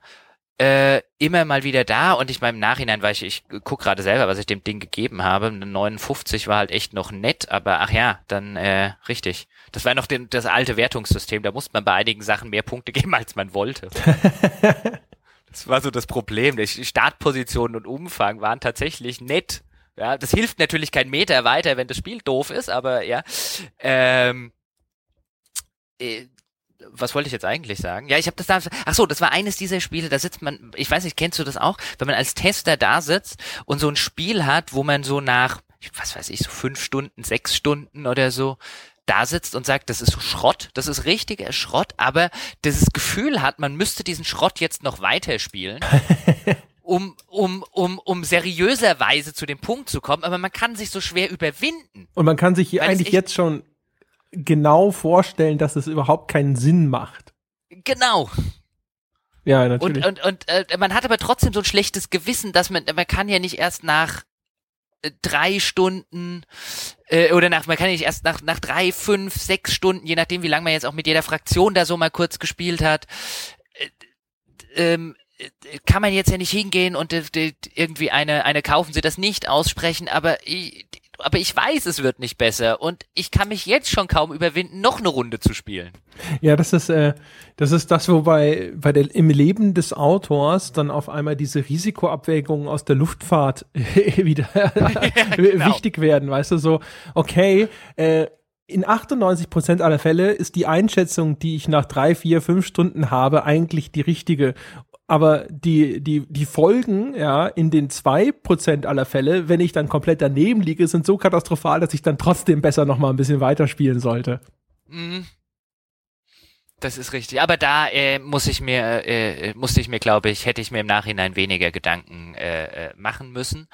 B: äh, immer mal wieder da und ich meine im Nachhinein, weil ich, ich guck gerade selber, was ich dem Ding gegeben habe. Eine 59 war halt echt noch nett, aber ach ja, dann äh, richtig. Das war noch den, das alte Wertungssystem, da musste man bei einigen Sachen mehr Punkte geben, als man wollte. Das war so das Problem. Die Startposition und Umfang waren tatsächlich nett. Ja, das hilft natürlich kein Meter weiter, wenn das Spiel doof ist, aber ja. Ähm, äh, was wollte ich jetzt eigentlich sagen? Ja, ich habe das da. Ach so, das war eines dieser Spiele. Da sitzt man. Ich weiß nicht, kennst du das auch? Wenn man als Tester da sitzt und so ein Spiel hat, wo man so nach, was weiß ich, so fünf Stunden, sechs Stunden oder so da sitzt und sagt, das ist Schrott, das ist richtiger Schrott, aber dieses Gefühl hat, man müsste diesen Schrott jetzt noch weiterspielen, um, um, um, um seriöserweise zu dem Punkt zu kommen, aber man kann sich so schwer überwinden.
A: Und man kann sich hier eigentlich jetzt schon genau vorstellen, dass es überhaupt keinen Sinn macht.
B: Genau.
A: Ja,
B: Und,
A: natürlich.
B: und, und äh, man hat aber trotzdem so ein schlechtes Gewissen, dass man, man kann ja nicht erst nach drei Stunden äh, oder nach, man kann nicht erst nach, nach drei, fünf, sechs Stunden, je nachdem, wie lange man jetzt auch mit jeder Fraktion da so mal kurz gespielt hat, äh, ähm, kann man jetzt ja nicht hingehen und irgendwie eine, eine kaufen sie das nicht aussprechen, aber aber ich weiß, es wird nicht besser und ich kann mich jetzt schon kaum überwinden, noch eine Runde zu spielen.
A: Ja, das ist, äh, das ist das, wobei bei der, im Leben des Autors dann auf einmal diese Risikoabwägungen aus der Luftfahrt wieder ja, genau. wichtig werden, weißt du, so, okay, äh, in 98 Prozent aller Fälle ist die Einschätzung, die ich nach drei, vier, fünf Stunden habe, eigentlich die richtige aber die, die, die Folgen, ja, in den zwei Prozent aller Fälle, wenn ich dann komplett daneben liege, sind so katastrophal, dass ich dann trotzdem besser noch mal ein bisschen weiterspielen sollte. Mhm.
B: Das ist richtig. Aber da äh, muss ich mir, äh, musste ich mir, glaube ich, hätte ich mir im Nachhinein weniger Gedanken äh, äh, machen müssen.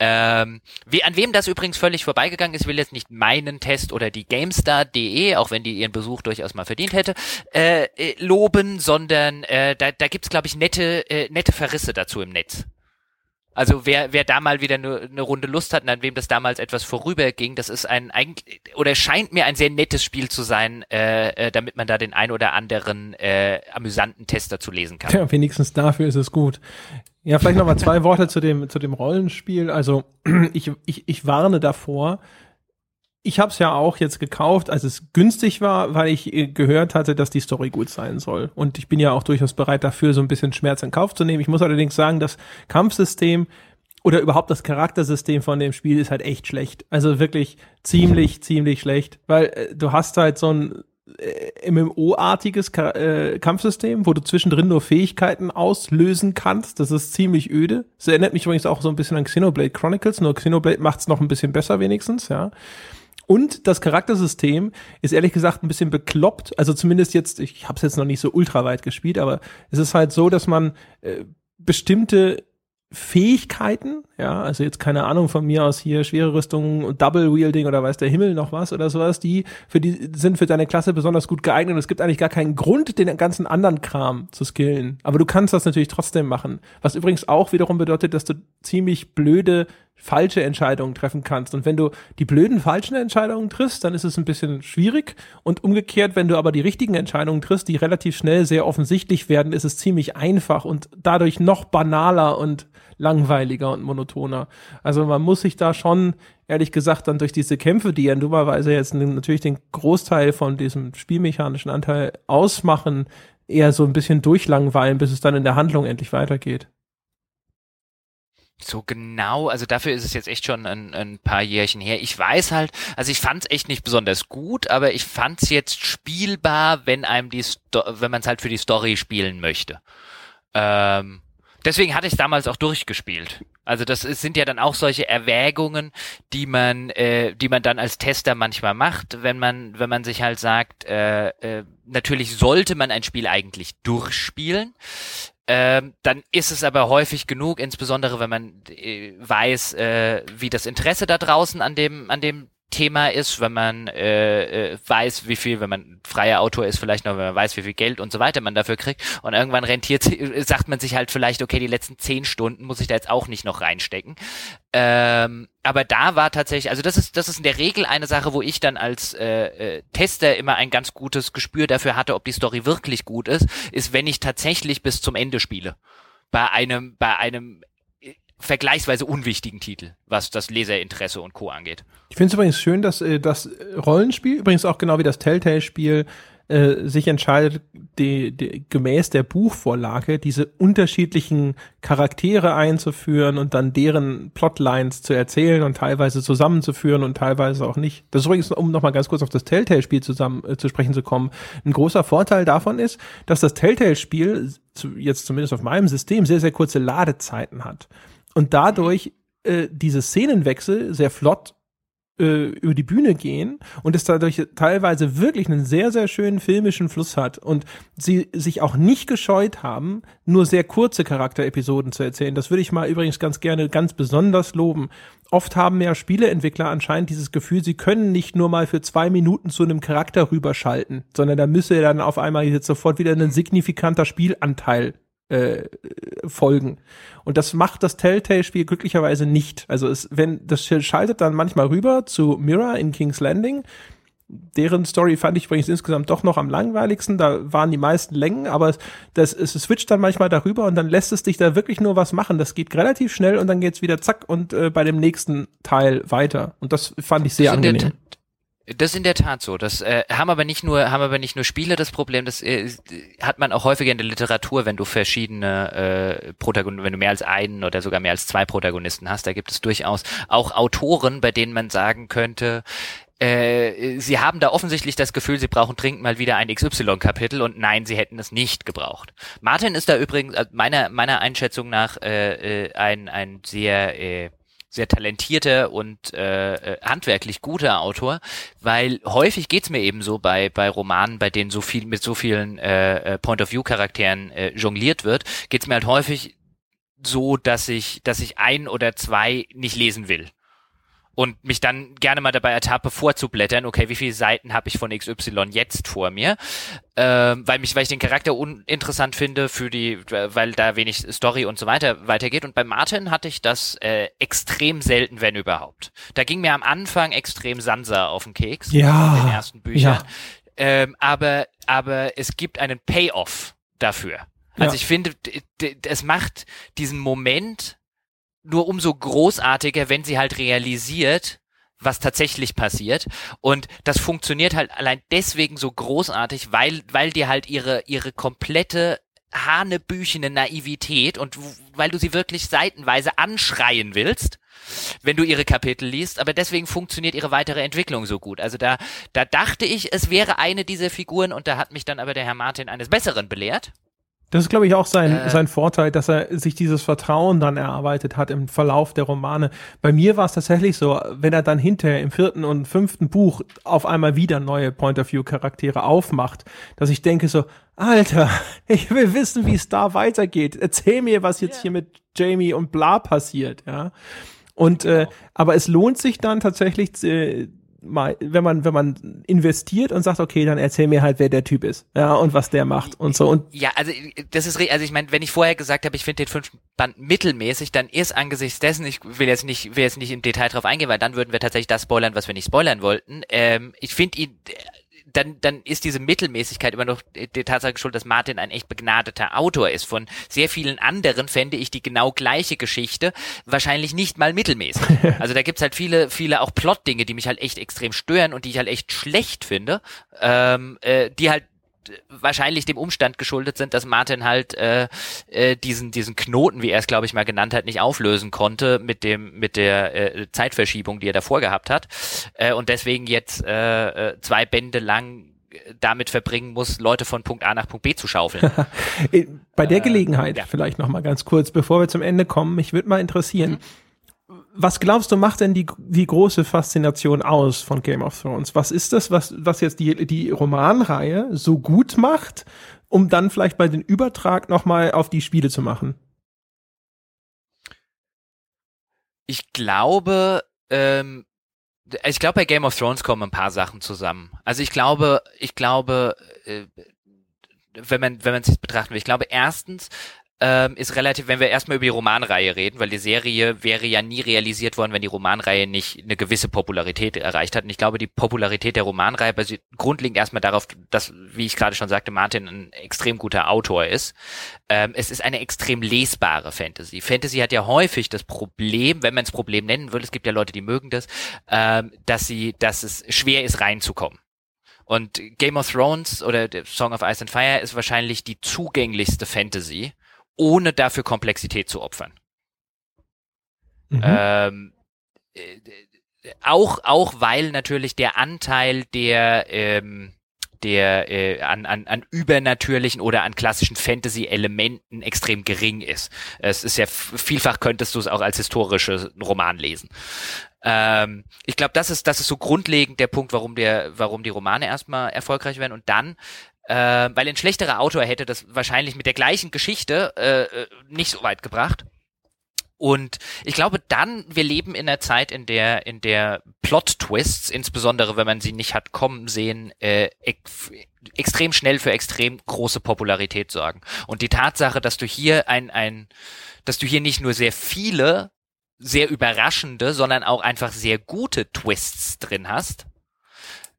B: Ähm, wie, an wem das übrigens völlig vorbeigegangen ist, will jetzt nicht meinen Test oder die GameStar.de, auch wenn die ihren Besuch durchaus mal verdient hätte, äh, äh, loben, sondern äh, da, da gibt's, glaube ich, nette, äh, nette Verrisse dazu im Netz. Also wer, wer da mal wieder eine ne Runde Lust hat und an wem das damals etwas vorüberging, das ist ein eigentlich oder scheint mir ein sehr nettes Spiel zu sein, äh, äh, damit man da den ein oder anderen äh, amüsanten Tester zu lesen kann.
A: Ja, wenigstens dafür ist es gut. Ja, vielleicht noch mal zwei Worte zu dem zu dem Rollenspiel. Also ich, ich, ich warne davor, ich habe es ja auch jetzt gekauft, als es günstig war, weil ich äh, gehört hatte, dass die Story gut sein soll. Und ich bin ja auch durchaus bereit dafür, so ein bisschen Schmerz in Kauf zu nehmen. Ich muss allerdings sagen, das Kampfsystem oder überhaupt das Charaktersystem von dem Spiel ist halt echt schlecht. Also wirklich ziemlich, ziemlich schlecht, weil äh, du hast halt so ein äh, MMO-artiges äh, Kampfsystem, wo du zwischendrin nur Fähigkeiten auslösen kannst. Das ist ziemlich öde. Das erinnert mich übrigens auch so ein bisschen an Xenoblade Chronicles, nur Xenoblade macht's noch ein bisschen besser wenigstens, ja. Und das Charaktersystem ist ehrlich gesagt ein bisschen bekloppt. Also zumindest jetzt, ich habe es jetzt noch nicht so ultra weit gespielt, aber es ist halt so, dass man äh, bestimmte Fähigkeiten, ja, also jetzt keine Ahnung von mir aus hier schwere Rüstung Double Wielding oder weiß der Himmel noch was oder sowas, die für die sind für deine Klasse besonders gut geeignet und es gibt eigentlich gar keinen Grund, den ganzen anderen Kram zu skillen. Aber du kannst das natürlich trotzdem machen. Was übrigens auch wiederum bedeutet, dass du ziemlich blöde falsche Entscheidungen treffen kannst. Und wenn du die blöden falschen Entscheidungen triffst, dann ist es ein bisschen schwierig. Und umgekehrt, wenn du aber die richtigen Entscheidungen triffst, die relativ schnell sehr offensichtlich werden, ist es ziemlich einfach und dadurch noch banaler und langweiliger und monotoner. Also man muss sich da schon, ehrlich gesagt, dann durch diese Kämpfe, die ja dummerweise jetzt natürlich den Großteil von diesem spielmechanischen Anteil ausmachen, eher so ein bisschen durchlangweilen, bis es dann in der Handlung endlich weitergeht.
B: So genau, also dafür ist es jetzt echt schon ein, ein paar Jährchen her. Ich weiß halt, also ich fand es echt nicht besonders gut, aber ich fand es jetzt spielbar, wenn einem die, Sto wenn man es halt für die Story spielen möchte. Ähm, deswegen hatte ich es damals auch durchgespielt. Also das ist, sind ja dann auch solche Erwägungen, die man, äh, die man dann als Tester manchmal macht, wenn man, wenn man sich halt sagt, äh, äh, natürlich sollte man ein Spiel eigentlich durchspielen. Ähm, dann ist es aber häufig genug, insbesondere wenn man äh, weiß, äh, wie das Interesse da draußen an dem, an dem Thema ist, wenn man äh, äh, weiß, wie viel, wenn man freier Autor ist, vielleicht noch, wenn man weiß, wie viel Geld und so weiter man dafür kriegt. Und irgendwann rentiert, sagt man sich halt vielleicht, okay, die letzten zehn Stunden muss ich da jetzt auch nicht noch reinstecken. Ähm, aber da war tatsächlich, also das ist, das ist in der Regel eine Sache, wo ich dann als äh, äh, Tester immer ein ganz gutes Gespür dafür hatte, ob die Story wirklich gut ist, ist, wenn ich tatsächlich bis zum Ende spiele bei einem, bei einem vergleichsweise unwichtigen Titel, was das Leserinteresse und Co. angeht.
A: Ich finde es übrigens schön, dass äh, das Rollenspiel, übrigens auch genau wie das Telltale-Spiel, äh, sich entscheidet, die, die, gemäß der Buchvorlage diese unterschiedlichen Charaktere einzuführen und dann deren Plotlines zu erzählen und teilweise zusammenzuführen und teilweise auch nicht. Das ist übrigens, um nochmal ganz kurz auf das Telltale-Spiel zusammen äh, zu sprechen zu kommen, ein großer Vorteil davon ist, dass das Telltale-Spiel, zu, jetzt zumindest auf meinem System, sehr, sehr kurze Ladezeiten hat und dadurch äh, diese Szenenwechsel sehr flott äh, über die Bühne gehen und es dadurch teilweise wirklich einen sehr, sehr schönen filmischen Fluss hat und sie sich auch nicht gescheut haben, nur sehr kurze Charakterepisoden zu erzählen. Das würde ich mal übrigens ganz gerne ganz besonders loben. Oft haben ja Spieleentwickler anscheinend dieses Gefühl, sie können nicht nur mal für zwei Minuten zu einem Charakter rüberschalten, sondern da müsse dann auf einmal jetzt sofort wieder ein signifikanter Spielanteil äh, folgen. Und das macht das Telltale-Spiel glücklicherweise nicht. Also es, wenn das schaltet dann manchmal rüber zu Mira in King's Landing. Deren Story fand ich übrigens insgesamt doch noch am langweiligsten. Da waren die meisten Längen, aber das, es switcht dann manchmal darüber und dann lässt es dich da wirklich nur was machen. Das geht relativ schnell und dann geht's wieder zack und äh, bei dem nächsten Teil weiter. Und das fand ich sehr angenehm.
B: Das ist in der Tat so. Das äh, haben aber nicht nur haben aber nicht nur Spiele das Problem. Das äh, hat man auch häufiger in der Literatur, wenn du verschiedene äh, Protagonisten, wenn du mehr als einen oder sogar mehr als zwei Protagonisten hast. Da gibt es durchaus auch Autoren, bei denen man sagen könnte, äh, sie haben da offensichtlich das Gefühl, sie brauchen dringend mal wieder ein XY-Kapitel und nein, sie hätten es nicht gebraucht. Martin ist da übrigens äh, meiner meiner Einschätzung nach äh, äh, ein ein sehr äh, sehr talentierter und äh, äh, handwerklich guter Autor, weil häufig geht's mir eben so bei bei Romanen, bei denen so viel mit so vielen äh, äh Point of View Charakteren äh, jongliert wird, geht's mir halt häufig so, dass ich dass ich ein oder zwei nicht lesen will und mich dann gerne mal dabei ertappe, vorzublättern, okay, wie viele Seiten habe ich von XY jetzt vor mir, ähm, weil mich, weil ich den Charakter uninteressant finde für die, weil da wenig Story und so weiter weitergeht. Und bei Martin hatte ich das äh, extrem selten, wenn überhaupt. Da ging mir am Anfang extrem Sansa auf den Keks
A: ja,
B: in den ersten Büchern. Ja. Ähm, aber, aber es gibt einen Payoff dafür. Also ja. ich finde, es macht diesen Moment nur umso großartiger, wenn sie halt realisiert, was tatsächlich passiert. Und das funktioniert halt allein deswegen so großartig, weil, weil dir halt ihre, ihre komplette hanebüchene Naivität und weil du sie wirklich seitenweise anschreien willst, wenn du ihre Kapitel liest, aber deswegen funktioniert ihre weitere Entwicklung so gut. Also da, da dachte ich, es wäre eine dieser Figuren und da hat mich dann aber der Herr Martin eines Besseren belehrt.
A: Das ist, glaube ich, auch sein, äh, sein Vorteil, dass er sich dieses Vertrauen dann erarbeitet hat im Verlauf der Romane. Bei mir war es tatsächlich so, wenn er dann hinterher im vierten und fünften Buch auf einmal wieder neue Point-of-View-Charaktere aufmacht, dass ich denke so, Alter, ich will wissen, wie es da weitergeht. Erzähl mir, was jetzt yeah. hier mit Jamie und bla passiert, ja. Und äh, genau. aber es lohnt sich dann tatsächlich, äh, mal, wenn man, wenn man investiert und sagt, okay, dann erzähl mir halt, wer der Typ ist, ja, und was der macht und so. Und
B: ja, also das ist, also ich meine, wenn ich vorher gesagt habe, ich finde den fünften Band mittelmäßig, dann ist angesichts dessen, ich will jetzt nicht, will jetzt nicht im Detail drauf eingehen, weil dann würden wir tatsächlich das spoilern, was wir nicht spoilern wollten. Ähm, ich finde ihn dann, dann ist diese Mittelmäßigkeit immer noch der Tatsache geschuldet, dass Martin ein echt begnadeter Autor ist. Von sehr vielen anderen fände ich die genau gleiche Geschichte wahrscheinlich nicht mal mittelmäßig. Also da gibt's halt viele, viele auch Plot-Dinge, die mich halt echt extrem stören und die ich halt echt schlecht finde, ähm, äh, die halt wahrscheinlich dem Umstand geschuldet sind, dass Martin halt äh, äh, diesen diesen Knoten, wie er es glaube ich mal genannt hat, nicht auflösen konnte mit dem mit der äh, Zeitverschiebung, die er davor gehabt hat äh, und deswegen jetzt äh, äh zwei Bände lang damit verbringen muss, Leute von Punkt A nach Punkt B zu schaufeln.
A: Bei der äh, Gelegenheit äh, ja. vielleicht noch mal ganz kurz, bevor wir zum Ende kommen, mich würde mal interessieren. Mhm was glaubst du, macht denn die, die große Faszination aus von Game of Thrones? Was ist das, was, was jetzt die, die Romanreihe so gut macht, um dann vielleicht bei den Übertrag nochmal auf die Spiele zu machen?
B: Ich glaube, ähm, ich glaube, bei Game of Thrones kommen ein paar Sachen zusammen. Also ich glaube, ich glaube, äh, wenn man, wenn man es betrachten will, ich glaube erstens, ähm, ist relativ, wenn wir erstmal über die Romanreihe reden, weil die Serie wäre ja nie realisiert worden, wenn die Romanreihe nicht eine gewisse Popularität erreicht hat. Und ich glaube, die Popularität der Romanreihe basiert grundlegend erstmal darauf, dass, wie ich gerade schon sagte, Martin ein extrem guter Autor ist. Ähm, es ist eine extrem lesbare Fantasy. Fantasy hat ja häufig das Problem, wenn man es Problem nennen will, es gibt ja Leute, die mögen das, ähm, dass sie, dass es schwer ist, reinzukommen. Und Game of Thrones oder Song of Ice and Fire ist wahrscheinlich die zugänglichste Fantasy ohne dafür Komplexität zu opfern. Mhm. Ähm, äh, auch, auch weil natürlich der Anteil der, ähm, der äh, an, an, an übernatürlichen oder an klassischen Fantasy-Elementen extrem gering ist. Es ist ja vielfach könntest du es auch als historische Roman lesen. Ähm, ich glaube, das ist das ist so grundlegend der Punkt, warum der warum die Romane erstmal erfolgreich werden und dann äh, weil ein schlechterer Autor hätte das wahrscheinlich mit der gleichen Geschichte äh, äh, nicht so weit gebracht. Und ich glaube dann, wir leben in einer Zeit, in der, in der Plot-Twists, insbesondere wenn man sie nicht hat kommen sehen, äh, ex extrem schnell für extrem große Popularität sorgen. Und die Tatsache, dass du hier ein, ein, dass du hier nicht nur sehr viele, sehr überraschende, sondern auch einfach sehr gute Twists drin hast,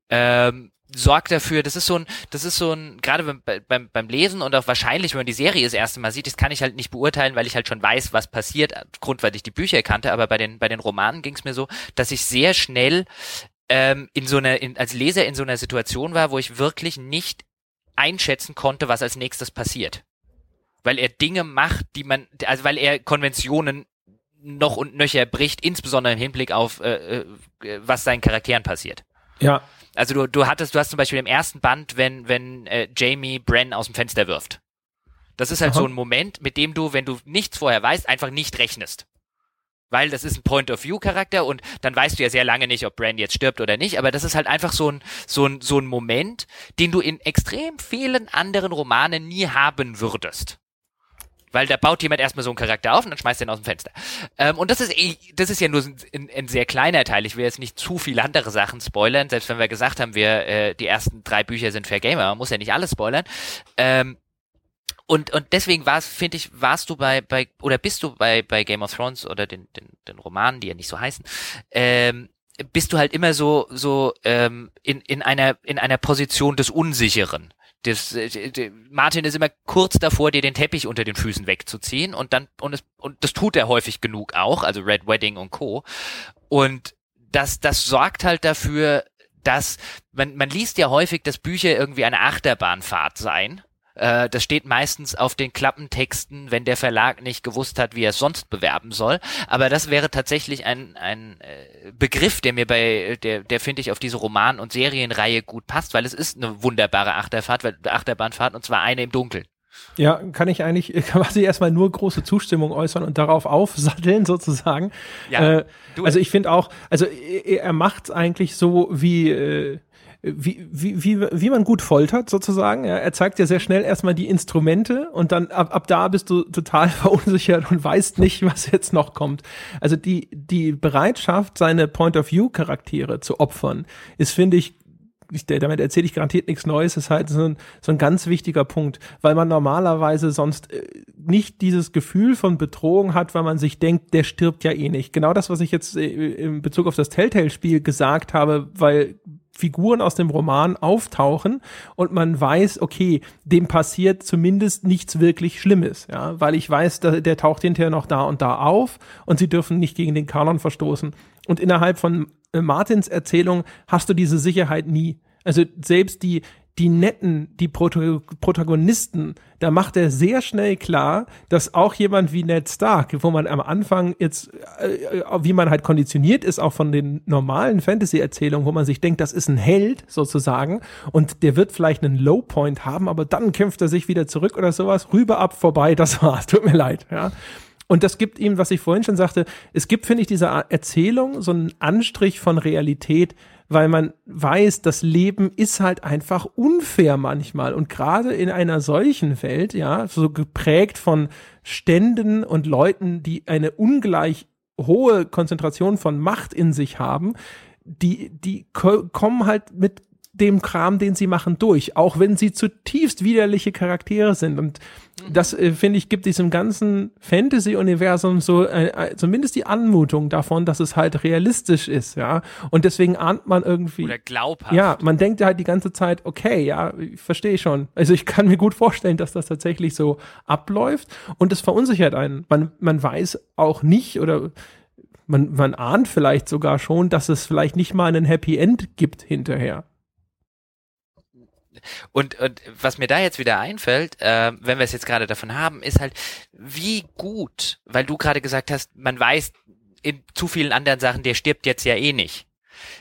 B: ähm, sorgt dafür, das ist so ein, das ist so ein, gerade beim, beim, beim Lesen und auch wahrscheinlich, wenn man die Serie das erste Mal sieht, das kann ich halt nicht beurteilen, weil ich halt schon weiß, was passiert, aufgrund, weil ich die Bücher kannte, aber bei den, bei den Romanen ging es mir so, dass ich sehr schnell ähm, in so einer, in, als Leser in so einer Situation war, wo ich wirklich nicht einschätzen konnte, was als nächstes passiert. Weil er Dinge macht, die man, also weil er Konventionen noch und nöcher bricht, insbesondere im Hinblick auf, äh, äh, was seinen Charakteren passiert.
A: Ja,
B: also du, du hattest, du hast zum Beispiel im ersten Band, wenn, wenn äh, Jamie Bren aus dem Fenster wirft. Das ist halt Aha. so ein Moment, mit dem du, wenn du nichts vorher weißt, einfach nicht rechnest. Weil das ist ein Point-of-View-Charakter und dann weißt du ja sehr lange nicht, ob Bran jetzt stirbt oder nicht, aber das ist halt einfach so ein, so ein, so ein Moment, den du in extrem vielen anderen Romanen nie haben würdest. Weil da baut jemand erstmal so einen Charakter auf und dann schmeißt er ihn aus dem Fenster. Ähm, und das ist eh, das ist ja nur ein, ein, sehr kleiner Teil. Ich will jetzt nicht zu viele andere Sachen spoilern, selbst wenn wir gesagt haben, wir äh, die ersten drei Bücher sind für Gamer, man muss ja nicht alles spoilern. Ähm, und, und deswegen war's, finde ich, warst du bei, bei, oder bist du bei, bei Game of Thrones oder den, den, den Romanen, die ja nicht so heißen, ähm, bist du halt immer so, so ähm, in, in einer, in einer Position des Unsicheren. Das, äh, Martin ist immer kurz davor, dir den Teppich unter den Füßen wegzuziehen und dann und, es, und das tut er häufig genug auch, also Red Wedding und Co. Und das, das sorgt halt dafür, dass man, man liest ja häufig, dass Bücher irgendwie eine Achterbahnfahrt seien äh, das steht meistens auf den Klappentexten, wenn der Verlag nicht gewusst hat, wie er es sonst bewerben soll. Aber das wäre tatsächlich ein, ein äh, Begriff, der mir bei, der, der finde ich auf diese Roman- und Serienreihe gut passt, weil es ist eine wunderbare Achterfahrt, Achterbahnfahrt und zwar eine im Dunkeln.
A: Ja, kann ich eigentlich quasi erstmal nur große Zustimmung äußern und darauf aufsatteln sozusagen. Ja, äh, also ich finde auch, also er, macht eigentlich so wie äh, wie, wie, wie, wie man gut foltert sozusagen. Ja, er zeigt dir sehr schnell erstmal die Instrumente und dann ab, ab da bist du total verunsichert und weißt nicht, was jetzt noch kommt. Also die, die Bereitschaft, seine Point-of-View-Charaktere zu opfern, ist, finde ich, ich, damit erzähle ich garantiert nichts Neues, ist halt so ein, so ein ganz wichtiger Punkt, weil man normalerweise sonst äh, nicht dieses Gefühl von Bedrohung hat, weil man sich denkt, der stirbt ja eh nicht. Genau das, was ich jetzt äh, in Bezug auf das Telltale-Spiel gesagt habe, weil Figuren aus dem Roman auftauchen und man weiß, okay, dem passiert zumindest nichts wirklich Schlimmes, ja, weil ich weiß, der, der taucht hinterher noch da und da auf und sie dürfen nicht gegen den Kanon verstoßen. Und innerhalb von äh, Martins Erzählung hast du diese Sicherheit nie. Also selbst die, die netten, die Protagonisten, da macht er sehr schnell klar, dass auch jemand wie Ned Stark, wo man am Anfang jetzt, äh, wie man halt konditioniert ist, auch von den normalen Fantasy-Erzählungen, wo man sich denkt, das ist ein Held sozusagen und der wird vielleicht einen Low-Point haben, aber dann kämpft er sich wieder zurück oder sowas, rüber ab, vorbei, das war's, tut mir leid, ja. Und das gibt ihm, was ich vorhin schon sagte, es gibt, finde ich, dieser Erzählung so einen Anstrich von Realität, weil man weiß, das Leben ist halt einfach unfair manchmal. Und gerade in einer solchen Welt, ja, so geprägt von Ständen und Leuten, die eine ungleich hohe Konzentration von Macht in sich haben, die, die kommen halt mit dem Kram, den sie machen, durch, auch wenn sie zutiefst widerliche Charaktere sind. Und. Das, äh, finde ich, gibt diesem ganzen Fantasy-Universum so äh, äh, zumindest die Anmutung davon, dass es halt realistisch ist, ja. Und deswegen ahnt man irgendwie.
B: Oder glaubhaft.
A: Ja, man denkt halt die ganze Zeit, okay, ja, ich verstehe schon. Also ich kann mir gut vorstellen, dass das tatsächlich so abläuft und es verunsichert einen. Man, man weiß auch nicht oder man, man ahnt vielleicht sogar schon, dass es vielleicht nicht mal einen Happy End gibt hinterher.
B: Und, und was mir da jetzt wieder einfällt, äh, wenn wir es jetzt gerade davon haben, ist halt, wie gut, weil du gerade gesagt hast, man weiß in zu vielen anderen Sachen, der stirbt jetzt ja eh nicht.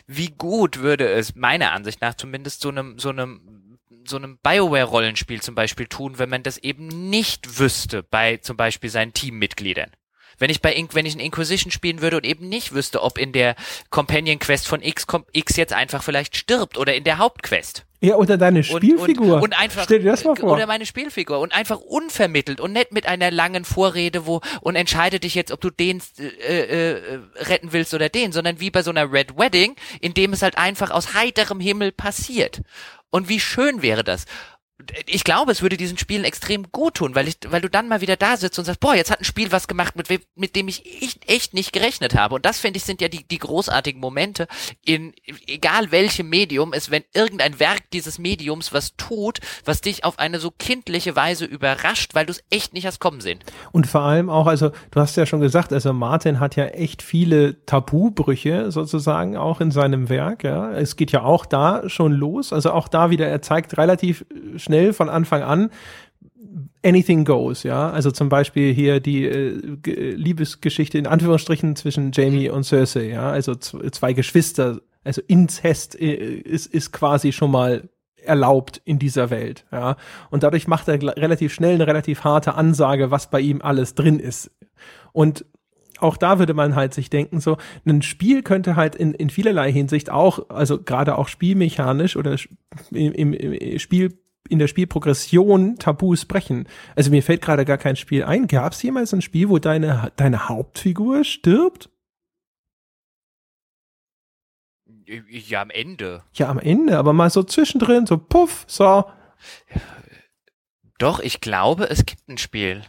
B: Wie gut würde es meiner Ansicht nach zumindest so einem, so einem, so einem Bioware-Rollenspiel zum Beispiel tun, wenn man das eben nicht wüsste bei zum Beispiel seinen Teammitgliedern Wenn ich bei Inc wenn ich ein Inquisition spielen würde und eben nicht wüsste, ob in der Companion Quest von X X jetzt einfach vielleicht stirbt oder in der Hauptquest.
A: Ja, oder deine Spielfigur.
B: Und, und, und, einfach,
A: Stell dir das mal vor.
B: Oder meine Spielfigur. Und einfach unvermittelt und nicht mit einer langen Vorrede, wo, und entscheide dich jetzt, ob du den äh, äh, retten willst oder den, sondern wie bei so einer Red Wedding, in dem es halt einfach aus heiterem Himmel passiert. Und wie schön wäre das? Ich glaube, es würde diesen Spielen extrem gut tun, weil ich, weil du dann mal wieder da sitzt und sagst, boah, jetzt hat ein Spiel was gemacht, mit, mit dem ich echt, echt nicht gerechnet habe. Und das finde ich sind ja die, die großartigen Momente in, egal welchem Medium es, wenn irgendein Werk dieses Mediums was tut, was dich auf eine so kindliche Weise überrascht, weil du es echt nicht hast kommen sehen.
A: Und vor allem auch, also du hast ja schon gesagt, also Martin hat ja echt viele Tabubrüche sozusagen auch in seinem Werk, ja. Es geht ja auch da schon los, also auch da wieder, er zeigt relativ schnell von Anfang an, anything goes, ja. Also zum Beispiel hier die äh, Liebesgeschichte in Anführungsstrichen zwischen Jamie und Cersei, ja. Also zwei Geschwister, also Inzest äh, ist, ist quasi schon mal erlaubt in dieser Welt, ja. Und dadurch macht er relativ schnell eine relativ harte Ansage, was bei ihm alles drin ist. Und auch da würde man halt sich denken, so, ein Spiel könnte halt in, in vielerlei Hinsicht auch, also gerade auch spielmechanisch oder im, im, im Spiel in der Spielprogression Tabus brechen. Also mir fällt gerade gar kein Spiel ein. Gab es jemals ein Spiel, wo deine, deine Hauptfigur stirbt?
B: Ja, am Ende.
A: Ja, am Ende, aber mal so zwischendrin, so puff, so.
B: Doch, ich glaube, es gibt ein Spiel.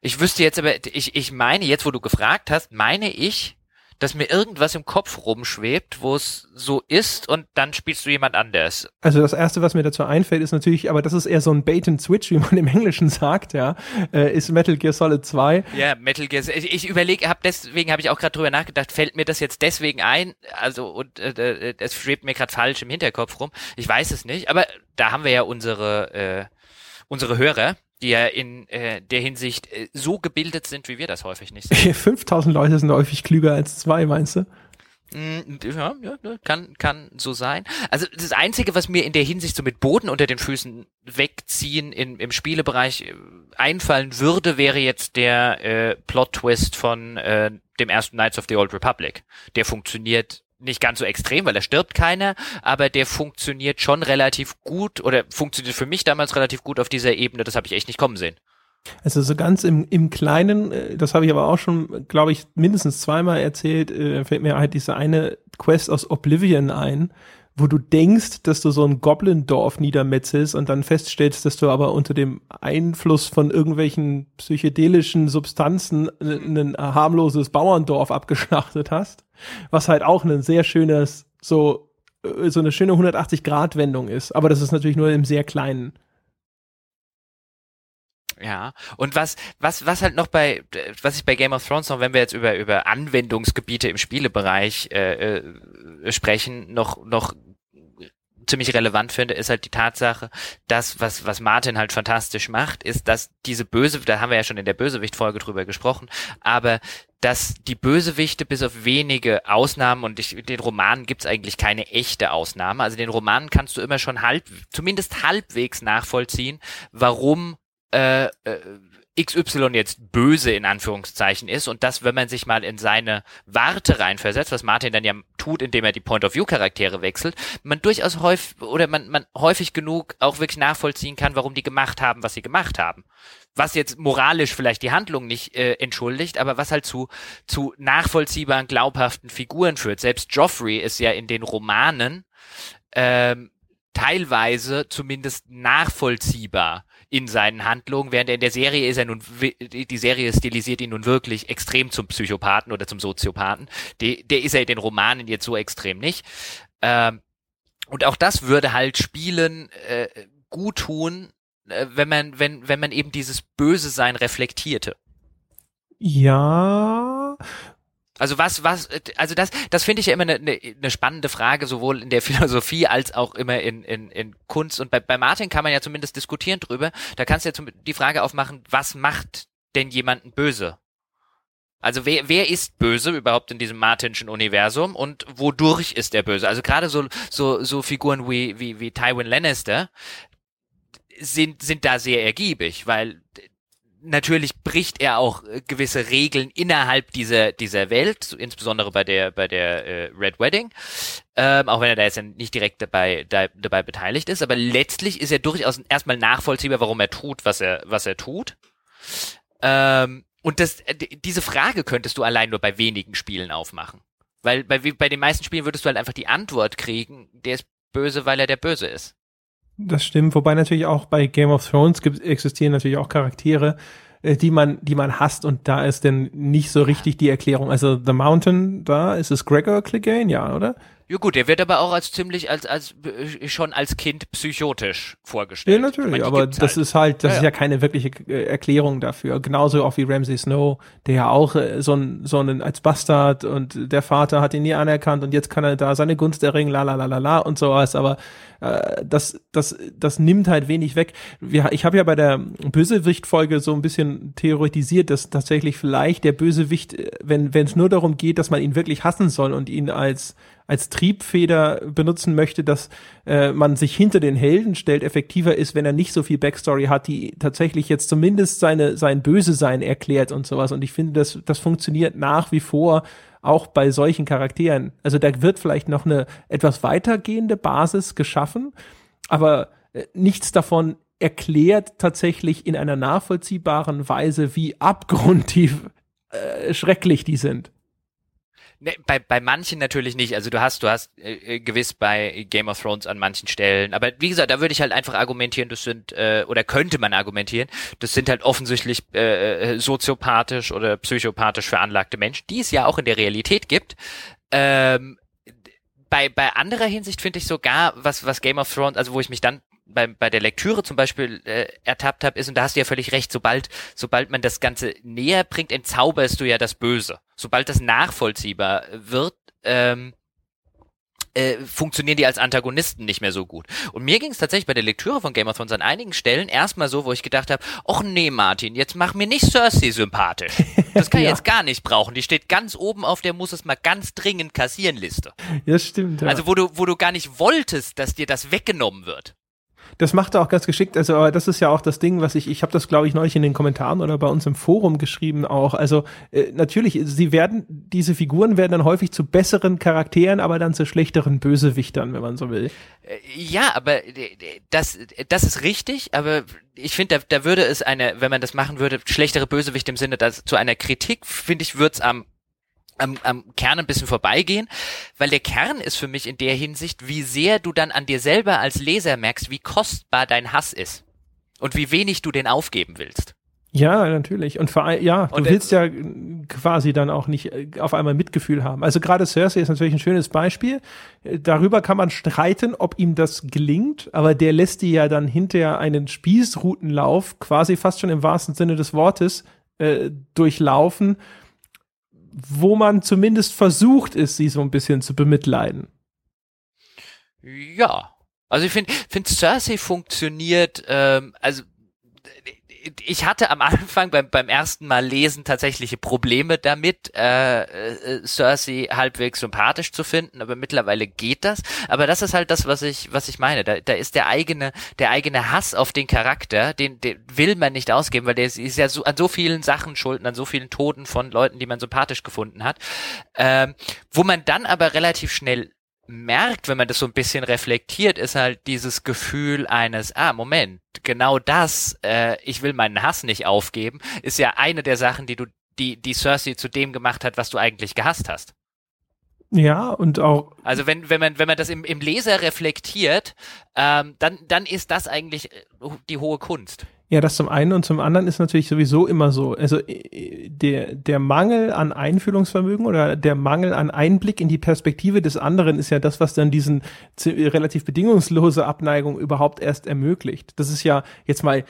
B: Ich wüsste jetzt aber, ich, ich meine, jetzt wo du gefragt hast, meine ich, dass mir irgendwas im Kopf rumschwebt, wo es so ist und dann spielst du jemand anders.
A: Also das erste, was mir dazu einfällt, ist natürlich, aber das ist eher so ein Bait and Switch, wie man im Englischen sagt, ja, äh, ist Metal Gear Solid 2.
B: Ja, Metal Gear. Ich, ich überlege, hab deswegen habe ich auch gerade drüber nachgedacht, fällt mir das jetzt deswegen ein? Also und äh, es schwebt mir gerade falsch im Hinterkopf rum. Ich weiß es nicht, aber da haben wir ja unsere äh, unsere Hörer, die ja in äh, der Hinsicht äh, so gebildet sind, wie wir das häufig nicht
A: sind. 5000 Leute sind häufig klüger als zwei, meinst du?
B: Mm, ja, ja, kann, kann so sein. Also das Einzige, was mir in der Hinsicht so mit Boden unter den Füßen wegziehen in, im Spielebereich äh, einfallen würde, wäre jetzt der äh, Plot-Twist von äh, dem ersten Knights of the Old Republic. Der funktioniert nicht ganz so extrem, weil da stirbt keiner, aber der funktioniert schon relativ gut oder funktioniert für mich damals relativ gut auf dieser Ebene. Das habe ich echt nicht kommen sehen.
A: Also so ganz im, im Kleinen, äh, das habe ich aber auch schon, glaube ich, mindestens zweimal erzählt, äh, fällt mir halt diese eine Quest aus Oblivion ein, wo du denkst, dass du so ein Goblin-Dorf niedermetzelst und dann feststellst, dass du aber unter dem Einfluss von irgendwelchen psychedelischen Substanzen ein harmloses Bauerndorf abgeschlachtet hast, was halt auch ein sehr schönes, so, äh, so eine schöne 180-Grad-Wendung ist. Aber das ist natürlich nur im sehr kleinen.
B: Ja, und was, was, was halt noch bei, was ich bei Game of Thrones noch, wenn wir jetzt über, über Anwendungsgebiete im Spielebereich äh, äh, sprechen, noch, noch ziemlich relevant finde, ist halt die Tatsache, dass was, was Martin halt fantastisch macht, ist, dass diese Böse, da haben wir ja schon in der Bösewicht-Folge drüber gesprochen, aber dass die Bösewichte bis auf wenige Ausnahmen und ich, den Romanen gibt's eigentlich keine echte Ausnahme. Also den Romanen kannst du immer schon halb, zumindest halbwegs nachvollziehen, warum äh, äh, XY jetzt böse in Anführungszeichen ist und das, wenn man sich mal in seine Warte reinversetzt, was Martin dann ja tut, indem er die Point-of-View-Charaktere wechselt, man durchaus häufig oder man, man häufig genug auch wirklich nachvollziehen kann, warum die gemacht haben, was sie gemacht haben. Was jetzt moralisch vielleicht die Handlung nicht äh, entschuldigt, aber was halt zu, zu nachvollziehbaren, glaubhaften Figuren führt. Selbst Joffrey ist ja in den Romanen ähm, teilweise zumindest nachvollziehbar in seinen Handlungen, während er in der Serie ist er nun, die Serie stilisiert ihn nun wirklich extrem zum Psychopathen oder zum Soziopathen. Die, der ist er in den Romanen jetzt so extrem nicht. Ähm, und auch das würde halt Spielen äh, gut tun, äh, wenn man, wenn, wenn man eben dieses Böse Sein reflektierte.
A: Ja,
B: also was, was, also das, das finde ich ja immer eine, eine, eine spannende Frage, sowohl in der Philosophie als auch immer in, in, in Kunst. Und bei, bei Martin kann man ja zumindest diskutieren drüber. Da kannst du ja zum, die Frage aufmachen, was macht denn jemanden böse? Also wer, wer ist böse überhaupt in diesem Martinschen Universum und wodurch ist er böse? Also gerade so, so, so Figuren wie, wie, wie Tywin Lannister sind, sind da sehr ergiebig, weil natürlich bricht er auch äh, gewisse Regeln innerhalb dieser dieser Welt, insbesondere bei der bei der äh, Red Wedding, ähm, auch wenn er da jetzt nicht direkt dabei da, dabei beteiligt ist. Aber letztlich ist er durchaus erstmal nachvollziehbar, warum er tut, was er was er tut. Ähm, und das äh, diese Frage könntest du allein nur bei wenigen Spielen aufmachen, weil bei bei den meisten Spielen würdest du halt einfach die Antwort kriegen, der ist böse, weil er der Böse ist.
A: Das stimmt, wobei natürlich auch bei Game of Thrones gibt, existieren natürlich auch Charaktere, äh, die man, die man hasst und da ist denn nicht so richtig die Erklärung. Also The Mountain, da ist es Gregor Clegane, ja, oder?
B: Ja gut, der wird aber auch als ziemlich als als äh, schon als Kind psychotisch vorgestellt.
A: Ja, natürlich, meine, aber das halt. ist halt, das ja, ist ja keine wirkliche äh, Erklärung dafür. Genauso auch wie Ramsay Snow, der ja auch äh, so ein so ein als Bastard und der Vater hat ihn nie anerkannt und jetzt kann er da seine Gunst erringen, la la la la la und sowas, aber äh, das das das nimmt halt wenig weg. Wir, ich habe ja bei der Bösewicht-Folge so ein bisschen theoretisiert, dass tatsächlich vielleicht der Bösewicht, wenn wenn es nur darum geht, dass man ihn wirklich hassen soll und ihn als als Triebfeder benutzen möchte, dass äh, man sich hinter den Helden stellt, effektiver ist, wenn er nicht so viel Backstory hat, die tatsächlich jetzt zumindest seine, sein Böse-Sein erklärt und sowas. Und ich finde, das, das funktioniert nach wie vor auch bei solchen Charakteren. Also da wird vielleicht noch eine etwas weitergehende Basis geschaffen, aber äh, nichts davon erklärt tatsächlich in einer nachvollziehbaren Weise, wie abgrundtief äh, schrecklich die sind.
B: Ne, bei, bei manchen natürlich nicht. Also du hast, du hast äh, äh, gewiss bei Game of Thrones an manchen Stellen. Aber wie gesagt, da würde ich halt einfach argumentieren, das sind, äh, oder könnte man argumentieren, das sind halt offensichtlich äh, äh, soziopathisch oder psychopathisch veranlagte Menschen, die es ja auch in der Realität gibt. Ähm, bei, bei anderer Hinsicht finde ich sogar, was, was Game of Thrones, also wo ich mich dann bei, bei der Lektüre zum Beispiel äh, ertappt habe, ist, und da hast du ja völlig recht, sobald, sobald man das Ganze näher bringt, entzauberst du ja das Böse. Sobald das nachvollziehbar wird, ähm, äh, funktionieren die als Antagonisten nicht mehr so gut. Und mir ging es tatsächlich bei der Lektüre von Game of Thrones an einigen Stellen erstmal so, wo ich gedacht habe, ach nee, Martin, jetzt mach mir nicht Cersei sympathisch. Das kann ja. ich jetzt gar nicht brauchen. Die steht ganz oben auf der muss es mal ganz dringend kassieren Liste.
A: Ja, stimmt. Ja.
B: Also wo du, wo du gar nicht wolltest, dass dir das weggenommen wird.
A: Das macht er auch ganz geschickt. Also, aber das ist ja auch das Ding, was ich, ich habe das, glaube ich, neulich in den Kommentaren oder bei uns im Forum geschrieben auch. Also, äh, natürlich, sie werden, diese Figuren werden dann häufig zu besseren Charakteren, aber dann zu schlechteren Bösewichtern, wenn man so will.
B: Äh, ja, aber äh, das, das ist richtig, aber ich finde, da, da würde es eine, wenn man das machen würde, schlechtere Bösewicht im Sinne, dass zu einer Kritik, finde ich, wird's am am, am Kern ein bisschen vorbeigehen, weil der Kern ist für mich in der Hinsicht, wie sehr du dann an dir selber als Leser merkst, wie kostbar dein Hass ist und wie wenig du den aufgeben willst.
A: Ja, natürlich. Und vor allem, ja, du und, willst ja quasi dann auch nicht äh, auf einmal Mitgefühl haben. Also gerade Cersei ist natürlich ein schönes Beispiel. Äh, darüber kann man streiten, ob ihm das gelingt, aber der lässt die ja dann hinterher einen Spießrutenlauf, quasi fast schon im wahrsten Sinne des Wortes, äh, durchlaufen wo man zumindest versucht ist, sie so ein bisschen zu bemitleiden.
B: Ja. Also ich finde, find Cersei funktioniert, ähm, also ich hatte am Anfang beim, beim ersten Mal lesen tatsächliche Probleme damit, äh, äh, Cersei halbwegs sympathisch zu finden, aber mittlerweile geht das. Aber das ist halt das, was ich, was ich meine. Da, da ist der eigene, der eigene Hass auf den Charakter, den, den will man nicht ausgeben, weil der ist, ist ja so, an so vielen Sachen schulden, an so vielen Toten von Leuten, die man sympathisch gefunden hat, ähm, wo man dann aber relativ schnell merkt, wenn man das so ein bisschen reflektiert, ist halt dieses Gefühl eines, ah, Moment, genau das, äh, ich will meinen Hass nicht aufgeben, ist ja eine der Sachen, die du, die, die Cersei zu dem gemacht hat, was du eigentlich gehasst hast.
A: Ja, und auch.
B: Also wenn, wenn man, wenn man das im, im Leser reflektiert, ähm, dann, dann ist das eigentlich äh, die hohe Kunst.
A: Ja, das zum einen und zum anderen ist natürlich sowieso immer so. Also äh, der, der Mangel an Einfühlungsvermögen oder der Mangel an Einblick in die Perspektive des anderen ist ja das, was dann diesen relativ bedingungslose Abneigung überhaupt erst ermöglicht. Das ist ja jetzt mal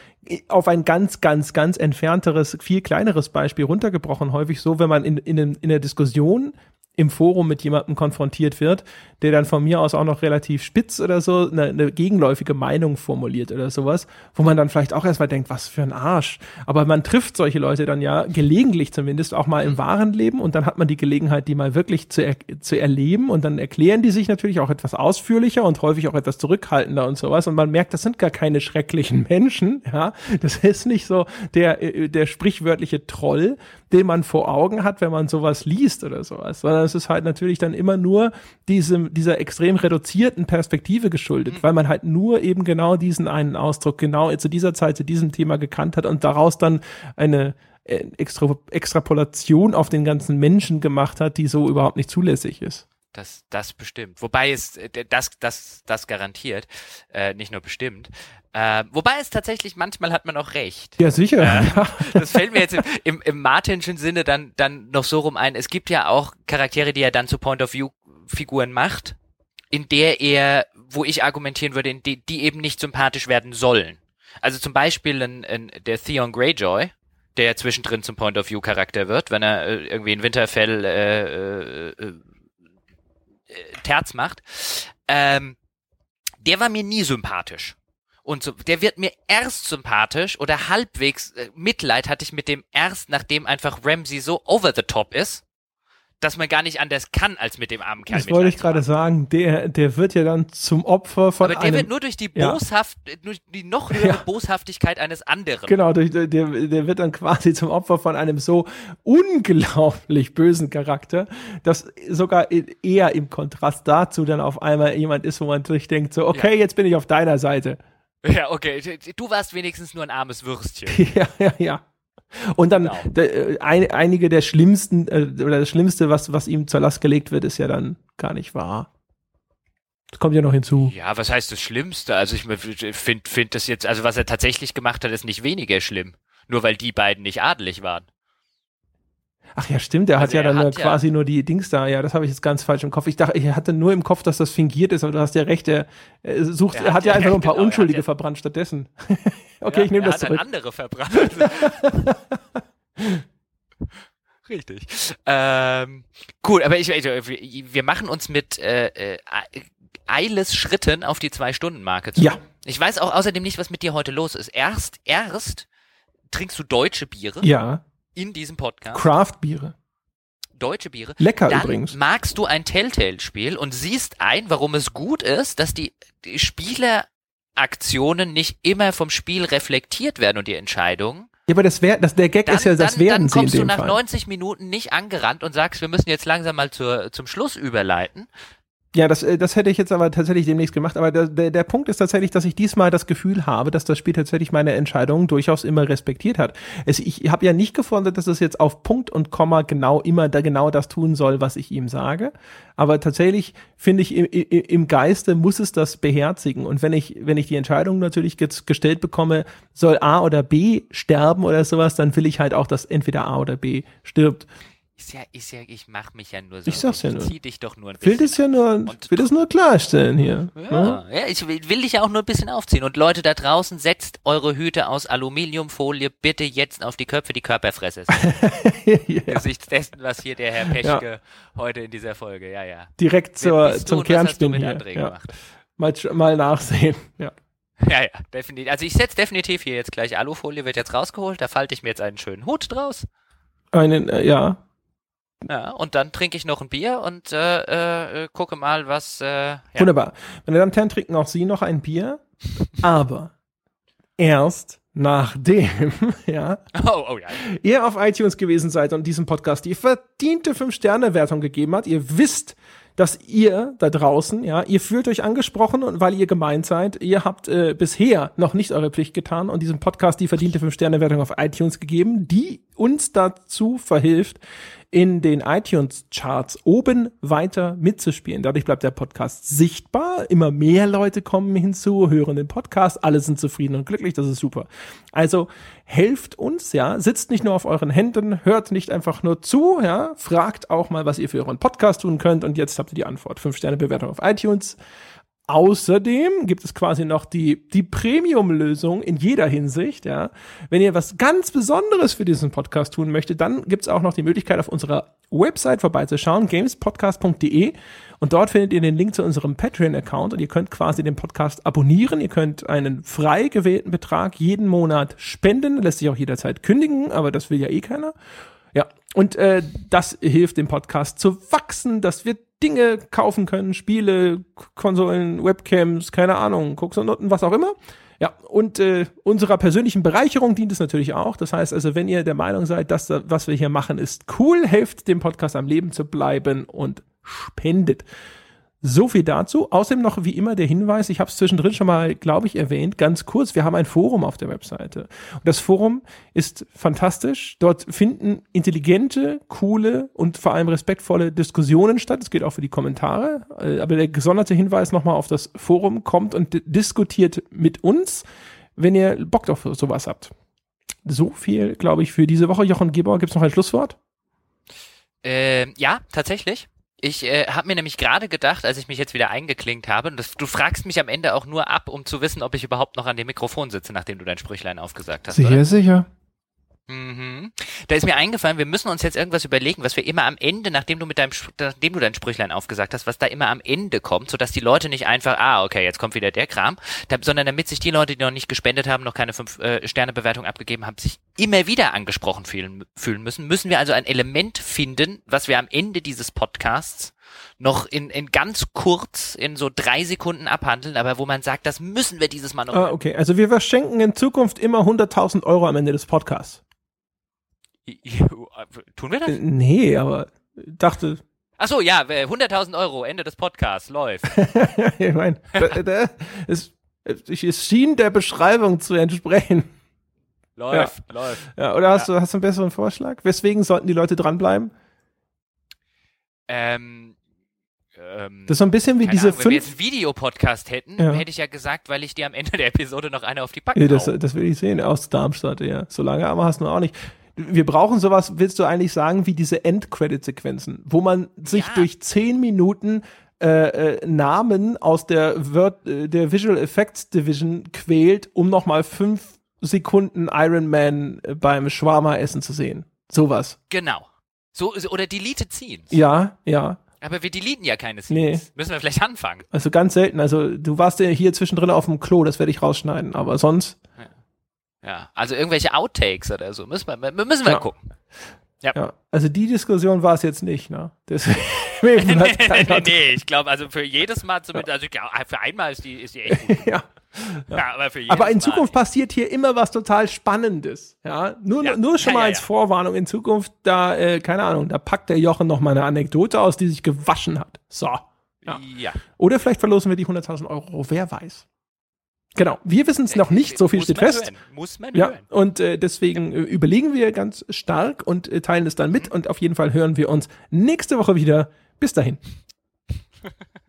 A: auf ein ganz, ganz, ganz entfernteres, viel kleineres Beispiel runtergebrochen häufig so, wenn man in, in, in der Diskussion im Forum mit jemandem konfrontiert wird, der dann von mir aus auch noch relativ spitz oder so eine, eine gegenläufige Meinung formuliert oder sowas, wo man dann vielleicht auch erstmal denkt, was für ein Arsch. Aber man trifft solche Leute dann ja gelegentlich zumindest auch mal im wahren Leben und dann hat man die Gelegenheit, die mal wirklich zu, er zu erleben und dann erklären die sich natürlich auch etwas ausführlicher und häufig auch etwas zurückhaltender und sowas und man merkt, das sind gar keine schrecklichen Menschen, ja. Das ist nicht so der, äh, der sprichwörtliche Troll, den man vor Augen hat, wenn man sowas liest oder sowas, sondern es ist halt natürlich dann immer nur diesem, dieser extrem reduzierten Perspektive geschuldet, mhm. weil man halt nur eben genau diesen einen Ausdruck genau zu dieser Zeit, zu diesem Thema gekannt hat und daraus dann eine äh, Extra Extrapolation auf den ganzen Menschen gemacht hat, die so überhaupt nicht zulässig ist.
B: Das, das bestimmt. Wobei es, äh, das, das, das garantiert, äh, nicht nur bestimmt. Äh, wobei es tatsächlich, manchmal hat man auch recht.
A: Ja, sicher. Äh,
B: das fällt mir jetzt im, im, im Martinschen Sinne dann, dann noch so rum ein. Es gibt ja auch Charaktere, die er dann zu Point-of-View-Figuren macht, in der er, wo ich argumentieren würde, die, die eben nicht sympathisch werden sollen. Also zum Beispiel ein, ein, der Theon Greyjoy, der zwischendrin zum Point-of-View-Charakter wird, wenn er äh, irgendwie in Winterfell äh, äh, äh Terz macht, ähm, der war mir nie sympathisch. Und so, der wird mir erst sympathisch oder halbwegs äh, Mitleid hatte ich mit dem erst, nachdem einfach Ramsey so over the top ist dass man gar nicht anders kann, als mit dem armen Kerl
A: Das wollte ich gerade sagen. Der, der wird ja dann zum Opfer von
B: Aber der
A: einem,
B: wird nur durch die Boshaft, ja. durch die noch höhere ja. Boshaftigkeit eines anderen.
A: Genau, durch, der, der wird dann quasi zum Opfer von einem so unglaublich bösen Charakter, dass sogar eher im Kontrast dazu dann auf einmal jemand ist, wo man durchdenkt, so, okay, ja. jetzt bin ich auf deiner Seite.
B: Ja, okay. Du warst wenigstens nur ein armes Würstchen.
A: ja, ja, ja. Und dann genau. de, äh, ein, einige der schlimmsten, äh, oder das Schlimmste, was, was ihm zur Last gelegt wird, ist ja dann gar nicht wahr. Das kommt ja noch hinzu.
B: Ja, was heißt das Schlimmste? Also ich finde find das jetzt, also was er tatsächlich gemacht hat, ist nicht weniger schlimm. Nur weil die beiden nicht adelig waren.
A: Ach ja, stimmt, er also hat ja dann hat quasi ja nur die Dings da. Ja, das habe ich jetzt ganz falsch im Kopf. Ich dachte, ich hatte nur im Kopf, dass das fingiert ist, aber du hast ja recht, er, er sucht, er hat, hat ja, ja einfach nur ein paar genau, Unschuldige verbrannt stattdessen. okay, ich nehme das zurück. Er
B: hat andere verbrannt. Richtig. Ähm, cool, aber ich, also, wir machen uns mit äh, äh, Eiles Schritten auf die Zwei-Stunden-Marke zu.
A: Ja.
B: Ich weiß auch außerdem nicht, was mit dir heute los ist. Erst, erst trinkst du deutsche Biere.
A: Ja
B: in diesem Podcast.
A: Craft-Biere.
B: Deutsche Biere.
A: Lecker
B: dann
A: übrigens.
B: magst du ein Telltale-Spiel und siehst ein, warum es gut ist, dass die, die Spieleraktionen nicht immer vom Spiel reflektiert werden und die Entscheidungen.
A: Ja, aber das wär, das, der Gag
B: dann,
A: ist ja, das
B: dann,
A: werden
B: dann
A: sie
B: kommst
A: in
B: dem
A: dem
B: du nach
A: Fall.
B: 90 Minuten nicht angerannt und sagst, wir müssen jetzt langsam mal zur, zum Schluss überleiten,
A: ja, das, äh, das hätte ich jetzt aber tatsächlich demnächst gemacht. Aber der, der, der Punkt ist tatsächlich, dass ich diesmal das Gefühl habe, dass das Spiel tatsächlich meine Entscheidungen durchaus immer respektiert hat. Es, ich habe ja nicht gefunden, dass es jetzt auf Punkt und Komma genau immer da genau das tun soll, was ich ihm sage. Aber tatsächlich finde ich, im, im Geiste muss es das beherzigen. Und wenn ich, wenn ich die Entscheidung natürlich gestellt bekomme, soll A oder B sterben oder sowas, dann will ich halt auch, dass entweder A oder B stirbt.
B: Ist ja, ist ja, ich mach mich ja nur so.
A: Ich sag's ja nur.
B: Zieh dich doch nur ein bisschen.
A: Will das ja nur, will das nur klarstellen hier.
B: Ja, ja, ja, ich will, will dich ja auch nur ein bisschen aufziehen. Und Leute da draußen, setzt eure Hüte aus Aluminiumfolie bitte jetzt auf die Köpfe, die Körperfresse ist. ja. Gesichts dessen, was hier der Herr Peschke ja. heute in dieser Folge, ja, ja.
A: Direkt zur, zum Kernspin hier. Ja. Mal, mal nachsehen, ja.
B: Ja, ja, definitiv. Also ich setze definitiv hier jetzt gleich Alufolie, wird jetzt rausgeholt, da falte ich mir jetzt einen schönen Hut draus.
A: Einen, äh, ja,
B: ja, und dann trinke ich noch ein Bier und äh, äh, gucke mal, was. Äh, ja.
A: Wunderbar. Meine Damen und Herren, trinken auch Sie noch ein Bier, aber erst nachdem, ja,
B: oh, oh, ja,
A: ihr auf iTunes gewesen seid und diesem Podcast die verdiente 5-Sterne-Wertung gegeben hat. Ihr wisst, dass ihr da draußen, ja, ihr fühlt euch angesprochen und weil ihr gemeint seid, ihr habt äh, bisher noch nicht eure Pflicht getan und diesem Podcast die verdiente 5-Sterne-Wertung auf iTunes gegeben, die uns dazu verhilft, in den iTunes-Charts oben weiter mitzuspielen. Dadurch bleibt der Podcast sichtbar. Immer mehr Leute kommen hinzu, hören den Podcast, alle sind zufrieden und glücklich. Das ist super. Also helft uns, ja. Sitzt nicht nur auf euren Händen, hört nicht einfach nur zu, ja. Fragt auch mal, was ihr für euren Podcast tun könnt. Und jetzt habt ihr die Antwort. Fünf Sterne Bewertung auf iTunes Außerdem gibt es quasi noch die, die Premium-Lösung in jeder Hinsicht, ja. Wenn ihr was ganz Besonderes für diesen Podcast tun möchtet, dann gibt es auch noch die Möglichkeit, auf unserer Website vorbeizuschauen, gamespodcast.de. Und dort findet ihr den Link zu unserem Patreon-Account und ihr könnt quasi den Podcast abonnieren. Ihr könnt einen frei gewählten Betrag jeden Monat spenden. Lässt sich auch jederzeit kündigen, aber das will ja eh keiner. Ja, und äh, das hilft dem Podcast zu wachsen, dass wir Dinge kaufen können, Spiele, Konsolen, Webcams, keine Ahnung, Koksnoten, was auch immer. Ja, und äh, unserer persönlichen Bereicherung dient es natürlich auch. Das heißt also, wenn ihr der Meinung seid, dass das, was wir hier machen, ist cool, helft dem Podcast am Leben zu bleiben und spendet. So viel dazu. Außerdem noch wie immer der Hinweis, ich habe es zwischendrin schon mal, glaube ich, erwähnt, ganz kurz, wir haben ein Forum auf der Webseite. Und das Forum ist fantastisch. Dort finden intelligente, coole und vor allem respektvolle Diskussionen statt. Es geht auch für die Kommentare. Äh, aber der gesonderte Hinweis nochmal auf das Forum kommt und diskutiert mit uns, wenn ihr Bock auf sowas habt. So viel, glaube ich, für diese Woche. Jochen Gebauer, gibt es noch ein Schlusswort?
B: Ähm, ja, tatsächlich. Ich äh, habe mir nämlich gerade gedacht, als ich mich jetzt wieder eingeklinkt habe, und das, du fragst mich am Ende auch nur ab, um zu wissen, ob ich überhaupt noch an dem Mikrofon sitze, nachdem du dein Sprüchlein aufgesagt hast.
A: Sicher, oder? sicher.
B: Mhm. Da ist mir eingefallen, wir müssen uns jetzt irgendwas überlegen, was wir immer am Ende, nachdem du mit deinem, nachdem du dein Sprüchlein aufgesagt hast, was da immer am Ende kommt, sodass die Leute nicht einfach, ah, okay, jetzt kommt wieder der Kram, da, sondern damit sich die Leute, die noch nicht gespendet haben, noch keine fünf äh, Sterne Bewertung abgegeben haben, sich immer wieder angesprochen fühlen, fühlen müssen, müssen wir also ein Element finden, was wir am Ende dieses Podcasts noch in, in ganz kurz, in so drei Sekunden abhandeln, aber wo man sagt, das müssen wir dieses Mal noch.
A: Ah, okay, also wir verschenken in Zukunft immer 100.000 Euro am Ende des Podcasts.
B: Tun wir das? Äh,
A: nee, aber dachte.
B: Ach so, ja, 100.000 Euro, Ende des Podcasts, läuft.
A: ich meine, es, es schien der Beschreibung zu entsprechen.
B: Läuft, ja. läuft.
A: Ja, oder hast, ja. du, hast du einen besseren Vorschlag? Weswegen sollten die Leute dranbleiben?
B: Ähm, ähm,
A: das ist so ein bisschen wie diese
B: Ahnung, Wenn wir jetzt einen Videopodcast hätten, ja. hätte ich ja gesagt, weil ich dir am Ende der Episode noch eine auf die Packung
A: ja, das, das will ich sehen, aus Darmstadt, ja. So lange aber hast du auch nicht wir brauchen sowas, willst du eigentlich sagen, wie diese End-Credit-Sequenzen, wo man sich ja. durch zehn Minuten äh, äh, Namen aus der, Word, äh, der Visual Effects Division quält, um nochmal fünf Sekunden Iron Man äh, beim Schwarma-Essen zu sehen. Sowas.
B: Genau. So, oder Deleted Scenes.
A: Ja, ja.
B: Aber wir deleten ja keine Scenes. Nee. Müssen wir vielleicht anfangen.
A: Also ganz selten. Also du warst ja hier zwischendrin auf dem Klo, das werde ich rausschneiden. Aber sonst.
B: Ja. Ja, also irgendwelche Outtakes oder so. Müssen wir, müssen wir ja. gucken.
A: Ja. ja. Also die Diskussion war es jetzt nicht, ne?
B: Deswegen nee, nee, nee, ich glaube, also für jedes Mal zumindest, also ich glaube, für einmal ist die, ist die echt gut.
A: ja. Ja. aber, aber, in Zukunft Mal. passiert hier immer was total Spannendes. Ja, nur, ja. nur schon mal als Vorwarnung. In Zukunft, da, äh, keine Ahnung, da packt der Jochen noch mal eine Anekdote aus, die sich gewaschen hat. So. Ja. Oder vielleicht verlosen wir die 100.000 Euro. Wer weiß. Genau, wir wissen es noch nicht, so viel steht fest.
B: Hören. Muss man
A: ja, hören. Und äh, deswegen äh, überlegen wir ganz stark und äh, teilen es dann mit. Und auf jeden Fall hören wir uns nächste Woche wieder. Bis dahin.